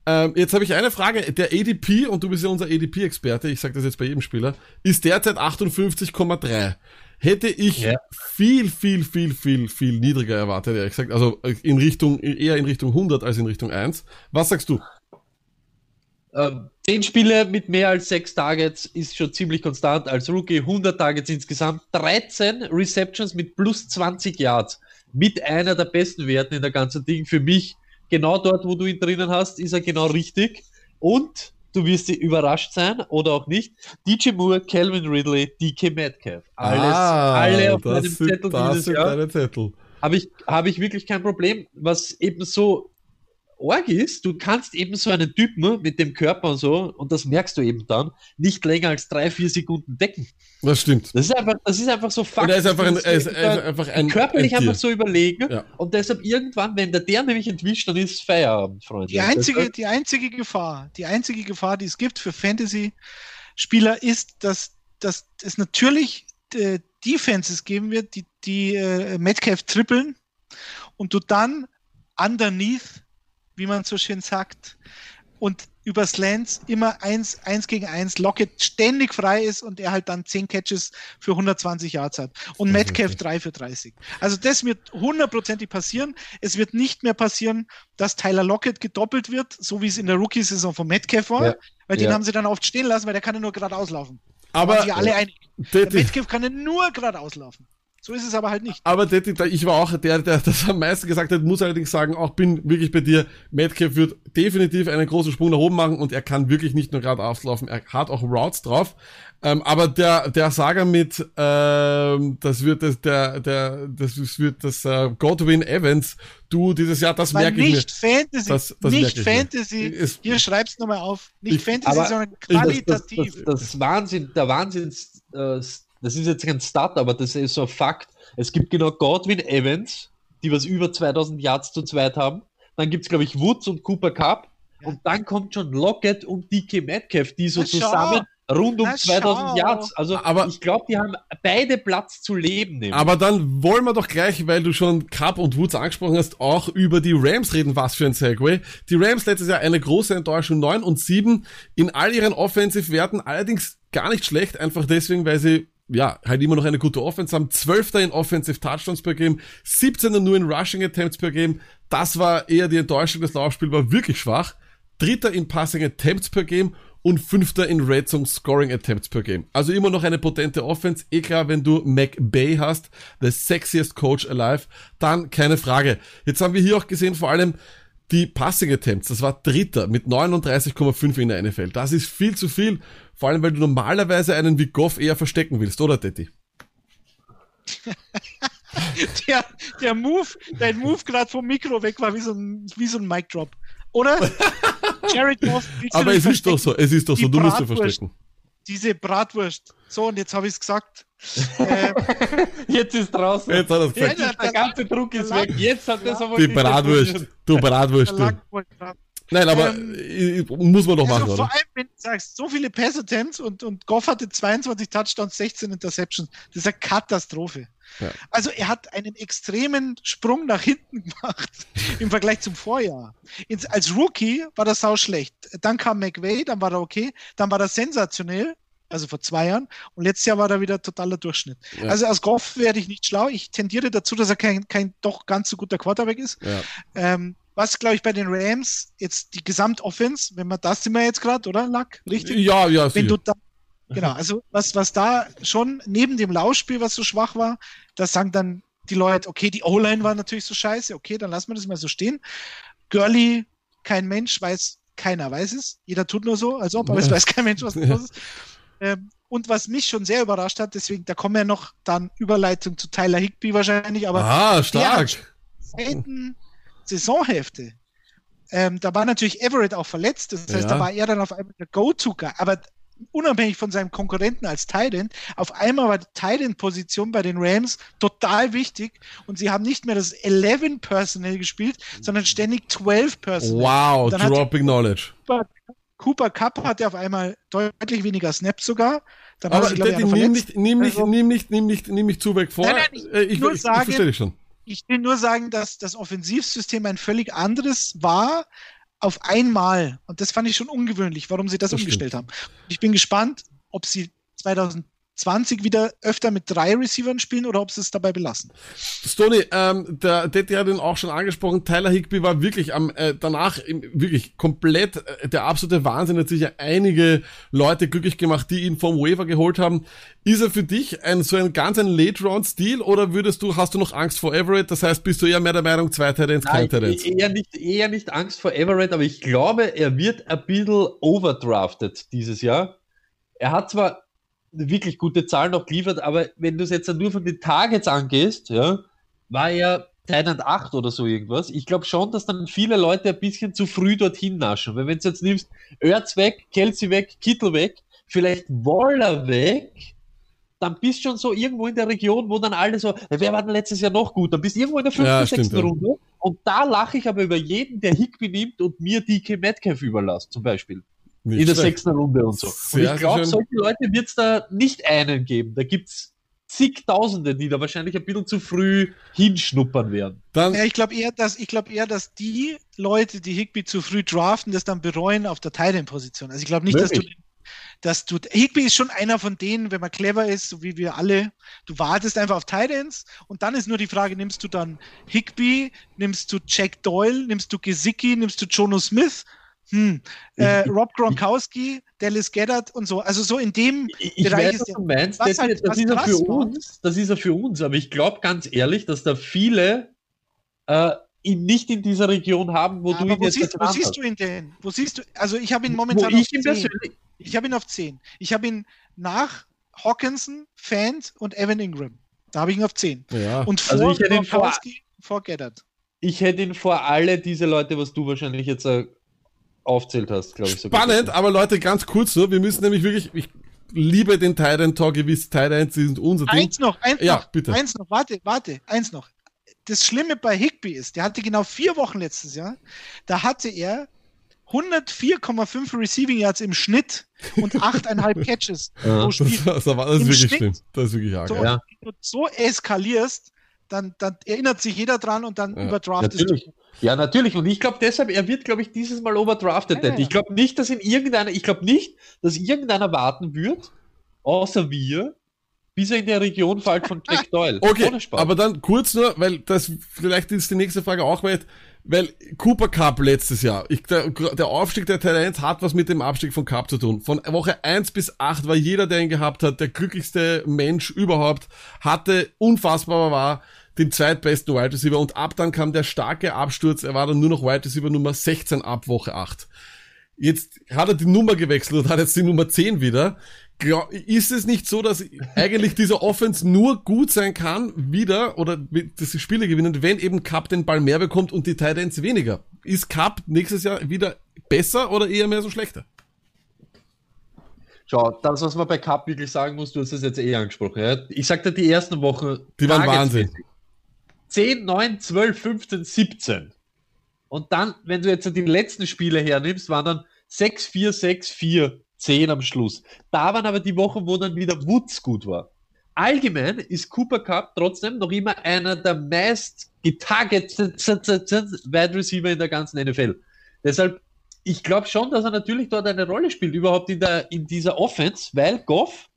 B: Ähm, jetzt habe ich eine Frage. Der ADP, und du bist ja unser ADP-Experte, ich sage das jetzt bei jedem Spieler, ist derzeit 58,3. Hätte ich
A: Ja.
B: viel, viel, viel, viel, viel niedriger erwartet, ehrlich gesagt. Also in Richtung, eher in Richtung 100 als in Richtung 1. Was sagst du?
A: Ähm, Zehn Spiele mit mehr als sechs Targets ist schon ziemlich konstant. Als Rookie 100 Targets insgesamt, 13 Receptions mit plus 20 Yards. Mit einer der besten Werten in der ganzen Ding. Für mich genau dort, wo du ihn drinnen hast, ist er genau richtig. Und du wirst überrascht sein oder auch nicht. DJ Moore, Calvin Ridley, DK Metcalf. Alles, alle auf meinem
B: Ah,
A: Zettel dieses
B: sind
A: Jahr
B: deine Zettel.
A: habe ich, habe ich wirklich kein Problem. Was eben so arg ist, du kannst eben so einen Typen mit dem Körper und so, und das merkst du eben dann, nicht länger als drei, vier Sekunden decken.
B: Das stimmt.
A: Das ist einfach, das ist einfach so Fakt.
B: Und er ist einfach ein, er ist, er ist einfach ein,
A: körperlich
B: ein
A: einfach so überlegen.
B: Ja.
A: Und deshalb irgendwann, wenn der der nämlich entwischt, dann ist Feierabend, Freunde.
C: Die einzige, die einzige Gefahr, die einzige Gefahr, die es gibt für Fantasy-Spieler, ist, dass, dass es natürlich äh, Defenses geben wird, die, die äh, Metcalf trippeln und du dann underneath, wie man so schön sagt, und über Slants immer eins, eins gegen eins Lockett ständig frei ist und er halt dann zehn Catches für 120 Yards hat und Metcalf drei für 30. Also das wird hundertprozentig passieren. Es wird nicht mehr passieren, dass Tyler Lockett gedoppelt wird, so wie es in der Rookie-Saison von Metcalf war,
A: Ja.
C: weil den
A: Ja.
C: haben sie dann oft stehen lassen, weil der kann ja nur geradeaus laufen.
B: Aber-
C: alle einig. Der Metcalf kann ja nur geradeaus laufen. So ist es aber halt nicht.
B: Aber Detti, ich war auch der, der das am meisten gesagt hat, muss allerdings sagen, auch bin wirklich bei dir, Metcalf wird definitiv einen großen Sprung nach oben machen und er kann wirklich nicht nur gerade auflaufen, er hat auch Routes drauf. Ähm, aber der, der Saga mit, ähm, das wird das, der, der, das wird das äh, Godwin Evans, du dieses Jahr, das
C: Weil
B: merke ich mir.
C: nicht Fantasy,
B: Das- das
C: nicht
B: ich mir.
C: Fantasy. Hier schreib's nochmal auf. Nicht
B: Ich-
C: Fantasy, sondern
A: Das, das,
C: qualitativ.
A: das, das Wahnsinn, der Wahnsinn, äh, das ist jetzt kein Start, aber das ist so ein Fakt. Es gibt genau Godwin Evans, die was über 2000 Yards zu zweit haben. Dann gibt es, glaube ich, Woods und Cooper Cup.
C: Ja.
A: Und dann kommt schon Lockett und DK Metcalf, die so
C: Na, schau.
A: zusammen rund um
C: Na,
A: 2000
C: schau.
A: Yards. Also
B: Aber-
A: ich glaube, die haben beide Platz zu leben. Nämlich.
B: Aber dann wollen wir doch gleich, weil du schon Cup und Woods angesprochen hast, auch über die Rams reden. Was für ein Segway. Die Rams letztes Jahr eine große Enttäuschung, 9 und 7 in all ihren Offensive-Werten, allerdings gar nicht schlecht, einfach deswegen, weil sie ja, halt immer noch eine gute Offense haben. 12. in Offensive Touchdowns per Game, 17. nur in Rushing Attempts per Game. Das war eher die Enttäuschung. Das Laufspiel war wirklich schwach. Dritter in Passing Attempts per Game und fünfter in Red Zone Scoring Attempts per Game. Also immer noch eine potente Offense. Eh klar, wenn du McBay hast, the sexiest coach alive, dann keine Frage. Jetzt haben wir hier auch gesehen, vor allem die Passing Attempts. Das war dritter mit 39,5 in der NFL. Das ist viel zu viel. Vor allem, weil du normalerweise einen wie Goff eher verstecken willst, oder Detti?
C: der, der Move, dein Move gerade vom Mikro weg war wie so ein, wie so ein Mic Drop. Oder? Jared Goff, du
B: Aber es ist doch
C: verstecken?
B: so, es ist doch so,
C: Die
B: du musst
C: Bratwurst.
B: verstecken.
C: Diese Bratwurst. So, und jetzt habe ich es gesagt. äh,
A: Jetzt ist draußen.
B: Jetzt hat er
A: Jetzt
B: gesagt.
C: Ja,
A: der ganze Druck ist weg. Jetzt hat das aber
B: Die
A: nicht mehr
B: Bratwurst, du Bratwurst. Du. Nein, aber
C: Ähm,
B: äh, muss man doch machen,
C: also
B: oder?
C: vor allem, wenn du sagst, so viele Pass-Attempts und, und Goff hatte 22 Touchdowns, 16 Interceptions. Das ist eine Katastrophe.
B: Ja.
C: Also er hat einen extremen Sprung nach hinten gemacht im Vergleich zum Vorjahr. Ins, als Rookie war das sau schlecht. Dann kam McVay, dann war er okay, dann war er sensationell, also vor zwei Jahren, und letztes Jahr war er wieder totaler Durchschnitt.
B: Ja.
C: Also aus Goff werde ich nicht schlau. Ich tendiere dazu, dass er kein, kein doch ganz so guter Quarterback ist.
B: Ja.
C: Ähm, was, glaube ich, bei den Rams jetzt die Gesamtoffense, wenn man das sind wir jetzt gerade, oder, Lack? Richtig?
B: ja, ja,
C: Wenn du da, genau, also was, was da schon neben dem Laufspiel, was so schwach war, da sagen dann die Leute, okay, die O-Line war natürlich so scheiße, okay, dann lassen wir das mal so stehen. Gurley, kein Mensch weiß, keiner weiß es. Jeder tut nur so, als ob, aber es weiß kein Mensch, was los ist. Ähm, und was mich schon sehr überrascht hat, deswegen, da kommen ja noch dann Überleitung zu Tyler Higby wahrscheinlich, aber
B: ah, stark.
C: zweiten Saisonhälfte. Ähm, da war natürlich Everett auch verletzt, das heißt,
B: Ja.
C: da war er dann auf einmal der Go-To-Guy. Aber unabhängig von seinem Konkurrenten als Titan, auf einmal war die Titan-Position bei den Rams total wichtig und sie haben nicht mehr das 11 Personnel gespielt, sondern ständig 12 Personnel.
B: Wow, dropping knowledge.
C: Cooper, Cooper Cup hatte auf einmal deutlich weniger Snaps sogar. Dann
B: Aber
C: ich, noch
B: nimm nicht, nimm nicht,
C: Also-
B: nimm nicht, nimm nicht, nimm nicht zu weg vor.
C: Nein, nein, ich
B: Äh, ich, ich, ich verstehe dich schon.
C: Ich will nur sagen, dass das Offensivsystem ein völlig anderes war auf einmal. Und das fand ich schon ungewöhnlich, warum sie das,
B: Das
C: umgestellt haben. Ich bin gespannt, ob sie 2020 wieder öfter mit drei Receivern spielen oder ob sie es dabei belassen.
B: Stoney, ähm, der Detti hat ihn auch schon angesprochen. Tyler Higby war wirklich am äh, danach im, wirklich komplett äh, der absolute Wahnsinn. Hat sicher einige Leute glücklich gemacht, die ihn vom Waiver geholt haben. Ist er für dich ein so ein ganz ein Late Round Stil oder würdest du hast du noch Angst vor Everett? Das heißt, bist du eher mehr der Meinung zwei Titans, kein Titans?
A: eher, nicht, eher nicht Angst vor Everett, aber ich glaube, er wird ein bisschen overdrafted dieses Jahr. Er hat zwar wirklich gute Zahlen noch geliefert, aber wenn du es jetzt nur von den Targets angehst, ja, war er Titan 8 oder so irgendwas. Ich glaube schon, dass dann viele Leute ein bisschen zu früh dorthin naschen. Weil wenn du jetzt nimmst, Erz weg, Kelsey weg, Kittel weg, vielleicht Waller weg, dann bist du schon so irgendwo in der Region, wo dann alle so, wer war denn letztes Jahr noch gut? Dann bist du irgendwo in der fünften,
B: Ja, stimmt, ja.
A: Runde. Und da lache ich aber über jeden, der Higby nimmt und mir DK Metcalf überlässt, zum Beispiel.
B: Nicht
A: in der
B: schlecht.
A: sechsten Runde und so.
B: Sehr,
A: und ich glaube, solche Leute wird es da nicht einen geben. Da gibt's zigtausende, die da wahrscheinlich ein bisschen zu früh hinschnuppern werden.
C: Dann ja, ich glaube eher, dass ich glaube eher, dass die Leute, die Higby zu früh draften, das dann bereuen auf der Titan-Position. Also ich glaube nicht, möglich. dass du dass du, Higby ist schon einer von denen, wenn man clever ist, so wie wir alle, du wartest einfach auf Titans und dann ist nur die Frage, nimmst du dann Higby, nimmst du Jack Doyle, nimmst du Gesicki, nimmst du Jono Smith, hm, äh, Rob Gronkowski, Dallas Geddard und so. Also so in dem
A: ich Bereich weiß, ist was du meinst. Was das, halt, das ist er für uns, das ist er für uns, aber ich glaube ganz ehrlich, dass da viele äh, ihn nicht in dieser Region haben, wo ja, du ihn
C: wo jetzt siehst, Wo siehst hast. du ihn denn? Wo siehst du? Also ich habe ihn momentan wo ich ihn persönlich ich habe ihn auf 10. Ich habe ihn nach Hawkinson, Fant und Evan Ingram. Da habe ich ihn auf 10.
A: Ja.
C: Und vor,
A: also ich hätte ihn vor,
C: vor Geddard.
A: Ich hätte ihn vor alle diese Leute, was du wahrscheinlich jetzt äh, aufzählt hast, glaube ich.
B: Spannend, aber Leute, ganz kurz nur, wir müssen nämlich wirklich, ich liebe den Tyrant Talk, ihr wisst, Tyrants sind unser Ding.
C: Eins noch, eins
B: ja,
C: noch,
B: bitte.
C: eins noch, warte, warte, eins noch. Das Schlimme bei Higby ist, der hatte genau vier Wochen letztes Jahr, da hatte er 104,5 Receiving Yards im Schnitt und 8,5 Catches
B: ja, pro Spiel. Das, das, das ist wirklich Schnitt. schlimm. Das ist wirklich arg.
C: So, ja. Wenn du so eskalierst, dann, dann, erinnert sich jeder dran und dann ja, überdraftest
A: natürlich. du. Ja, natürlich. Und ich glaube deshalb, er wird, glaube ich, dieses Mal overdrafted. Ja, ich glaube nicht, dass in irgendeiner, ich glaube nicht, dass irgendeiner warten wird, außer wir, bis er in der Region fällt von Jack Doyle.
B: Okay, aber dann kurz nur, weil das vielleicht ist die nächste Frage auch weit, weil Cooper Cup letztes Jahr, ich, der, der Aufstieg der Talents hat was mit dem Abstieg von Cup zu tun. Von Woche 1 bis 8 war jeder, der ihn gehabt hat, der glücklichste Mensch überhaupt, hatte unfassbar war den zweitbesten Wide Receiver und ab dann kam der starke Absturz, er war dann nur noch Wide Receiver Nummer 16 ab Woche 8. Jetzt hat er die Nummer gewechselt und hat jetzt die Nummer 10 wieder ist es nicht so, dass eigentlich dieser Offense nur gut sein kann, wieder, oder dass die Spiele gewinnen, wenn eben Cup den Ball mehr bekommt und die Titans weniger? Ist Cup nächstes Jahr wieder besser oder eher mehr so schlechter?
A: Schau, das, was man bei Cup wirklich sagen muss, du hast es jetzt eh angesprochen. Ja? Ich sagte die ersten Wochen.
B: Die waren Wahnsinn.
A: 10, 9, 12, 15, 17. Und dann, wenn du jetzt die letzten Spiele hernimmst, waren dann 6, 4, 6, 4, 10 am Schluss. Da waren aber die Wochen, wo dann wieder Woods gut war. Allgemein ist Cooper Cup trotzdem noch immer einer der meist getargeteten Wide Receiver in der ganzen NFL. Deshalb, ich glaube schon, dass er natürlich dort eine Rolle spielt, überhaupt in, der, in dieser Offense, weil Goff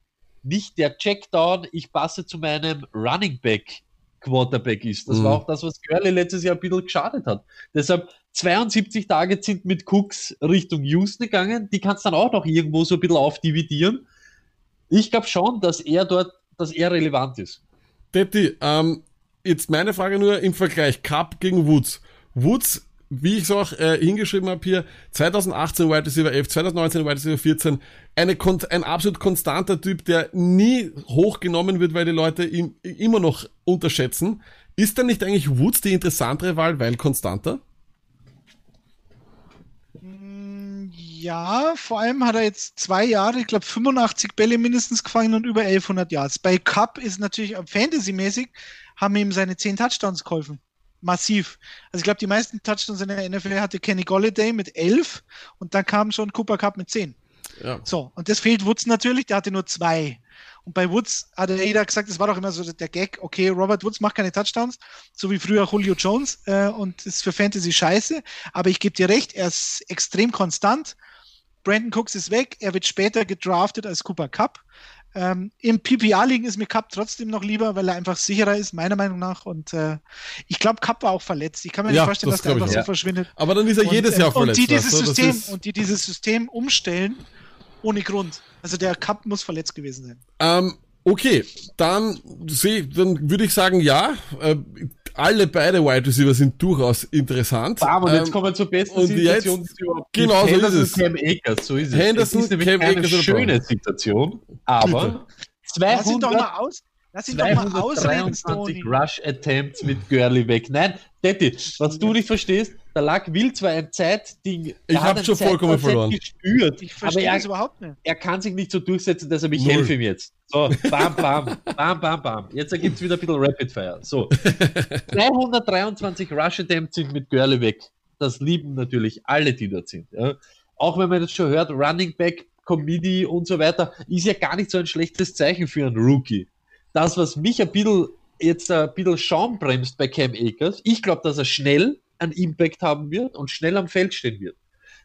A: nicht der Checkdown, ich passe zu meinem Running Back Quarterback ist. Das mhm. war auch das, was Gurley letztes Jahr ein bisschen geschadet hat. Deshalb 72 Tage sind mit Cooks Richtung Houston gegangen. Die kannst dann auch noch irgendwo so ein bisschen aufdividieren. Ich glaube schon, dass er dort, dass er relevant ist.
B: Detti, ähm, jetzt meine Frage nur im Vergleich Cup gegen Woods. Woods, wie ich es auch äh, hingeschrieben habe hier, 2018 Wide Receiver 11, 2019 Wide Receiver 14, eine, ein absolut konstanter Typ, der nie hochgenommen wird, weil die Leute ihn immer noch unterschätzen. Ist dann nicht eigentlich Woods die interessantere Wahl, weil konstanter?
C: Ja, vor allem hat er jetzt zwei Jahre, ich glaube 85 Bälle mindestens gefangen und über 1100 Yards. Bei Cup ist natürlich Fantasy-mäßig, haben ihm seine 10 Touchdowns geholfen. Massiv. Also ich glaube, die meisten Touchdowns in der NFL hatte Kenny Golladay mit 11 und dann kam schon Cooper Cup mit 10. Ja. So, und das fehlt Woods natürlich, der hatte nur zwei. Und bei Woods hat er jeder gesagt, es war doch immer so der Gag, okay, Robert Woods macht keine Touchdowns, so wie früher Julio Jones äh, und ist für Fantasy scheiße. Aber ich gebe dir recht, er ist extrem konstant. Brandon Cooks ist weg, er wird später gedraftet als Cooper Cup. Ähm, Im PPA-Ligen ist mir Cup trotzdem noch lieber, weil er einfach sicherer ist, meiner Meinung nach. Und äh, ich glaube, Cup war auch verletzt. Ich kann mir ja, nicht vorstellen, das dass der einfach so ja. verschwindet.
B: Aber dann ist er jedes und, Jahr verletzt.
C: Und die dieses, System, und die dieses System umstellen, ohne Grund. Also der Cup muss verletzt gewesen sein.
B: Ähm, okay, dann, seh, dann würde ich sagen, ja. Äh, alle beide Wide Receiver sind durchaus interessant.
A: Bam, und jetzt ähm, kommen wir zur besten Situation,
B: jetzt, die überhaupt Genau so ist es.
A: Cam Akers, so ist es.
B: Henderson,
A: es ist nämlich Cam eine Akers schöne Situation, aber
C: 200, Lass ihn doch mal aus. Lass ihn doch mal ausreden,
A: Rush Attempts mit Gurley weg. Nein, Detti, was du nicht verstehst, der Lack will zwar ein Zeitding.
B: Ich habe schon vollkommen verloren.
C: Gespürt, ich verstehe es überhaupt nicht.
A: Er kann sich nicht so durchsetzen, dass er mich Null. helfe ihm jetzt. So, bam, bam, bam, bam, bam. Jetzt ergibt es wieder ein bisschen Rapid Fire. So. 223 Rush Attempts sind mit Gurley weg. Das lieben natürlich alle, die dort sind. Ja. Auch wenn man jetzt schon hört, Running Back, Committee und so weiter, ist ja gar nicht so ein schlechtes Zeichen für einen Rookie. das, was mich ein bisschen jetzt ein bisschen Schaum bremst bei Cam Akers, ich glaube, dass er schnell einen Impact haben wird und schnell am Feld stehen wird.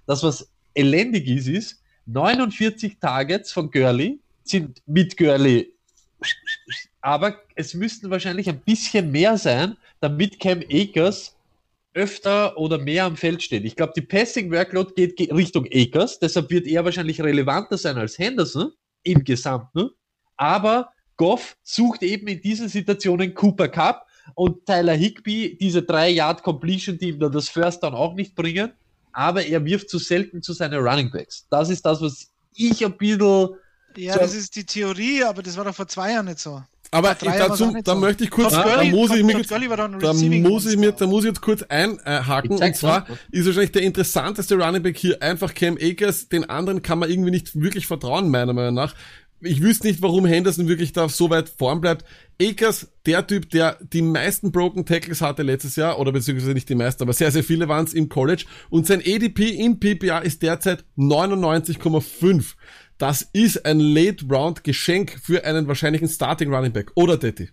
A: Das, was elendig ist, ist, 49 Targets von Gurley sind mit Gurley, aber es müssten wahrscheinlich ein bisschen mehr sein, damit Cam Akers öfter oder mehr am Feld steht. Ich glaube, die Passing Workload geht Richtung Akers, deshalb wird er wahrscheinlich relevanter sein als Henderson im Gesamten. Aber Goff sucht eben in diesen Situationen Cooper Cup und Tyler Higby diese drei Yard Completion, die ihm da das First dann auch nicht bringen. Aber er wirft zu selten zu seinen Running Backs. Das ist das, was ich ein bisschen.
C: Ja, so das ist die Theorie, aber das war doch vor zwei Jahren nicht so.
B: Aber dazu, da so. möchte ich kurz, da muss ich, mir, da muss ich mir, da muss ich jetzt kurz einhaken. Und zwar das. ist wahrscheinlich der interessanteste Running Back hier einfach Cam Akers. Den anderen kann man irgendwie nicht wirklich vertrauen, meiner Meinung nach. Ich wüsste nicht, warum Henderson wirklich da so weit vorn bleibt. Akers, der Typ, der die meisten Broken Tackles hatte letztes Jahr, oder beziehungsweise nicht die meisten, aber sehr, sehr viele waren es im College. Und sein ADP im PPA ist derzeit 99,5. Das ist ein Late-Round-Geschenk für einen wahrscheinlichen Starting Running Back. Oder, Detti?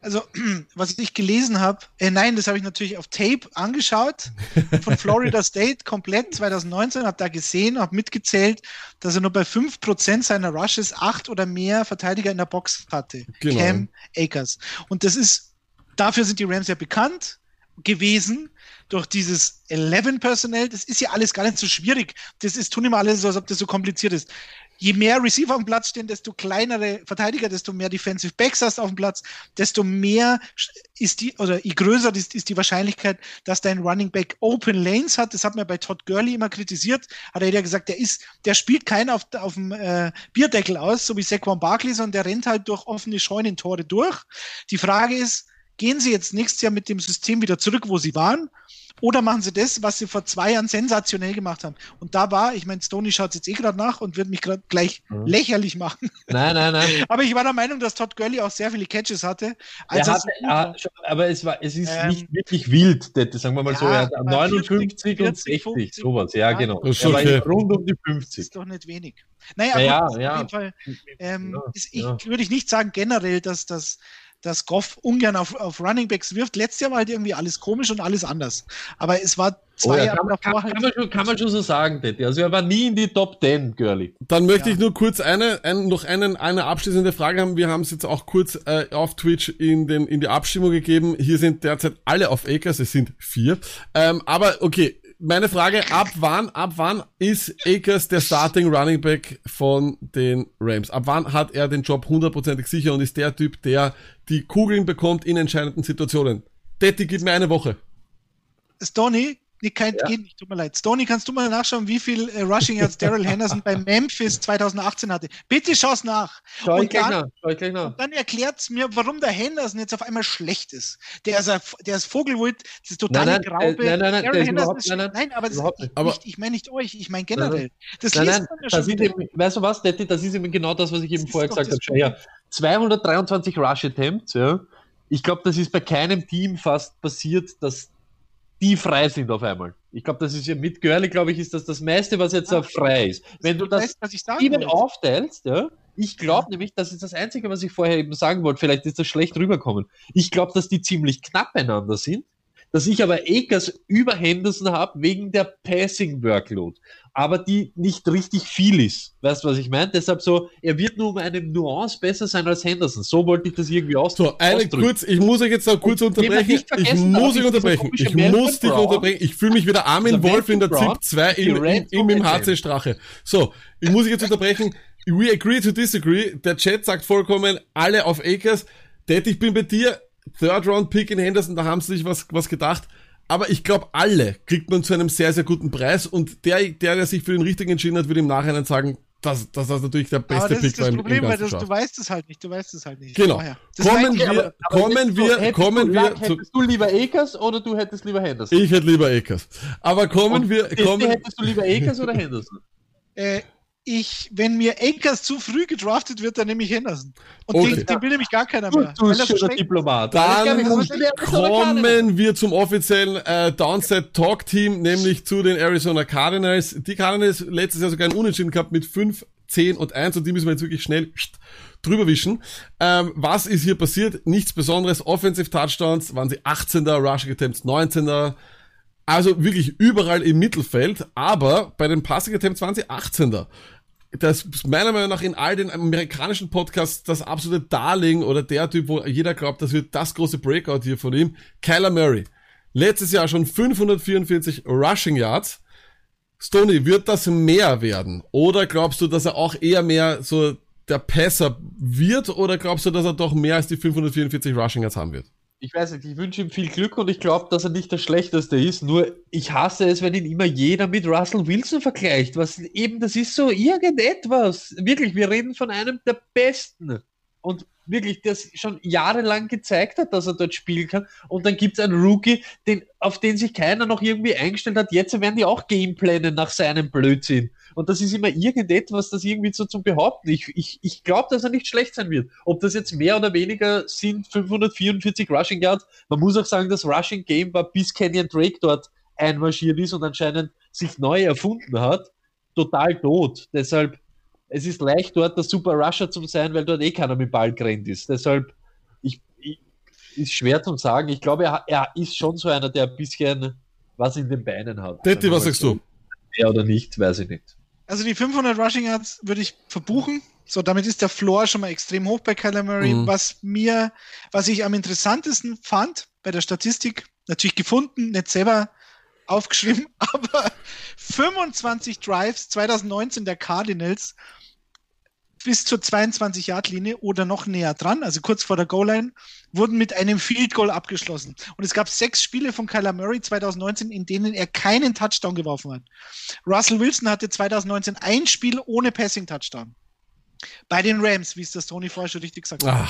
C: Also, was ich gelesen habe, äh, nein, das habe ich natürlich auf Tape angeschaut, von Florida State komplett 2019, habe da gesehen, habe mitgezählt, dass er nur bei 5% seiner Rushes acht oder mehr Verteidiger in der Box hatte. Genau. Cam Akers. Und das ist, dafür sind die Rams ja bekannt gewesen durch dieses 11 Personnel. Das ist ja alles gar nicht so schwierig. Das ist, tun immer alles so, als ob das so kompliziert ist. Je mehr Receiver auf dem Platz stehen, desto kleinere Verteidiger, desto mehr Defensive Backs hast auf dem Platz, desto mehr ist die, oder je größer ist, ist die Wahrscheinlichkeit, dass dein Running Back Open Lanes hat. Das hat man bei Todd Gurley immer kritisiert. Hat er ja gesagt, der ist, der spielt keinen auf, auf dem äh, Bierdeckel aus, so wie Saquon Barkley, sondern der rennt halt durch offene Scheunentore durch. Die Frage ist, gehen sie jetzt nächstes Jahr mit dem System wieder zurück, wo sie waren? Oder machen sie das, was sie vor zwei Jahren sensationell gemacht haben? Und da war, ich meine, Stoney schaut jetzt eh gerade nach und wird mich gerade gleich mhm. lächerlich machen.
A: Nein, nein, nein.
C: aber ich war der Meinung, dass Todd Gurley auch sehr viele Catches hatte.
A: Hatte, ja, aber es war, es ist ähm, nicht wirklich wild, das, sagen wir mal ja, so. Er hat 59 40, und 60, 50, sowas. Ja, ja, genau.
B: Das ist okay.
A: rund um die 50.
C: Das ist doch nicht wenig. Naja, aber ja, ja, auf jeden Fall ähm, ist, ich, würde ich nicht sagen generell, dass das dass Goff ungern auf, auf Runningbacks wirft. Letztes Jahr war halt irgendwie alles komisch und alles anders. Aber es war zwei oh ja, Jahre
A: davor kann, halt. Kann man, schon, kann man schon so sagen, Teddy. Also er war nie in die Top 10, Girlie.
B: Dann möchte ja. ich nur kurz eine, ein, noch einen, eine abschließende Frage haben. Wir haben es jetzt auch kurz äh, auf Twitch in, den, in die Abstimmung gegeben. Hier sind derzeit alle auf Akers, es sind vier. Ähm, aber okay, meine Frage, ab wann, ab wann ist Akers der Starting Running Back von den Rams? Ab wann hat er den Job hundertprozentig sicher und ist der Typ, der die Kugeln bekommt in entscheidenden Situationen? Detti, gib mir eine Woche.
C: Stoney, Nee, kein, ja. geht nicht, tut mir leid. Stoney, kannst du mal nachschauen, wie viel äh, Rushing Yards Daryl Henderson bei Memphis 2018 hatte? Bitte schau's nach.
A: Schau ich gleich nach. Schau ich nach.
C: Und dann erklärt's mir, warum der Henderson jetzt auf einmal schlecht ist. Der ist, ein, der ist Vogelwild, das ist total
A: nein,
C: nein, Graube.
A: Äh, nein, nein,
C: nein, Henderson ist, nein, nein, nein, aber das nicht, aber, nicht, ich meine nicht euch, ich meine generell.
A: Das nein, nein, das ist eben, weißt du was, Detti, das ist eben genau das, was ich eben vorher gesagt habe. Ja, 223 Rush Attempts, ja. Ich glaube, das ist bei keinem Team fast passiert, dass die frei sind auf einmal. Ich glaube, das ist ja mit Görli, glaube ich, ist das das meiste, was jetzt ja, frei ist. Wenn du das eben aufteilst, ja, ich glaube ja. nämlich, das ist das Einzige, was ich vorher eben sagen wollte, vielleicht ist das schlecht rüberkommen. Ich glaube, dass die ziemlich knapp beieinander sind dass ich aber Akers über Henderson habe wegen der Passing Workload, aber die nicht richtig viel ist. Weißt du, was ich meine? Deshalb so, er wird nur um eine Nuance besser sein als Henderson. So wollte ich das irgendwie ausdrücken.
B: So, eine kurz, ich muss euch jetzt noch kurz unterbrechen. Ich muss dich unterbrechen. Ich muss dich unterbrechen. Ich fühle mich wieder Armin Wolf in der ZIP 2 im, im, im HC Strache. So, ich muss dich jetzt unterbrechen. We agree to disagree. Der Chat sagt vollkommen, alle auf Akers. Dad, ich bin bei dir Third-Round-Pick in Henderson, da haben sie sich was, was gedacht. Aber ich glaube, alle kriegt man zu einem sehr, sehr guten Preis. Und der, der, der sich für den richtigen entschieden hat, würde im Nachhinein sagen, dass, dass das natürlich der beste aber das Pick
C: ist das Problem, weil das, du weißt es halt nicht. Du weißt es halt nicht.
B: Genau. Kommen wir, aber, aber kommen wir, so, kommen wir.
A: Zu, hättest du lieber Akers oder du hättest lieber Henderson?
B: Ich hätte lieber Akers. Aber kommen Und wir, kommen.
A: Hättest du lieber Akers oder Henderson?
C: Äh, ich, wenn mir Akers zu früh gedraftet wird, dann nehme ich Henderson. Und okay. den, den will nämlich gar keiner mehr.
A: Du, du schöner Diplomat.
B: Dann kommen wir zum offiziellen äh, Downset Talk Team, nämlich zu den Arizona Cardinals. Die Cardinals letztes Jahr sogar ein Unentschieden gehabt mit 5 10 und 1 und die müssen wir jetzt wirklich schnell drüber wischen. Ähm, was ist hier passiert? Nichts Besonderes. Offensive Touchdowns waren sie 18er, Rushing Attempts 19er. Also wirklich überall im Mittelfeld, aber bei den Passing Attempts waren sie 18er. Das ist meiner Meinung nach in all den amerikanischen Podcasts das absolute Darling oder der Typ, wo jeder glaubt, das wird das große Breakout hier von ihm. Kyler Murray. Letztes Jahr schon 544 Rushing Yards. Stoney, wird das mehr werden? Oder glaubst du, dass er auch eher mehr so der Passer wird? Oder glaubst du, dass er doch mehr als die 544 Rushing Yards haben wird?
A: Ich weiß nicht, ich wünsche ihm viel Glück und ich glaube, dass er nicht der Schlechteste ist. Nur ich hasse es, wenn ihn immer jeder mit Russell Wilson vergleicht. Was eben, das ist so irgendetwas. Wirklich, wir reden von einem der Besten. Und wirklich, der schon jahrelang gezeigt hat, dass er dort spielen kann. Und dann gibt es einen Rookie, den, auf den sich keiner noch irgendwie eingestellt hat. Jetzt werden die auch Gameplanen nach seinem Blödsinn. Und das ist immer irgendetwas, das irgendwie so zum Behaupten. Ich, ich, ich glaube, dass er nicht schlecht sein wird. Ob das jetzt mehr oder weniger sind, 544 Rushing Yards. Man muss auch sagen, das Rushing Game war bis Kenyon Drake dort einmarschiert ist und anscheinend sich neu erfunden hat, total tot. Deshalb, es ist leicht dort der Super Rusher zu sein, weil dort eh keiner mit Ball gerannt ist. Deshalb, ich, ich ist schwer zu sagen. Ich glaube, er, er ist schon so einer, der ein bisschen was in den Beinen hat.
B: Detti, was sagst du?
A: Ja oder nicht, weiß ich nicht.
C: Also die 500 Rushing Yards würde ich verbuchen. So, damit ist der Floor schon mal extrem hoch bei Kyler Murray. Mhm. Was mir, was ich am interessantesten fand bei der Statistik, natürlich gefunden, nicht selber aufgeschrieben, aber 25 Drives 2019 der Cardinals bis zur 22-Yard-Linie oder noch näher dran, also kurz vor der Goal-Line, wurden mit einem Field Goal abgeschlossen. Und es gab sechs Spiele von Kyler Murray 2019, in denen er keinen Touchdown geworfen hat. Russell Wilson hatte 2019 ein Spiel ohne Passing-Touchdown. Bei den Rams, wie es das Tony vorher schon richtig gesagt hat.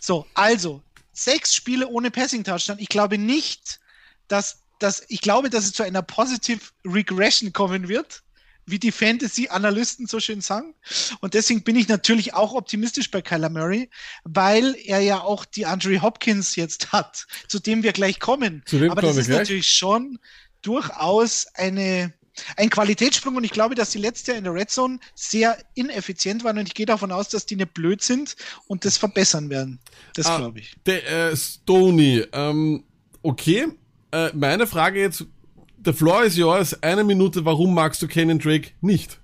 C: So, also, sechs Spiele ohne Passing-Touchdown. Ich glaube nicht, dass, dass, ich glaube, dass es zu einer Positive Regression kommen wird wie die Fantasy-Analysten so schön sagen. Und deswegen bin ich natürlich auch optimistisch bei Kyler Murray, weil er ja auch die Andre Hopkins jetzt hat, zu dem wir gleich kommen. Aber das ist gleich. natürlich schon durchaus eine, ein Qualitätssprung und ich glaube, dass die letzte Jahr in der Red Zone sehr ineffizient waren und ich gehe davon aus, dass die nicht blöd sind und das verbessern werden. Das ah, glaube ich.
B: Der äh, Stoney, ähm, okay. Äh, meine Frage jetzt, The floor is yours. Eine Minute, warum magst du Kenan Drake nicht?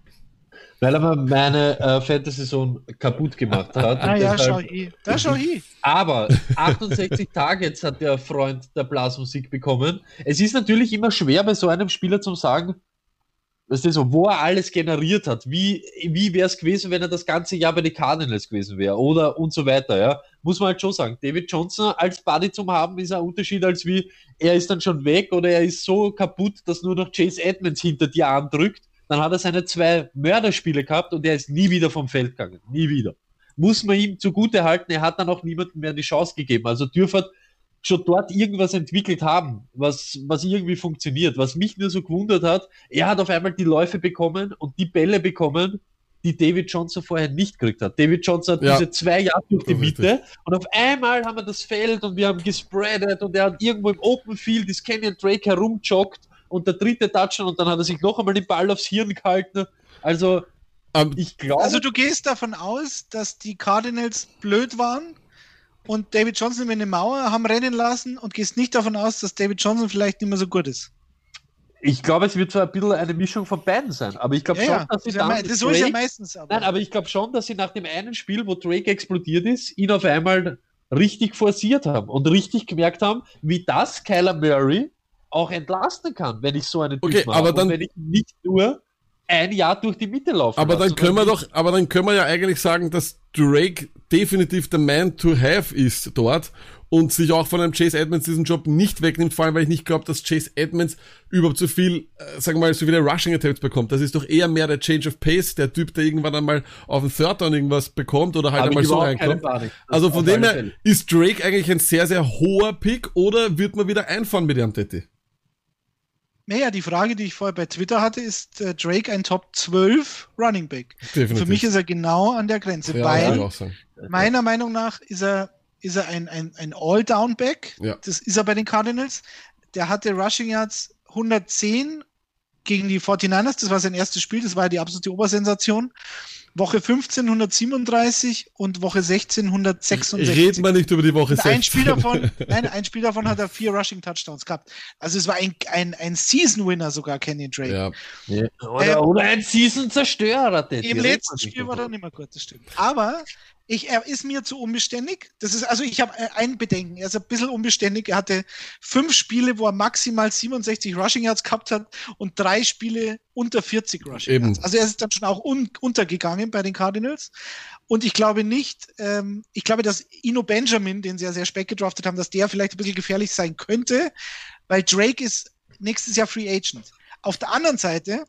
A: Weil er meine äh, Fantasy-Saison kaputt gemacht hat.
C: ah ja, schau ich. Da schau ich.
A: Aber 68 Targets hat der Freund der Blasmusik bekommen. Es ist natürlich immer schwer bei so einem Spieler zu sagen, weißt du, so, wo er alles generiert hat. Wie, wie wäre es gewesen, wenn er das ganze Jahr bei den Cardinals gewesen wäre? Oder und so weiter, ja. Muss man halt schon sagen. David Johnson als Buddy zum haben, ist ein Unterschied, als wie er ist dann schon weg oder er ist so kaputt, dass nur noch Chase Edmonds hinter dir andrückt. Dann hat er seine zwei Mörderspiele gehabt und er ist nie wieder vom Feld gegangen. Nie wieder. Muss man ihm zugute halten, er hat dann auch niemandem mehr die Chance gegeben. Also Dürfert schon dort irgendwas entwickelt haben, was, was irgendwie funktioniert. Was mich nur so gewundert hat, er hat auf einmal die Läufe bekommen und die Bälle bekommen, die David Johnson vorher nicht gekriegt hat. David Johnson hat ja. diese zwei Jahre durch die Mitte und auf einmal haben wir das Feld und wir haben gespreadet und er hat irgendwo im Open Field ist Kenyon Drake herumjoggt und der dritte Touchdown und dann hat er sich noch einmal den Ball aufs Hirn gehalten. Also,
C: um, ich glaube. Also, du gehst davon aus, dass die Cardinals blöd waren und David Johnson über eine Mauer haben rennen lassen und gehst nicht davon aus, dass David Johnson vielleicht nicht mehr so gut ist.
A: Ich glaube, es wird zwar ein bisschen eine Mischung von beiden sein, aber ich glaube ja, schon, dass sie
C: dann. Das ist ja meistens.
A: Aber. Nein, aber ich glaube schon, dass sie nach dem einen Spiel, wo Drake explodiert ist, ihn auf einmal richtig forciert haben und richtig gemerkt haben, wie das Kyler Murray auch entlasten kann, wenn ich so einen
B: okay, Typ mache. Aber dann,
A: wenn ich nicht nur ein Jahr durch die Mitte laufen
B: Aber dann können wir doch, aber dann können wir ja eigentlich sagen, dass Drake definitiv der Man to have ist dort und sich auch von einem Chase Edmonds diesen Job nicht wegnimmt, vor allem weil ich nicht glaube, dass Chase Edmonds überhaupt so viel, äh, sagen wir mal, so viele Rushing Attempts bekommt. Das ist doch eher mehr der Change of Pace, der Typ, der irgendwann einmal auf den Third Down irgendwas bekommt oder halt Aber einmal so reinkommt. Also von dem her ist Drake eigentlich ein sehr, sehr hoher Pick oder wird man wieder einfahren mit ihrem Tetti?
C: Naja, die Frage, die ich vorher bei Twitter hatte, ist äh, Drake ein Top 12 Running Back? Definitiv. Für mich ist er genau an der Grenze, ja, weil meiner Meinung nach ist er, ist er ein, ein, ein All-Down-Back. Ja. Das ist er bei den Cardinals. Der hatte Rushing Yards 110 gegen die 49ers, das war sein erstes Spiel, das war ja die absolute Obersensation. Woche 15 137 und Woche 16 166.
B: Reden wir nicht über die Woche
C: Und
B: 16.
C: ein Spiel davon, nein, ein Spiel davon hat er vier Rushing Touchdowns gehabt. Also es war ein, ein, ein Season Winner sogar, Kenny Drake.
B: Ja.
A: Ja. Oder,
C: Ähm,
A: oder ein Season-Zerstörer.
C: Im letzten Spiel war er nicht mehr gut, das stimmt. Aber ich, er ist mir zu unbeständig. Das ist, also ich habe ein Bedenken. Er ist ein bisschen unbeständig. Er hatte fünf Spiele, wo er maximal 67 Rushing Yards gehabt hat und drei Spiele unter 40 Rushing
B: Eben.
C: Yards. Also er ist dann schon auch un untergegangen bei den Cardinals. Und ich glaube nicht, ähm, ich glaube, dass Ino Benjamin, den sie ja sehr spät gedraftet haben, dass der vielleicht ein bisschen gefährlich sein könnte, weil Drake ist nächstes Jahr Free Agent. Auf der anderen Seite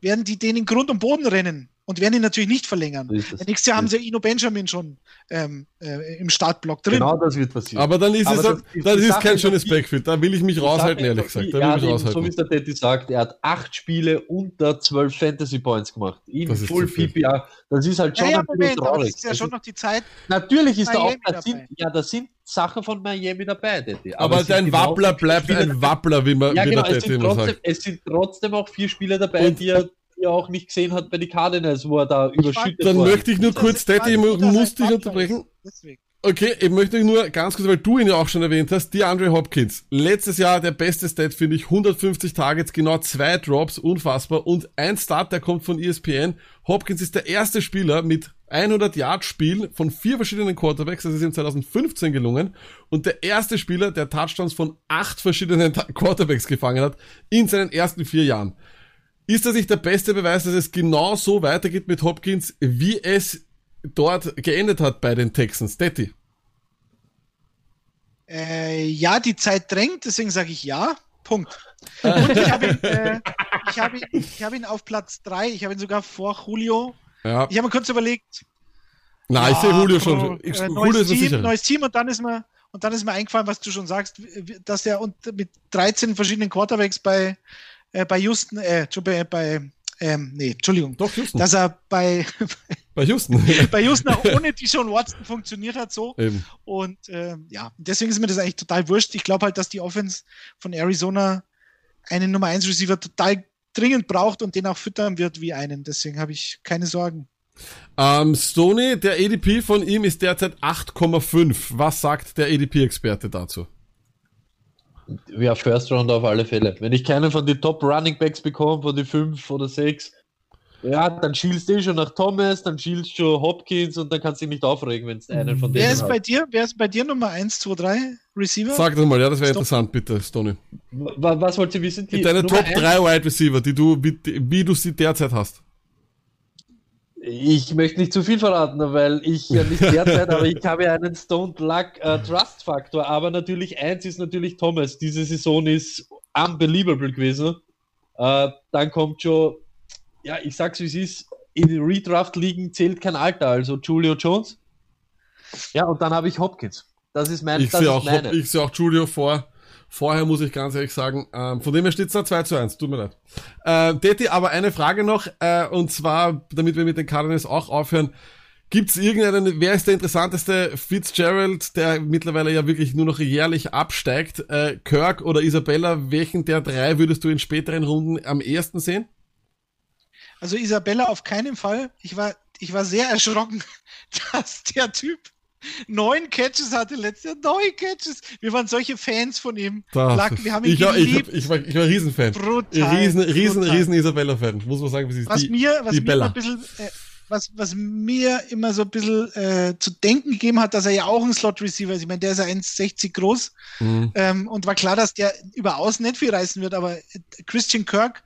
C: werden die den in Grund und Boden rennen und werden ihn natürlich nicht verlängern.
A: So das.
C: Nächstes Jahr haben sie Ino Benjamin schon ähm, äh, im Startblock drin.
A: Genau das wird passieren.
B: Aber dann ist
A: Aber
B: es,
A: das-
B: dann
A: die
B: ist es kein schönes Backfield. Da will ich mich raushalten, ehrlich gesagt. Da will
A: ja,
B: ich mich
A: eben, So wie
B: raushalten.
A: es der Teddy sagt, er hat acht Spiele unter 12 Fantasy Points gemacht. In
B: Das ist
A: Full. PPR. Das ist halt schon
C: ja, ja,
A: ein bisschen
C: Moment, aber das
A: traurig.
C: ist ja
A: Das
C: schon noch die Zeit.
A: Natürlich ist da auch,
C: Miami
A: da sind,
C: dabei.
A: ja, da sind Sachen von Miami dabei, Teddy.
B: Aber
A: es sind
B: dein
A: genau
B: Wappler bleibt
A: Spieler
B: ein. Wappler, wie man
A: Ja,
B: wie
A: genau,
B: der
A: es
B: Teddy
A: sind,
B: immer
A: trotzdem,
B: sagt.
A: es sind trotzdem auch vier Spieler dabei,
B: Und-
A: die er, die er auch nicht gesehen hat bei den Cardinals, wo er da überschüttet
B: Dann
A: wurde.
B: möchte ich nur kurz, Teddy, ich muss dich unterbrechen.
C: Deswegen.
B: Okay, ich möchte nur ganz kurz, weil du ihn ja auch schon erwähnt hast, die Andre Hopkins. Letztes Jahr der beste Stat, finde ich, 150 Targets, genau zwei Drops, unfassbar. Und ein Start, der kommt von ESPN. Hopkins ist der erste Spieler mit 100 Yard Spiel von vier verschiedenen Quarterbacks, das ist ihm 2015 gelungen. Und der erste Spieler, der Touchdowns von acht verschiedenen Quarterbacks gefangen hat, in seinen ersten vier Jahren. Ist das nicht der beste Beweis, dass es genau so weitergeht mit Hopkins, wie es dort geendet hat bei den Texans? Detti.
C: Äh, ja, die Zeit drängt, deswegen sage ich ja. Punkt. Und ich habe ihn, äh, ich habe ihn, ich habe ihn auf Platz drei. Ich habe ihn sogar vor Julio.
B: Ja.
C: Ich habe mir kurz überlegt.
B: Na, ich
C: ja,
B: sehe Julio schon. Ich,
C: äh,
B: Julio
C: neues,
B: ist mir
C: Team, neues Team und dann ist mir und dann ist mir eingefallen, was du schon sagst, dass er und mit 13 verschiedenen Quarterbacks bei äh, bei Houston, äh, bei, ähm, nee, Entschuldigung,
B: Doch, Houston.
C: dass er bei
B: Bei Houston.
C: bei Houston auch ohne die schon Watson funktioniert hat so.
B: Eben.
C: Und ähm, ja, deswegen ist mir das eigentlich total wurscht. Ich glaube halt, dass die Offense von Arizona einen Nummer 1 Receiver total dringend braucht und den auch füttern wird wie einen. Deswegen habe ich keine Sorgen.
B: Ähm, Stoney, der ADP von ihm ist derzeit 8,5. Was sagt der ADP-Experte dazu?
A: Ja, First Round auf alle Fälle. Wenn ich keinen von den Top Running Backs bekomme, von den fünf oder sechs, ja, dann schielst du eh schon nach Thomas, dann schielst du schon Hopkins und dann kannst du dich nicht aufregen, wenn du einen von denen
C: Wer ist
A: hast.
C: bei dir? Wer ist bei dir Nummer 1, 2, 3 Receiver?
B: Sag das mal, ja, das wäre interessant, bitte, Stoney.
A: Wa- Was wollt ihr wissen? Die
B: Deine
A: Nummer
B: Top
A: eins?
B: 3 Wide Receiver, die du, wie, wie du sie derzeit hast.
A: Ich möchte nicht zu viel verraten, weil ich ja nicht derzeit, aber ich habe ja einen Stone Luck äh, Trust Faktor. Aber natürlich, eins ist natürlich Thomas. Diese Saison ist unbelievable gewesen. Äh, dann kommt schon, ja, ich sag's wie es ist, in Redraft-Ligen zählt kein Alter, also Julio Jones. Ja, und dann habe ich Hopkins. Das ist mein,
B: Ich sehe auch,
A: meine.
B: Hop- ich sehe auch Julio vor. Vorher muss ich ganz ehrlich sagen, ähm, von dem her steht es da 2 zu 1, tut mir leid. Äh, Detti, aber eine Frage noch, äh, und zwar, damit wir mit den Cardinals auch aufhören, gibt's irgendeinen, wer ist der interessanteste Fitzgerald, der mittlerweile ja wirklich nur noch jährlich absteigt, äh, Kirk oder Isabella, welchen der drei würdest du in späteren Runden am ehesten sehen?
C: Also Isabella auf keinen Fall. Ich war, ich war sehr erschrocken, dass der Typ neun Catches hatte letztes Jahr. Neun Catches. Wir waren solche Fans von ihm. Lack, wir haben ihn
B: ich, war- ich,
C: geliebt.
B: hab- ich, war, ich war Riesenfan.
C: Brutal.
B: Riesen, riesen,
C: brutal.
B: riesen Isabella-Fan, muss man sagen, wie sie
C: was
B: Die-
C: mir, was
B: die
C: mir
B: Bella.
C: ein bisschen, äh, was, was mir immer so ein bisschen äh, zu denken gegeben hat, dass er ja auch ein Slot-Receiver ist. Ich meine, der ist ja 1,60 groß
B: Mhm.
C: ähm, und war klar, dass der über außen nicht viel reißen wird, aber äh, Christian Kirk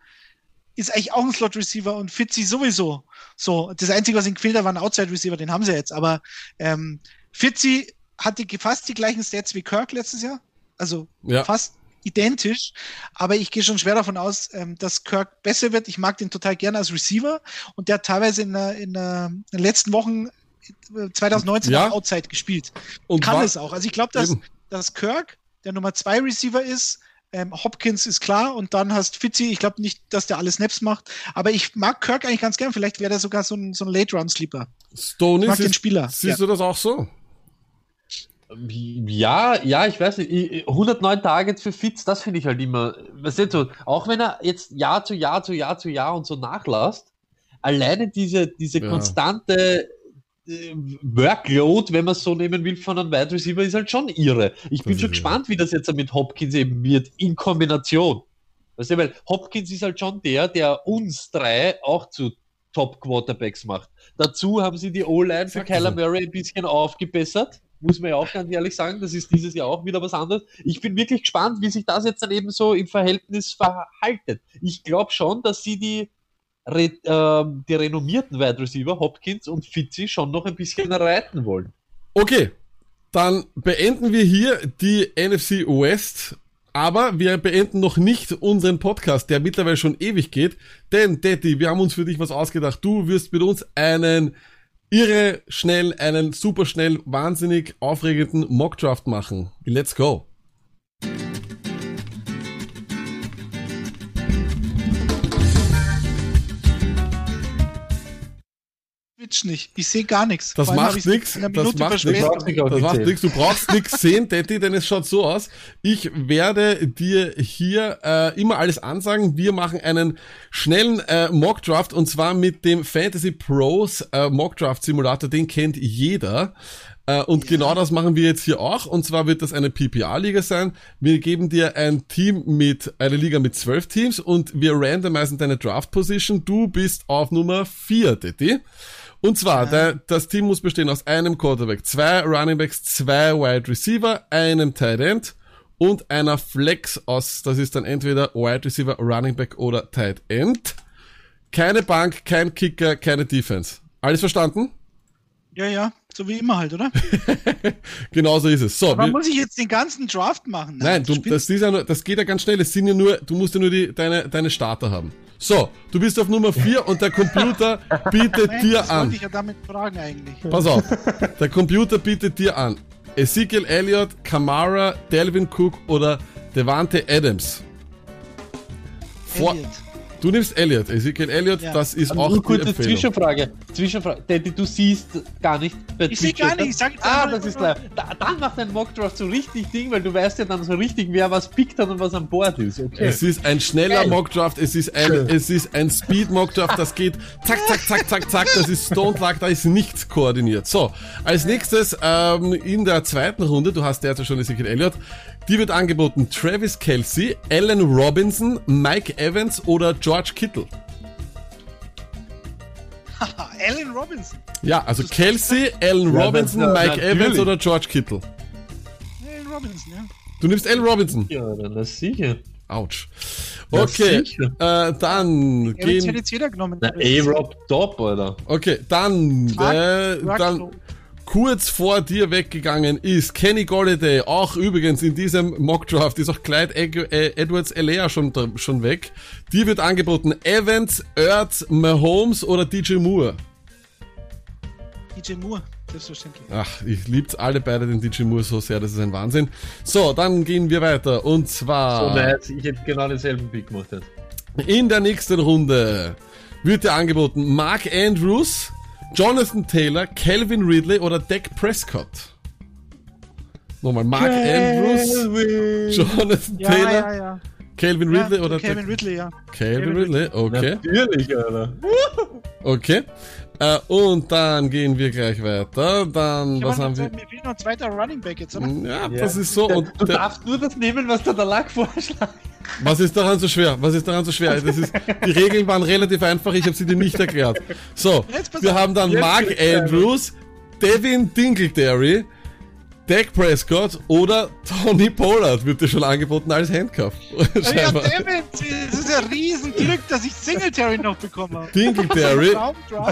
C: ist eigentlich auch ein Slot-Receiver und Fitzy sowieso. So, das Einzige, was ihm gefehlt hat, war ein Outside-Receiver, den haben sie jetzt, aber ähm, Fitzy hatte fast die gleichen Stats wie Kirk letztes Jahr, also
B: Ja.
C: fast identisch, aber ich gehe schon schwer davon aus, ähm, dass Kirk besser wird. Ich mag den total gerne als Receiver und der hat teilweise in, der, in, der, in den letzten Wochen äh, 2019
B: Ja.
C: auch Outside gespielt.
B: Und
C: Kann es auch. Also ich glaube, dass,
B: Eben.
C: dass Kirk der Nummer zwei Receiver ist. Ähm, Hopkins ist klar und dann hast Fitzy, ich glaube nicht, dass der alle Snaps macht, aber ich mag Kirk eigentlich ganz gern. Vielleicht wäre der sogar so ein, so ein Late-Run-Sleeper.
B: Stoney,
C: Ich mag den
B: siehst,
C: Spieler.
B: siehst du das auch so?
A: Ja, ja, ich weiß nicht. Ich- 109 Targets für Fitz, das finde ich halt immer. Weißt du, so, auch wenn er jetzt Jahr zu Jahr zu Jahr zu Jahr und so nachlässt, alleine diese, diese
B: Ja.
A: konstante äh, Workload, wenn man es so nehmen will, von einem Wide Receiver, ist halt schon irre. Ich bin schon gespannt, wie das jetzt mit Hopkins eben wird, in Kombination. Weißt du, weil Hopkins ist halt schon der, der uns drei auch zu Top-Quarterbacks macht. Dazu haben sie die O-Line für Kyler. Murray ein bisschen aufgebessert. Muss man ja auch ganz ehrlich sagen, das ist dieses Jahr auch wieder was anderes. Ich bin wirklich gespannt, wie sich das jetzt dann eben so im Verhältnis verhaltet. Ich glaube schon, dass sie die, re, ähm, die renommierten Wide Receiver, Hopkins und Fitzy, schon noch ein bisschen reiten wollen.
B: Okay, dann beenden wir hier die NFC West. Aber wir beenden noch nicht unseren Podcast, der mittlerweile schon ewig geht. Denn, Detti, wir haben uns für dich was ausgedacht. Du wirst mit uns einen irre schnell, einen super schnell, wahnsinnig aufregenden Mockdraft machen. Let's go.
C: Twitch nicht. Ich sehe gar nichts.
B: Das macht
C: einer
B: das macht nichts, du brauchst nichts sehen, Detti, denn es schaut so aus. Ich werde dir hier äh, immer alles ansagen. Wir machen einen schnellen äh, Mockdraft und zwar mit dem Fantasy Pros äh, Mockdraft Simulator, den kennt jeder. Äh, und genau das machen wir jetzt hier auch. Und zwar wird das eine PPA-Liga sein. Wir geben dir ein Team mit, eine Liga mit zwölf Teams und wir randomisen deine Draft-Position. Du bist auf Nummer vier, Detti. Und zwar, der, das Team muss bestehen aus einem Quarterback, zwei Runningbacks, zwei Wide Receiver, einem Tight End und einer Flex aus, das ist dann entweder Wide Receiver, Running Back oder Tight End. Keine Bank, kein Kicker, keine Defense. Alles verstanden?
C: Ja, ja, so wie immer halt, oder?
B: Genauso ist es. So,
C: Aber
B: wir,
C: muss ich jetzt den ganzen Draft machen?
B: nein, du,
C: spinnst
B: das, ist ja nur, das geht ja ganz schnell. Es sind ja nur, du musst ja nur die, deine, deine Starter haben. So, du bist auf Nummer vier und der Computer bietet
C: Nein,
B: dir
C: das
B: an.
C: wollte ich ja damit fragen eigentlich.
B: Pass auf, der Computer bietet dir an. Ezekiel Elliott, Kamara, Delvin Cook oder Devante Adams. Vor,
C: Elliot.
B: Du nimmst Elliott, Ezekiel Elliott,
C: Ja.
B: das ist auch
A: Nur
B: die
A: kurze
B: Empfehlung.
A: Zwischenfrage. Zwischenfrage. Daddy, du siehst gar nicht bei
C: Ich sehe gar nicht, ich sag jetzt
A: Ah, das ist klar. Da, dann macht ein Mockdraft so richtig Ding, weil du weißt ja dann so richtig, wer was pickt hat und was an Bord ist. Okay.
B: Es ist ein schneller
A: Geil.
B: Mockdraft, es ist ein, es ist ein Speed Mockdraft, das geht zack, zack, zack, zack, zack, das ist Stone Luck, da ist nichts koordiniert. So, als nächstes ähm, in der zweiten Runde, du hast derzeit schon Ezekiel Elliott, die wird angeboten Travis Kelsey, Allen Robinson, Mike Evans oder George Kittle.
C: Haha, Allen Robinson.
B: Ja, also Kelsey, Allen
A: Ja,
B: Robinson,
A: das-
B: Mike
A: natürlich.
B: Evans oder George Kittle.
C: Allen Robinson, ja.
B: Du nimmst Allen Robinson.
A: Ja, dann das sicher.
B: Autsch.
A: Ja,
B: Okay, äh, dann
C: Ja, jetzt
B: gehen...
C: hätte jetzt jeder genommen.
A: Na, A-Rob top, Alter.
B: Okay, dann, äh, dann. Kurz vor dir weggegangen ist Kenny Golladay, auch übrigens in diesem Mockdraft ist auch Clyde äh, Edwards Elea schon, schon weg. Die wird angeboten Evans, Ertz, Mahomes oder DJ Moore.
C: DJ Moore, selbstverständlich.
B: Ach, ich lieb's alle beide den DJ Moore so sehr, das ist ein Wahnsinn. So, dann gehen wir weiter und zwar
A: So nice. Ich hätte genau denselben Pick gemacht. Jetzt.
B: in der nächsten Runde wird dir angeboten Mark Andrews, Jonathan Taylor, Calvin Ridley oder Dak Prescott. Nochmal, Mark Andrews, Jonathan
C: Ja,
B: Taylor,
C: ja, ja.
B: Calvin Ridley
C: ja,
B: oder Dak-
C: Ridley, ja.
B: Calvin
C: Calvin
B: Ridley, okay,
A: Natürlich, Alter.
B: okay. Äh, und dann gehen wir gleich weiter. Dann,
C: Ich
B: was
C: hab
B: haben wir?
C: Mir fehlt noch ein zweiter Running Back jetzt, oder?
B: Ja, das ist so. Und
A: du
B: der,
A: darfst nur das nehmen, was der Lack vorschlägt.
B: was ist daran so schwer? Was ist daran so schwer? Das ist, die Regeln waren relativ einfach, ich habe sie dir nicht erklärt. So, wir haben dann Mark. Andrews, Devin Dingletary, Dak Prescott oder Tony Pollard wird dir schon angeboten als Handcuff.
C: Ja. David, das ist ja riesen Glück, dass ich Singletary noch bekommen habe.
B: Dingletary,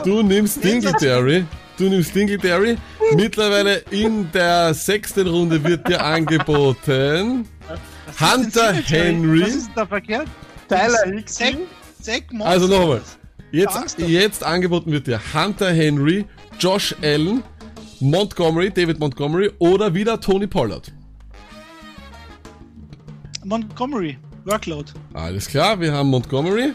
B: du nimmst Dingletary, du nimmst Dingletary. Mittlerweile in der sechsten Runde wird dir angeboten Hunter
C: Was
B: Henry.
C: ist denn da verkehrt?
A: Tyler
C: Moss.
B: Also nochmal. Jetzt, jetzt angeboten wird dir Hunter Henry, Josh Allen, Montgomery, David Montgomery oder wieder Tony Pollard.
C: Montgomery, Workload.
B: Alles klar, wir haben Montgomery.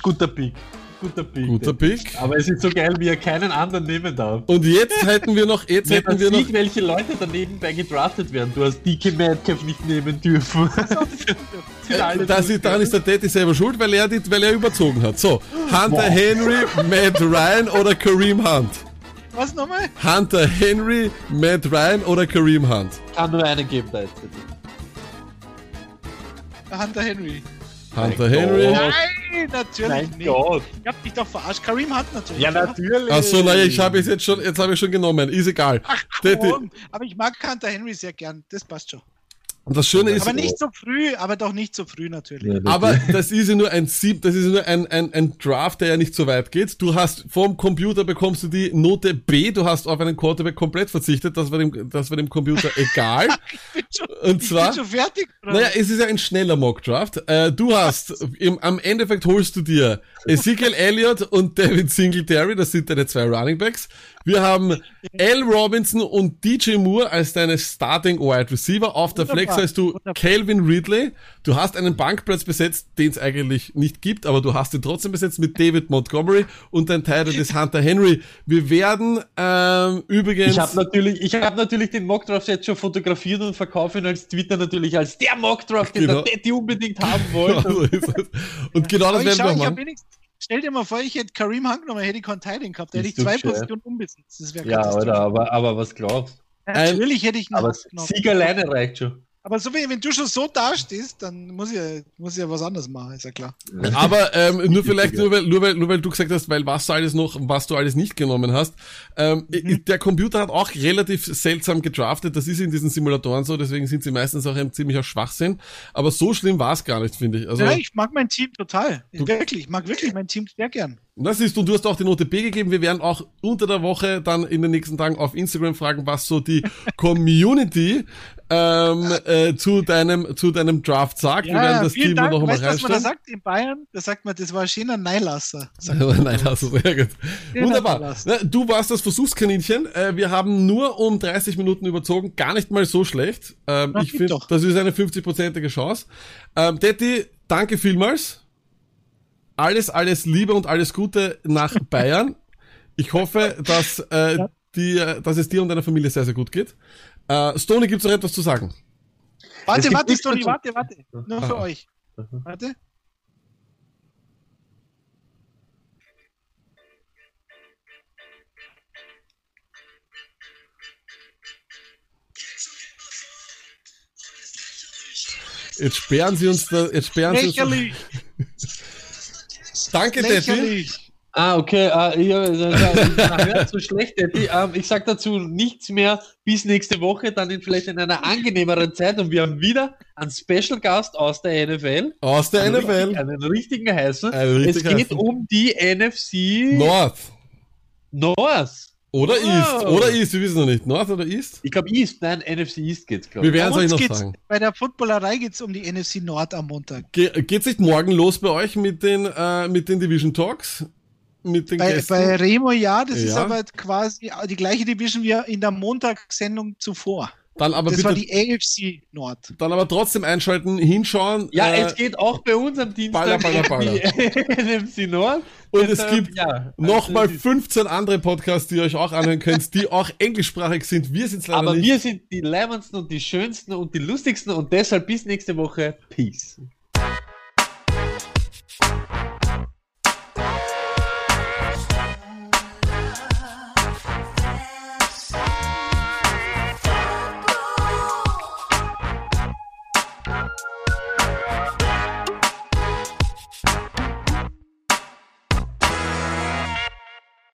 A: Guter Pick. guter Pick.
B: Guter Pick.
A: Aber es ist so geil, wie er keinen anderen nehmen darf.
B: Und jetzt hätten wir noch, jetzt hätten wir noch,
A: sieht, welche Leute daneben bei gedraftet werden. Du hast DK Metcalf nicht nehmen dürfen.
B: Das ist, daran ist der Daddy selber schuld, weil er, die, weil er überzogen hat. So, Hunter Henry, Matt Ryan oder Kareem Hunt?
C: Was nochmal?
B: Hunter Henry, Matt Ryan oder Kareem Hunt?
A: Kann nur einen geben da jetzt.
C: Hunter Henry.
B: Hunter
A: Mein
B: Henry.
A: Gott.
C: Nein, natürlich
A: Mein
C: nicht.
A: Gott.
C: Ich hab dich doch verarscht. Kareem Hunt natürlich.
A: Ja,
C: oder?
A: natürlich.
B: Achso, naja, ich habe es jetzt schon, jetzt habe ich schon genommen. Ist egal.
C: Ach komm, aber ich mag Hunter Henry sehr gern. Das passt schon.
B: Und das Schöne ist,
C: Aber nicht so früh, aber doch nicht so früh natürlich.
B: aber das ist ja nur ein Sieb, das ist ja nur ein, ein, ein Draft, der ja nicht so weit geht. Du hast vom Computer bekommst du die Note B, du hast auf einen Quarterback komplett verzichtet, das war dem, das war dem Computer egal.
C: Ich bin schon,
B: Und
C: ich
B: zwar,
C: bin schon fertig. Oder?
B: naja, es ist ja ein schneller Mock-Draft. Äh, du hast, im, am Endeffekt holst du dir Ezekiel Elliott und David Singletary, das sind deine zwei Running Backs. Wir haben L. Robinson und DJ Moore als deine Starting Wide Receiver. Auf der Flex
C: Wunderbar,
B: hast du
C: wunderbar.
B: Calvin Ridley. Du hast einen Bankplatz besetzt, den es eigentlich nicht gibt, aber du hast ihn trotzdem besetzt mit David Montgomery und dein Teil ist Hunter Henry. Wir werden ähm, übrigens...
A: Ich habe natürlich, ich habe natürlich den Mockdraft jetzt schon fotografiert und verkaufe ihn als Twitter natürlich als der Mockdraft, den
B: Genau.
A: der Daddy unbedingt haben wollte.
B: Es. und genau das werden
C: schau,
B: wir machen.
C: stell dir mal vor, ich hätte Kareem Hunt genommen, hätte ich keinen Teiling gehabt. Da hätte ich
A: du
C: zwei
A: gescheit?
C: Positionen umbesetzt. Das wäre
A: ja, oder? Aber, aber was glaubst
C: Natürlich hätte ich ihn
A: Aber
C: Hunt genommen.
A: Sieg alleine reicht schon.
C: Aber so wie wenn du schon so dastehst, dann muss ich, ja- muss ich ja was anderes machen, ist ja klar.
B: Aber ähm, nur vielleicht, nur weil, nur, weil, nur weil du gesagt hast, weil was du alles noch, was du alles nicht genommen hast. Ähm,
C: Mhm.
B: Der Computer hat auch relativ seltsam gedraftet. Das ist in diesen Simulatoren so, deswegen sind sie meistens auch ein ziemlicher Schwachsinn. Aber so schlimm war es gar nicht, finde ich. Also,
C: ja, ich mag mein Team total. wirklich, ich mag wirklich mein Team sehr gern.
B: das ist, und du hast auch die Note B gegeben. Wir werden auch unter der Woche dann in den nächsten Tagen auf Instagram fragen, was so die Community ähm, äh, zu deinem zu deinem Draft sagt. Wir werden das Team
C: Dank.
B: noch einmal
C: weißt was man da sagt in Bayern? Da sagt man, das war ein schöner Neilasser.
B: Ist sehr gut.
C: Den
B: Wunderbar.
C: er.
B: Na, Du warst das Versuchskaninchen. Äh, Wir haben nur um 30 Minuten überzogen. Gar nicht mal so schlecht. Ähm,
C: Na,
B: Ich finde, das ist eine 50-prozentige Chance. Ähm, Detti, danke vielmals. Alles, alles Liebe und alles Gute nach Bayern. Ich hoffe, dass, äh,
C: Ja.
B: die, dass es dir und deiner Familie sehr, sehr gut geht. Äh, Stoney, gibt's noch etwas zu sagen?
A: Es
C: Warte, warte,
A: dazu.
C: warte, warte. Nur für
B: Aha.
C: euch. Warte.
B: Jetzt sperren sie uns da, jetzt sperren sie uns.
C: Lächerlich,
B: Danke, Detti.
A: Ah, okay. Ah, ich, na, hört so schlecht, Daddy. Ähm, ich sag dazu nichts mehr bis nächste Woche, dann in, vielleicht in einer angenehmeren Zeit. Und wir haben wieder einen Special Gast aus der NFL.
B: Aus der
A: Einen
B: NFL.
A: Richtigen, einen richtigen heißen.
B: Einen
A: es
B: richtigen
A: geht
B: heißen.
A: um die NFC
B: North.
A: North.
B: Oder
A: Wow.
B: East. Oder East, wir wissen noch nicht. North oder East?
A: Ich glaube East, nein, NFC East geht's, glaube
B: Wir
A: ich.
B: werden es
C: Bei
B: euch noch sagen.
C: bei der Footballerei geht es um die NFC Nord am Montag.
B: Ge geht's nicht morgen los bei euch mit den, äh, mit den Division Talks? Mit den
C: Bei,
B: Gästen?
C: bei Remo ja, das ist
B: Ja.
C: aber quasi die gleiche Division wie in der Montagssendung zuvor.
B: dann aber
C: Das
B: bitte,
C: war die AFC Nord.
B: dann aber trotzdem einschalten, hinschauen.
A: Ja,
B: äh,
A: es geht auch bei uns am Dienstag
B: Baller, Baller,
A: die NFC Nord.
B: Und es
A: ähm,
B: gibt
A: ja,
B: Nochmal
A: also,
B: 15 andere Podcasts, die ihr euch auch anhören könnt, die auch englischsprachig sind. Wir sind's leider
A: Aber
B: nicht.
A: wir sind die leibendsten und die schönsten und die lustigsten und deshalb bis nächste Woche. Peace.